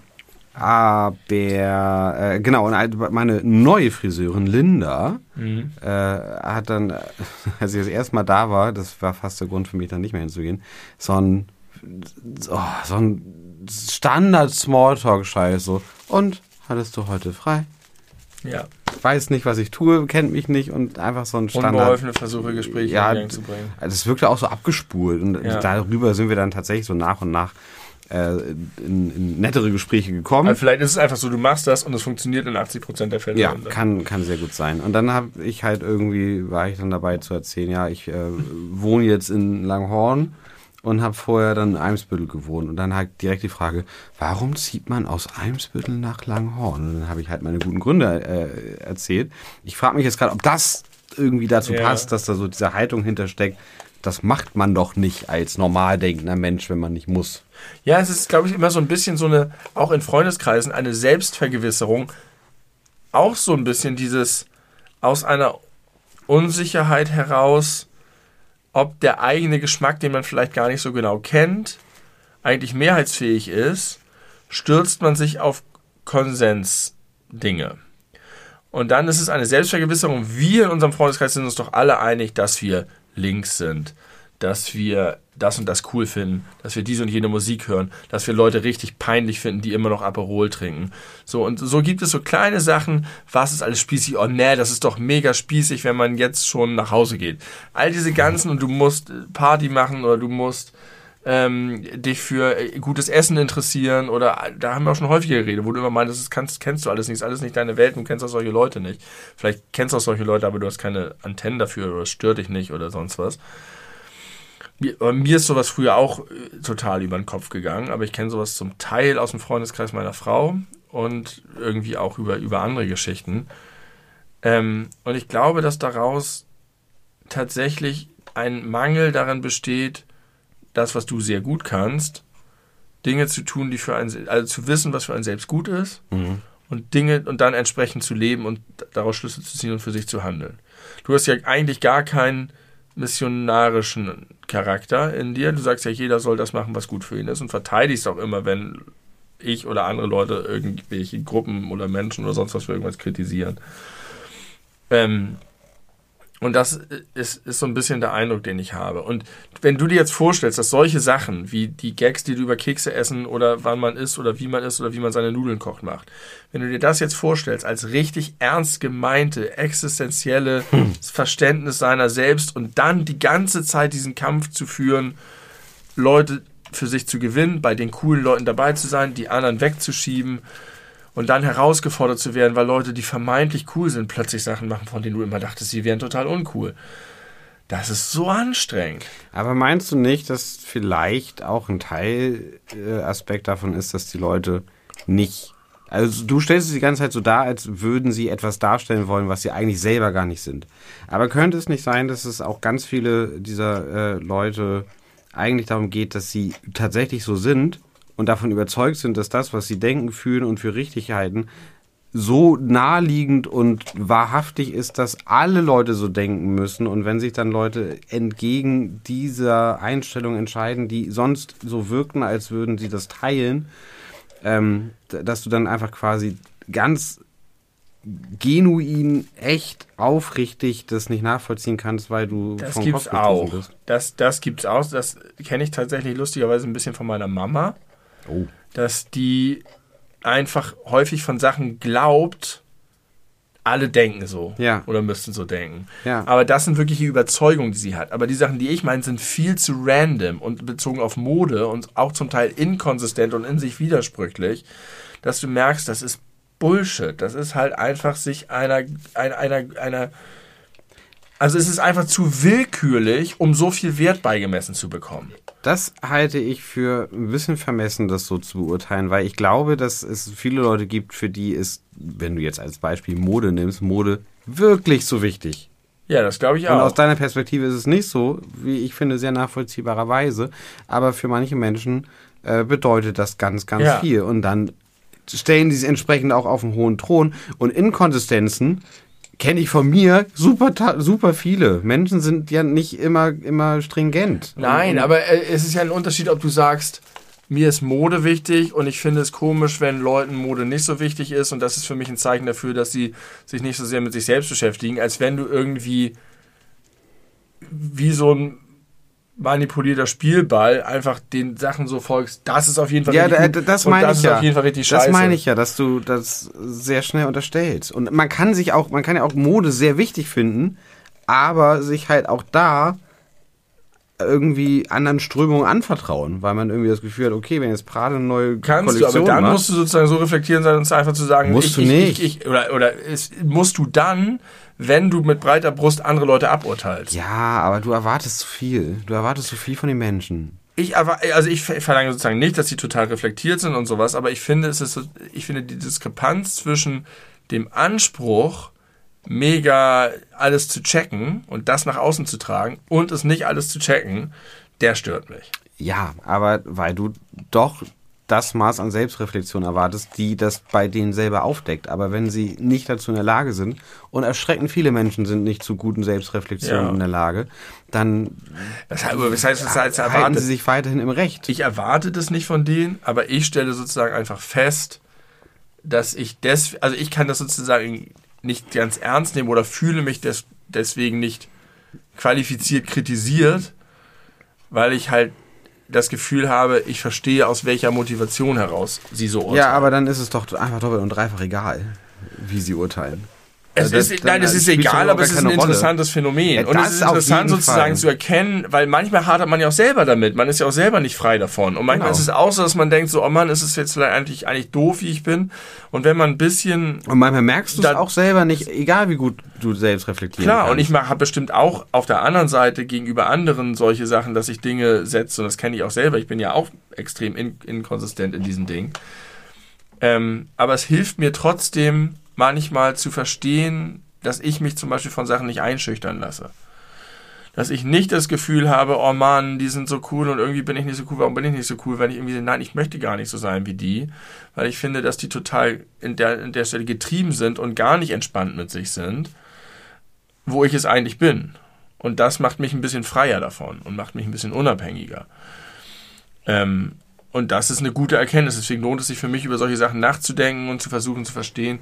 aber äh, genau, und meine neue Friseurin Linda mhm. äh, hat dann, als ich das erste Mal da war, das war fast der Grund für mich dann nicht mehr hinzugehen, so ein, oh, so ein Standard-Smalltalk-Scheiß so. Und hattest du heute frei? Ja. Weiß nicht, was ich tue, kennt mich nicht und einfach so ein Standard. Unbeholfene Versuche, Gespräche ja, in Gang zu bringen. Das wirkte auch so abgespult und ja. darüber sind wir dann tatsächlich so nach und nach äh, in, in, nettere Gespräche gekommen. Also vielleicht ist es einfach so, du machst das und es funktioniert in 80 Prozent der Fälle. Ja, kann, kann sehr gut sein. Und dann habe ich halt irgendwie, war ich dann dabei zu erzählen, ja, ich äh, wohne jetzt in Langhorn und habe vorher dann in Eimsbüttel gewohnt. Und dann halt direkt die Frage, warum zieht man aus Eimsbüttel nach Langhorn? Und dann habe ich halt meine guten Gründe äh, erzählt. Ich frage mich jetzt gerade, ob das irgendwie dazu ja. passt, dass da so diese Haltung hintersteckt. Das macht man doch nicht als normal denkender Mensch, wenn man nicht muss. Ja, es ist, glaube ich, immer so ein bisschen so eine, auch in Freundeskreisen, eine Selbstvergewisserung. Auch so ein bisschen dieses aus einer Unsicherheit heraus, ob der eigene Geschmack, den man vielleicht gar nicht so genau kennt, eigentlich mehrheitsfähig ist, stürzt man sich auf Konsensdinge. Und dann ist es eine Selbstvergewisserung. Wir in unserem Freundeskreis sind uns doch alle einig, dass wir links sind, dass wir das und das cool finden, dass wir diese und jene Musik hören, dass wir Leute richtig peinlich finden, die immer noch Aperol trinken. So und so gibt es so kleine Sachen, was ist alles spießig? Oh nee, das ist doch mega spießig, wenn man jetzt schon nach Hause geht. All diese ganzen und du musst Party machen oder du musst ähm, dich für äh, gutes Essen interessieren oder da haben wir auch schon häufiger geredet, wo du immer meinst, das kannst, kennst du alles nicht, ist alles nicht deine Welt, du kennst auch solche Leute nicht. Vielleicht kennst du auch solche Leute, aber du hast keine Antennen dafür oder es stört dich nicht oder sonst was. Mir, mir ist sowas früher auch äh, total über den Kopf gegangen, aber ich kenne sowas zum Teil aus dem Freundeskreis meiner Frau und irgendwie auch über, über andere Geschichten. Ähm, und ich glaube, dass daraus tatsächlich ein Mangel daran besteht, das, was du sehr gut kannst, Dinge zu tun, die für einen, also zu wissen, was für einen selbst gut ist mhm. und Dinge und dann entsprechend zu leben und daraus Schlüsse zu ziehen und für sich zu handeln. Du hast ja eigentlich gar keinen missionarischen Charakter in dir. Du sagst ja, jeder soll das machen, was gut für ihn ist und verteidigst auch immer, wenn ich oder andere Leute irgendwelche Gruppen oder Menschen oder sonst was für irgendwas kritisieren. Ähm, und das ist, ist so ein bisschen der Eindruck, den ich habe. Und wenn du dir jetzt vorstellst, dass solche Sachen wie die Gags, die du über Kekse essen oder wann man isst oder wie man isst oder wie man seine Nudeln kocht macht, wenn du dir das jetzt vorstellst als richtig ernst gemeinte, existenzielle hm. Verständnis seiner selbst und dann die ganze Zeit diesen Kampf zu führen, Leute für sich zu gewinnen, bei den coolen Leuten dabei zu sein, die anderen wegzuschieben, und dann herausgefordert zu werden, weil Leute, die vermeintlich cool sind, plötzlich Sachen machen, von denen du immer dachtest, sie wären total uncool. Das ist so anstrengend. Aber meinst du nicht, dass vielleicht auch ein Teilaspekt davon ist, dass die Leute nicht. Also du stellst es die ganze Zeit so dar, als würden sie etwas darstellen wollen, was sie eigentlich selber gar nicht sind. Aber könnte es nicht sein, dass es auch ganz viele dieser äh, Leute eigentlich darum geht, dass sie tatsächlich so sind und davon überzeugt sind, dass das, was sie denken, fühlen und für richtig halten, so naheliegend und wahrhaftig ist, dass alle Leute so denken müssen. Und wenn sich dann Leute entgegen dieser Einstellung entscheiden, die sonst so wirkten, als würden sie das teilen, ähm, dass du dann einfach quasi ganz genuin, echt, aufrichtig das nicht nachvollziehen kannst, weil du das vom gibt's Kopf auch. bist. Das, das gibt's auch. Das kenne ich tatsächlich lustigerweise ein bisschen von meiner Mama. Oh. Dass die einfach häufig von Sachen glaubt, alle denken so. Ja. Oder müssten so denken. Ja. Aber das sind wirklich die Überzeugungen, die sie hat. Aber die Sachen, die ich meine, sind viel zu random und bezogen auf Mode und auch zum Teil inkonsistent und in sich widersprüchlich, dass du merkst, das ist Bullshit. Das ist halt einfach sich einer, einer, einer, einer also es ist einfach zu willkürlich, um so viel Wert beigemessen zu bekommen. Das halte ich für ein bisschen vermessen, das so zu beurteilen, weil ich glaube, dass es viele Leute gibt, für die ist, wenn du jetzt als Beispiel Mode nimmst, Mode wirklich so wichtig. Ja, das glaube ich auch. Und aus deiner Perspektive ist es nicht so, wie ich finde, sehr nachvollziehbarerweise. Aber für manche Menschen äh, bedeutet das ganz, ganz Ja. viel. Und dann stellen die sich entsprechend auch auf einen hohen Thron. Und Inkonsistenzen kenne ich von mir super, super viele. Menschen sind ja nicht immer, immer stringent. Nein, aber äh, es ist ja ein Unterschied, ob du sagst, mir ist Mode wichtig und ich finde es komisch, wenn Leuten Mode nicht so wichtig ist und das ist für mich ein Zeichen dafür, dass sie sich nicht so sehr mit sich selbst beschäftigen, als wenn du irgendwie wie so ein manipulierter Spielball einfach den Sachen so folgst, das ist auf jeden Fall Ja, richtig da, das meine das ich ist ja. auf jeden Fall richtig scheiße. Das meine ich ja, dass du das sehr schnell unterstellst. Und man kann sich auch, man kann ja auch Mode sehr wichtig finden, aber sich halt auch da irgendwie anderen Strömungen anvertrauen, weil man irgendwie das Gefühl hat, okay, wenn jetzt Prada eine neue Kannst du, Kollektion aber dann macht, musst du sozusagen so reflektieren sein und einfach zu sagen, Musst ich, du ich, nicht. Ich, ich, oder oder es, musst du dann, wenn du mit breiter Brust andere Leute aburteilst. ja, aber du erwartest zu viel. Du erwartest zu viel von den Menschen. Ich also ich ver- verlange sozusagen nicht, dass sie total reflektiert sind und sowas, aber ich finde es ist ich finde die Diskrepanz zwischen dem Anspruch mega alles zu checken und das nach außen zu tragen und es nicht alles zu checken, der stört mich. Ja, aber weil du doch das Maß an Selbstreflexion erwartest, die das bei denen selber aufdeckt. Aber wenn sie nicht dazu in der Lage sind, und erschreckend viele Menschen sind nicht zu guten Selbstreflexionen Ja. in der Lage, dann Das heißt, das heißt, das heißt halten erwartet. sie sich weiterhin im Recht. Ich erwarte das nicht von denen, aber ich stelle sozusagen einfach fest, dass ich des, also ich kann das sozusagen nicht ganz ernst nehmen oder fühle mich des, deswegen nicht qualifiziert kritisiert, weil ich halt das Gefühl habe, ich verstehe aus welcher Motivation heraus sie so urteilen. ja, aber dann ist es doch einfach doppelt und dreifach egal, wie sie urteilen. Es Das- ist, nein, es ist egal, aber es ist ein keine Rolle. interessantes Phänomen. Ja, und es ist interessant sozusagen Fall. zu erkennen, weil manchmal hadert man ja auch selber damit. Man ist ja auch selber nicht frei davon. Und manchmal Genau. ist es auch so, dass man denkt, so, oh Mann, ist es jetzt vielleicht eigentlich, eigentlich doof, wie ich bin. Und wenn man ein bisschen Und manchmal merkst du es Dann- auch selber nicht, egal wie gut du selbst reflektierst. Klar, und ich habe bestimmt auch auf der anderen Seite gegenüber anderen solche Sachen, dass ich Dinge setze, und das kenne ich auch selber. Ich bin ja auch extrem in, inkonsistent in diesen Dingen. Ähm, aber es hilft mir trotzdem manchmal zu verstehen, dass ich mich zum Beispiel von Sachen nicht einschüchtern lasse. Dass ich nicht das Gefühl habe, oh Mann, die sind so cool und irgendwie bin ich nicht so cool, warum bin ich nicht so cool, wenn ich irgendwie, nein, ich möchte gar nicht so sein wie die, weil ich finde, dass die total in der, in der Stelle getrieben sind und gar nicht entspannt mit sich sind wo ich es eigentlich bin. Und das macht mich ein bisschen freier davon und macht mich ein bisschen unabhängiger. Ähm, und das ist eine gute Erkenntnis. Deswegen lohnt es sich für mich, über solche Sachen nachzudenken und zu versuchen zu verstehen.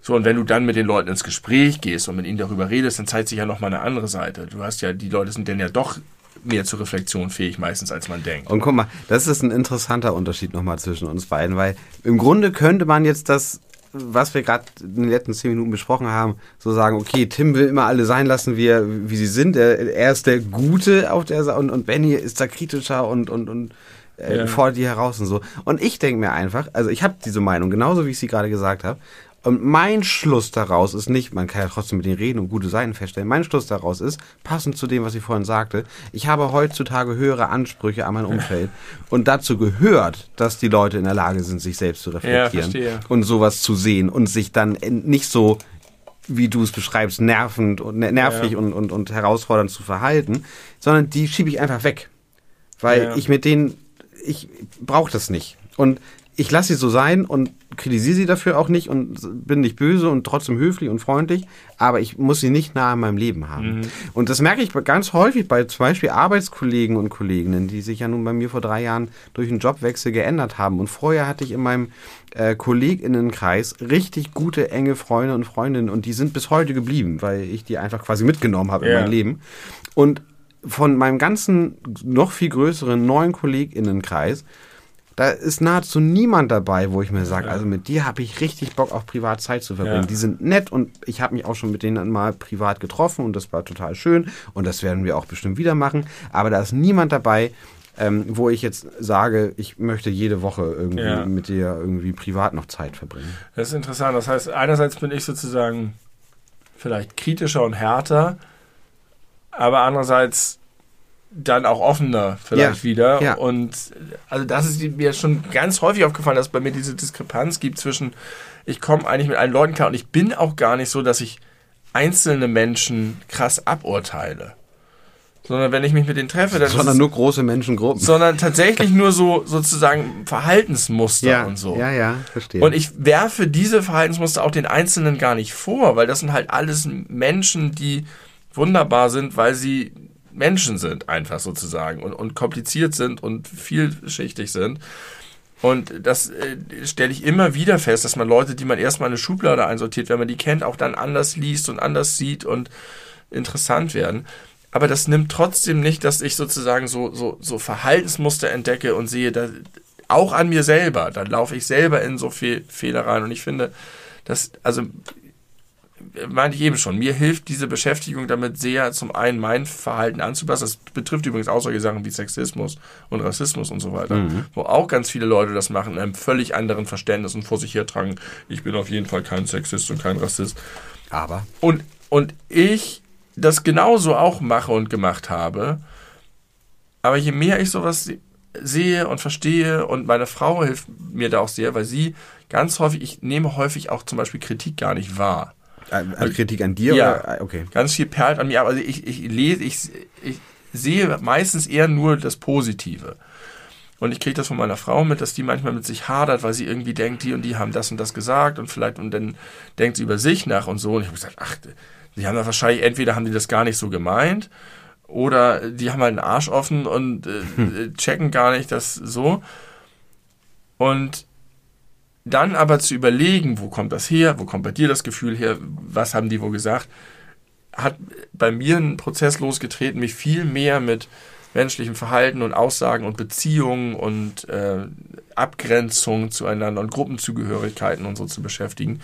So, und wenn du dann mit den Leuten ins Gespräch gehst und mit ihnen darüber redest, dann zeigt sich ja nochmal eine andere Seite. Du hast ja, die Leute sind dann ja doch mehr zur Reflexion fähig meistens, als man denkt. Und guck mal, das ist ein interessanter Unterschied nochmal zwischen uns beiden, weil im Grunde könnte man jetzt das, was wir gerade in den letzten zehn Minuten besprochen haben, so sagen, okay, Tim will immer alle sein lassen, wie, er, wie sie sind. Er, er ist der Gute auf der Seite und, und Benny ist da kritischer und, und, und äh, Ja. fordert die heraus und so. Und ich denke mir einfach, also ich habe diese Meinung, genauso wie ich sie gerade gesagt habe. Und mein Schluss daraus ist nicht, man kann ja trotzdem mit denen reden und gute Seiten feststellen. Mein Schluss daraus ist, passend zu dem, was ich vorhin sagte, ich habe heutzutage höhere Ansprüche an mein Umfeld. Und dazu gehört, dass die Leute in der Lage sind, sich selbst zu reflektieren verstehe. und sowas zu sehen und sich dann nicht so, wie du es beschreibst, nervend und ner- nervig Ja. und, und, und herausfordernd zu verhalten, sondern die schiebe ich einfach weg. Weil Ja. ich mit denen, ich brauche das nicht. Und ich lasse sie so sein und kritisiere sie dafür auch nicht und bin nicht böse und trotzdem höflich und freundlich, aber ich muss sie nicht nah in meinem Leben haben. Und das merke ich ganz häufig bei zum Beispiel Arbeitskollegen und Kolleginnen, die sich ja nun bei mir vor drei Jahren durch einen Jobwechsel geändert haben. Und vorher hatte ich in meinem äh, KollegInnenkreis richtig gute, enge Freunde und Freundinnen und die sind bis heute geblieben, weil ich die einfach quasi mitgenommen habe Ja. in mein Leben. Und von meinem ganzen, noch viel größeren neuen KollegInnenkreis, da ist nahezu niemand dabei, wo ich mir sage, also mit dir habe ich richtig Bock auf privat Zeit zu verbringen. Ja. Die sind nett und ich habe mich auch schon mit denen mal privat getroffen und das war total schön und das werden wir auch bestimmt wieder machen. Aber da ist niemand dabei, ähm, wo ich jetzt sage, ich möchte jede Woche irgendwie Ja. mit dir irgendwie privat noch Zeit verbringen. Das ist interessant. Das heißt, einerseits bin ich sozusagen vielleicht kritischer und härter, aber andererseits dann auch offener vielleicht Ja, wieder. ja. Und also das ist mir schon ganz häufig aufgefallen, dass es bei mir diese Diskrepanz gibt zwischen, ich komme eigentlich mit allen Leuten klar und ich bin auch gar nicht so, dass ich einzelne Menschen krass aburteile. Sondern wenn ich mich mit denen treffe, dann ist Sondern es, nur große Menschengruppen. sondern tatsächlich nur so sozusagen Verhaltensmuster ja, und so. ja, ja, verstehe. Und ich werfe diese Verhaltensmuster auch den Einzelnen gar nicht vor, weil das sind halt alles Menschen, die wunderbar sind, weil sie Menschen sind, einfach sozusagen, und, und kompliziert sind und vielschichtig sind. Und das äh, stelle ich immer wieder fest, dass man Leute, die man erstmal in eine Schublade einsortiert, wenn man die kennt, auch dann anders liest und anders sieht und interessant werden. Aber das nimmt trotzdem nicht, dass ich sozusagen so, so, so Verhaltensmuster entdecke und sehe, da, auch an mir selber. Da laufe ich selber in so viel Fehler rein. Und ich finde, das, also, meinte ich eben schon, mir hilft diese Beschäftigung damit sehr, zum einen mein Verhalten anzupassen. Das betrifft übrigens auch solche Sachen wie Sexismus und Rassismus und so weiter, wo auch ganz viele Leute das machen, in einem völlig anderen Verständnis und vor sich hertragen, ich bin auf jeden Fall kein Sexist und kein Rassist. Aber Und, und ich das genauso auch mache und gemacht habe. Aber je mehr ich sowas se- sehe und verstehe und meine Frau hilft mir da auch sehr, weil sie ganz häufig, ich nehme häufig auch zum Beispiel Kritik gar nicht wahr. Äh, also Kritik an dir Ja. oder? äh, Okay. Ganz viel perlt an mir, aber ich, ich lese, ich, ich sehe meistens eher nur das Positive. Und ich kriege das von meiner Frau mit, dass die manchmal mit sich hadert, weil sie irgendwie denkt, die und die haben das und das gesagt und vielleicht, und dann denkt sie über sich nach und so. Und ich habe gesagt, ach, die haben das wahrscheinlich, entweder haben die das gar nicht so gemeint oder die haben halt einen Arsch offen und äh, checken gar nicht das so. Und dann aber zu überlegen, wo kommt das her, wo kommt bei dir das Gefühl her, was haben die wohl gesagt, hat bei mir einen Prozess losgetreten, mich viel mehr mit menschlichem Verhalten und Aussagen und Beziehungen und äh, Abgrenzung zueinander und Gruppenzugehörigkeiten und so zu beschäftigen.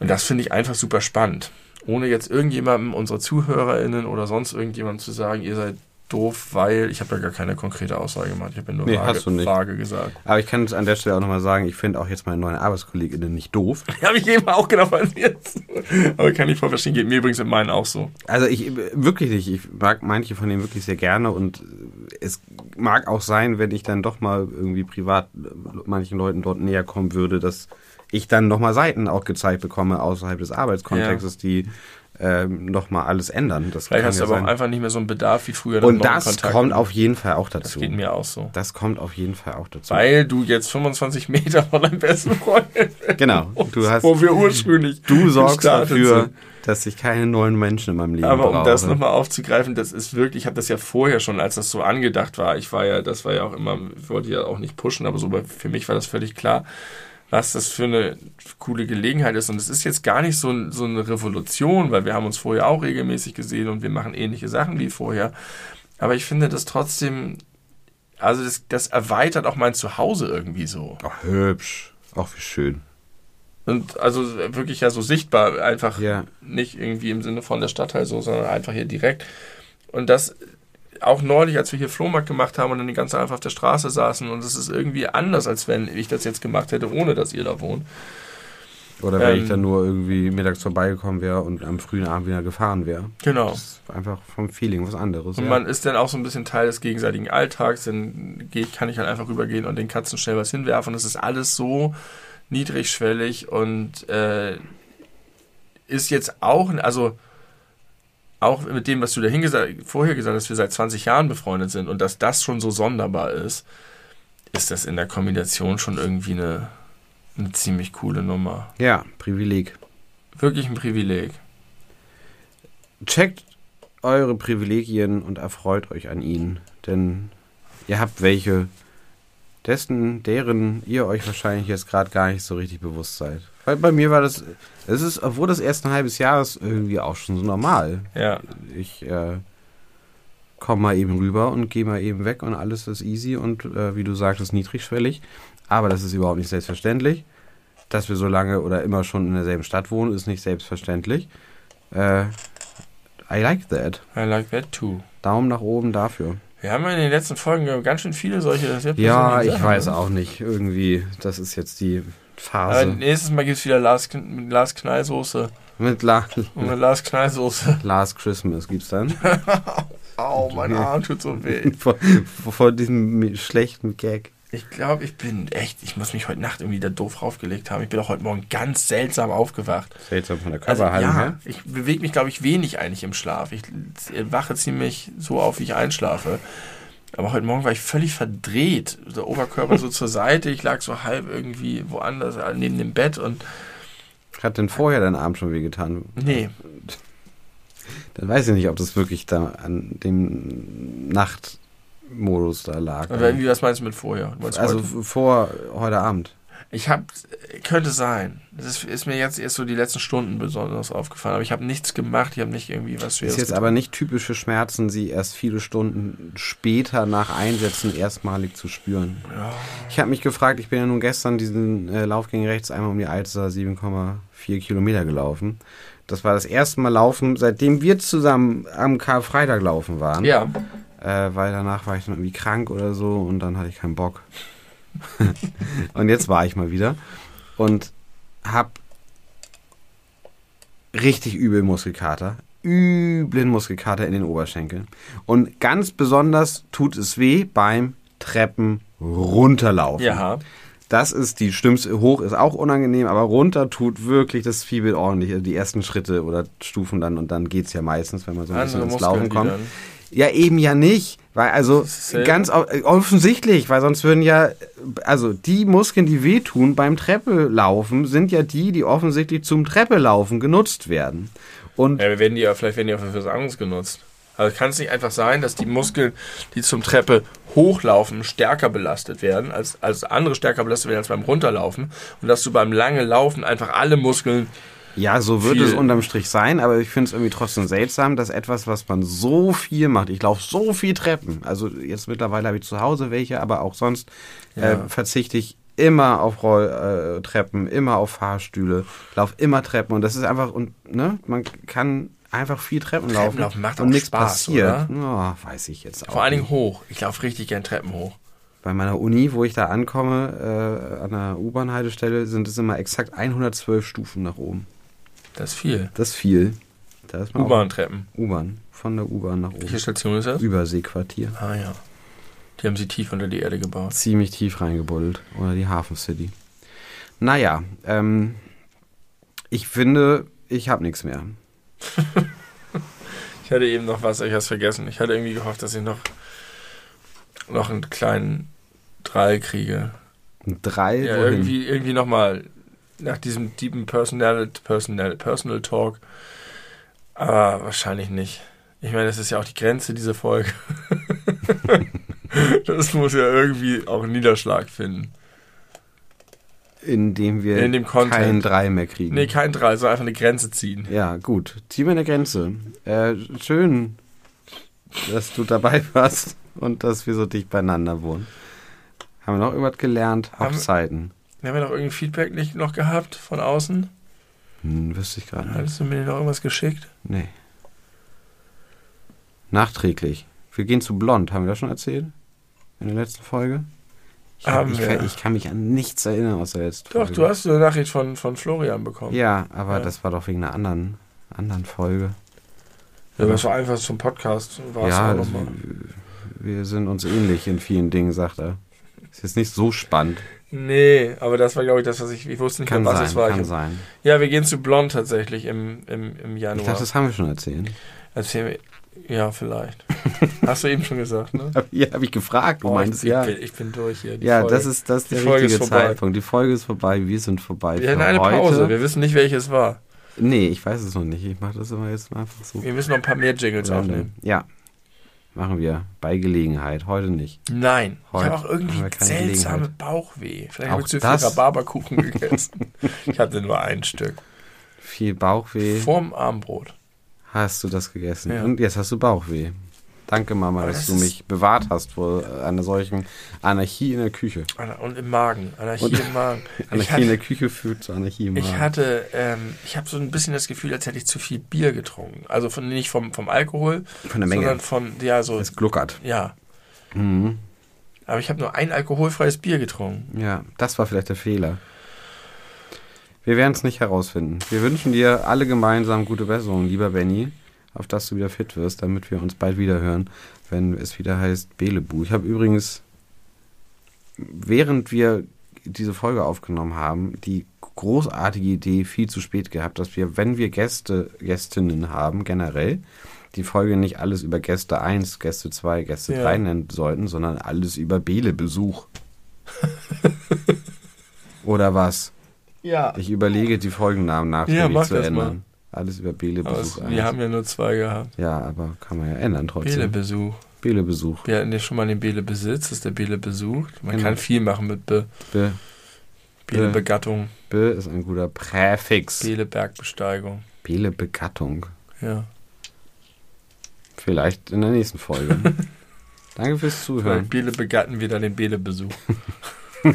Und das finde ich einfach super spannend. Ohne jetzt irgendjemandem, unsere ZuhörerInnen oder sonst irgendjemandem zu sagen, ihr seid doof, weil ich habe ja gar keine konkrete Aussage gemacht. Ich habe ja nur Nee, vage, vage gesagt. Aber ich kann es an der Stelle auch nochmal sagen, ich finde auch jetzt meine neuen ArbeitskollegInnen nicht doof. Habe ich eben auch genau mir. Aber kann ich voll verstehen. Geht mir übrigens in meinen auch so. Also ich wirklich nicht. Ich mag manche von denen wirklich sehr gerne und es mag auch sein, wenn ich dann doch mal irgendwie privat manchen Leuten dort näher kommen würde, dass ich dann nochmal Seiten auch gezeigt bekomme außerhalb des Arbeitskontextes, die ähm, nochmal alles ändern. Das Vielleicht kann hast du ja aber sein. auch einfach nicht mehr so einen Bedarf wie früher. Und das kommt auf jeden Fall auch Das dazu. geht mir auch so. Das kommt auf jeden Fall auch dazu. Weil du jetzt 25 Meter von deinem besten Freund genau. Du hast, wo wir ursprünglich du sorgst dafür, sind. dass ich keine neuen Menschen in meinem Leben Aber um brauche. das nochmal aufzugreifen, das ist wirklich, ich habe das ja vorher schon, als das so angedacht war, ich war ja, das war ja auch immer, ich wollte ja auch nicht pushen, aber so für mich war das völlig klar, was das für eine coole Gelegenheit ist. Und es ist jetzt gar nicht so, ein- so eine Revolution, weil wir haben uns vorher auch regelmäßig gesehen und wir machen ähnliche Sachen wie vorher. Aber ich finde das trotzdem, also das, das erweitert auch mein Zuhause irgendwie so. Ach, hübsch. Auch wie schön. Und also wirklich ja so sichtbar, einfach Ja. nicht irgendwie im Sinne von der Stadtteil so, sondern einfach hier direkt. Und das auch neulich, als wir hier Flohmarkt gemacht haben und dann die ganze Zeit einfach auf der Straße saßen und es ist irgendwie anders, als wenn ich das jetzt gemacht hätte, ohne dass ihr da wohnt. Oder wenn Ähm, ich dann nur irgendwie mittags vorbeigekommen wäre und am frühen Abend wieder gefahren wäre. Genau. Das ist einfach vom Feeling was anderes. Und ja. man ist dann auch so ein bisschen Teil des gegenseitigen Alltags, dann geht, kann ich halt einfach rübergehen und den Katzen schnell was hinwerfen. Das ist alles so niedrigschwellig und äh, ist jetzt auch, also auch mit dem, was du dahin gesagt, vorher gesagt hast, dass wir seit 20 Jahren befreundet sind und dass das schon so sonderbar ist, ist das in der Kombination schon irgendwie eine, eine ziemlich coole Nummer. ja, Privileg. Wirklich ein Privileg. Checkt eure Privilegien und erfreut euch an ihnen. Denn ihr habt welche, dessen, deren ihr euch wahrscheinlich jetzt gerade gar nicht so richtig bewusst seid. Weil bei mir war das, es ist, obwohl das erst ein halbes Jahr ist, irgendwie auch schon so normal. Ja, Ich äh, komme mal eben rüber und gehe mal eben weg und alles ist easy und äh, wie du sagtest, niedrigschwellig. Aber das ist überhaupt nicht selbstverständlich. Dass wir so lange oder immer schon in derselben Stadt wohnen, ist nicht selbstverständlich. Äh, I like that. I like that too. Daumen nach oben dafür. Wir haben ja in den letzten Folgen ganz schön viele solche Ja, ich weiß auch nicht. Irgendwie, das ist jetzt die Aber Phase. nächstes Mal gibt es wieder Lars, Kn- Lars Knallsoße. Mit La Und eine Lars Knallsoße. Last Christmas gibt's dann. Au, mein Arm tut so weh. vor, vor diesem schlechten Gag. Ich glaube, ich bin echt, ich muss mich heute Nacht irgendwie da doof raufgelegt haben. Ich bin auch heute Morgen ganz seltsam aufgewacht. Seltsam von der Also, Körperhaltung ja, her. ich bewege mich, glaube ich, wenig eigentlich im Schlaf. Ich wache ziemlich so auf, wie ich einschlafe. Aber heute Morgen war ich völlig verdreht. Der Oberkörper so zur Seite. Ich lag so halb irgendwie woanders äh, neben dem Bett und Hat denn vorher dein Arm schon wehgetan? nee, Dann weiß ich nicht, ob das wirklich da an dem Nachtmodus da lag. irgendwie, was meinst du mit vorher? Du also heute? vor heute Abend. Ich habe, könnte sein. Das ist, ist mir jetzt erst so die letzten Stunden besonders aufgefallen. Aber ich habe nichts gemacht. Ich habe nicht irgendwie was Ist Schweres jetzt aber nicht typisch für Schmerzen, sie erst viele Stunden später nach Einsätzen erstmalig zu spüren. Ja. Ich habe mich gefragt, ich bin ja nun gestern diesen äh, Lauf gegen rechts einmal um die Alster 7,4 Kilometer gelaufen. Das war das erste Mal laufen, seitdem wir zusammen am Karfreitag laufen waren. ja. Äh, weil danach war ich dann irgendwie krank oder so und dann hatte ich keinen Bock. und jetzt war ich mal wieder und hab richtig übel Muskelkater. Üblen Muskelkater in den Oberschenkeln. Und ganz besonders tut es weh beim Treppen runterlaufen. Ja. Das ist die schlimmste. Hoch ist auch unangenehm, aber runter tut wirklich das Fiebel ordentlich. Also die ersten Schritte oder Stufen dann und dann geht's ja meistens, wenn man so ein bisschen Andere ins Muskeln, Laufen kommt. dann- Ja, eben ja nicht. Weil, also, ganz äh, offensichtlich, weil sonst würden ja, also, die Muskeln, die wehtun beim Treppelaufen, sind ja die, die offensichtlich zum Treppelaufen genutzt werden. Und Ja, werden die ja, vielleicht werden die auch für was anderes genutzt. Also kann es nicht einfach sein, dass die Muskeln, die zum Treppe hochlaufen, stärker belastet werden, als, als andere stärker belastet werden als beim Runterlaufen und dass du beim lange Laufen einfach alle Muskeln ja, so wird es unterm Strich sein, aber ich finde es irgendwie trotzdem seltsam, dass etwas, was man so viel macht, ich laufe so viel Treppen, also jetzt mittlerweile habe ich zu Hause welche, aber auch sonst äh, Ja. verzichte ich immer auf Rolltreppen, äh, Treppen, immer auf Fahrstühle, laufe immer Treppen und das ist einfach, und ne, man kann einfach viel Treppen laufen Treppenlaufen macht und nichts Spaß, passiert. Ja, weiß ich jetzt auch. vor allen. Dingen hoch. Ich laufe richtig gern Treppen hoch. Bei meiner Uni, wo ich da ankomme, äh, an der U-Bahn-Haltestelle, sind es immer exakt 112 Stufen nach oben. Das ist viel. Das ist viel. Da ist man U-Bahn-Treppen. U-Bahn. Von der U-Bahn nach Welche oben. Station ist das? Überseequartier. Ah ja. Die haben sie tief unter die Erde gebaut. Ziemlich tief reingebuddelt. Oder die Hafen City. Naja, ähm, ich finde, ich habe nichts mehr. Ich hatte eben noch was, ich habe es vergessen. Ich hatte irgendwie gehofft, dass ich noch, noch einen kleinen Drall kriege. Drei, Ja, wohin? irgendwie, irgendwie nochmal nach diesem deepen Personal, Personal, Personal Talk. Aber wahrscheinlich nicht. Ich meine, das ist ja auch die Grenze dieser Folge. das muss ja irgendwie auch einen Niederschlag finden. Indem wir In keinen Drei mehr kriegen. Nee, kein Drall, sondern einfach eine Grenze ziehen. Ja, gut. Zieh mir eine Grenze. Äh, schön, dass du dabei warst und dass wir so dicht beieinander wohnen. Haben wir noch irgendwas gelernt? Hochzeiten. Haben wir noch irgendein Feedback nicht noch gehabt von außen? Hm, wüsste ich gerade nicht. Hattest du mir noch irgendwas geschickt? Nee. Nachträglich. Wir gehen zu Blond, haben wir das schon erzählt? In der letzten Folge? Ich, hab- Haben ich, wir. ich kann mich an nichts erinnern aus der letzten Doch, Folge. du hast eine Nachricht von, von Florian bekommen. Ja, aber Ja. das war doch wegen einer anderen, anderen Folge. Ja, das war einfach zum Podcast. War es ja, das, nochmal. wir sind uns ähnlich in vielen Dingen, sagt er. Ist jetzt nicht so spannend. Nee, aber das war, glaube ich, das, was ich. Ich wusste nicht Kann mehr, was sein, es war. kann Ich, sein. ja, wir gehen zu Blond tatsächlich im, im, im Januar. Ich dachte, das haben wir schon erzählt. Erzähl mir. Ja, vielleicht. Hast du eben schon gesagt, ne? Ja, habe ich gefragt. Du Oh, meinst ich, ja. ich, bin, ich bin durch hier. Die Ja, Folge. das ist, das ist Die der Folge richtige. Zeitpunkt. Die Folge ist vorbei, wir sind vorbei. Wir hatten eine heute. Pause. Wir wissen nicht, welches war. Nee, ich weiß es noch nicht. Ich mache das immer jetzt einfach so. Wir müssen noch ein paar mehr Jingles aufnehmen. Ja, machen wir. Bei Gelegenheit. Heute nicht. Nein. Heute ich habe auch irgendwie seltsame. Bauchweh. Vielleicht habe ich zu viel? Rhabarberkuchen gegessen. ich hatte nur ein Stück. Viel Bauchweh. Vorm Armbrot. Hast du das gegessen? Ja. Und jetzt hast du Bauchweh. Danke, Mama, dass das du mich bewahrt hast vor einer solchen Anarchie in der Küche. Und im Magen. Anarchie Und- im Magen. Ich Anarchie hatte, in der Küche führt zu Anarchie im ich Magen. hatte, ähm, ich habe so ein bisschen das Gefühl, als hätte ich zu viel Bier getrunken. Also von, nicht vom, vom Alkohol, Von der Menge. sondern von, ja, so, Es gluckert. ja. Mhm. Aber ich habe nur ein alkoholfreies Bier getrunken. Ja, das war vielleicht der Fehler. Wir werden es nicht herausfinden. Wir wünschen dir alle gemeinsam gute Besserung, lieber Benny, auf dass du wieder fit wirst, damit wir uns bald wieder hören, wenn es wieder heißt Belebu. Ich habe übrigens, während wir diese Folge aufgenommen haben, die großartige Idee viel zu spät gehabt, dass wir, wenn wir Gäste, Gästinnen haben, generell, die Folge nicht alles über Gäste 1, Gäste 2, Gäste Ja. 3 nennen sollten, sondern alles über Bele-Besuch. Oder was? Ja. Ich überlege, die Folgennamen Ja, nachträglich mach zu ändern. Alles über Bele-Besuch es, 1. wir haben ja nur zwei gehabt. ja, aber kann man ja ändern trotzdem. Bele-Besuch. Bele-Besuch. Wir hatten ja schon mal den Bele-Besitz, das ist der Bele-Besuch. Man Genau. kann viel machen mit Be Be, Bele-Begattung, Be ist ein guter Präfix. Bele-Bergbesteigung. Bele-Begattung. Ja. Vielleicht in der nächsten Folge. Danke fürs Bei Zuhören. Bele begatten wir dann den Bele-Besuch.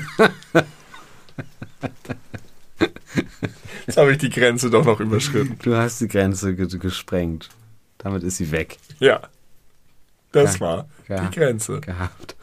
Jetzt habe ich die Grenze doch noch überschritten. Du hast die Grenze ge gesprengt. Damit ist sie weg. Ja. Das war die Grenze. Gehabt.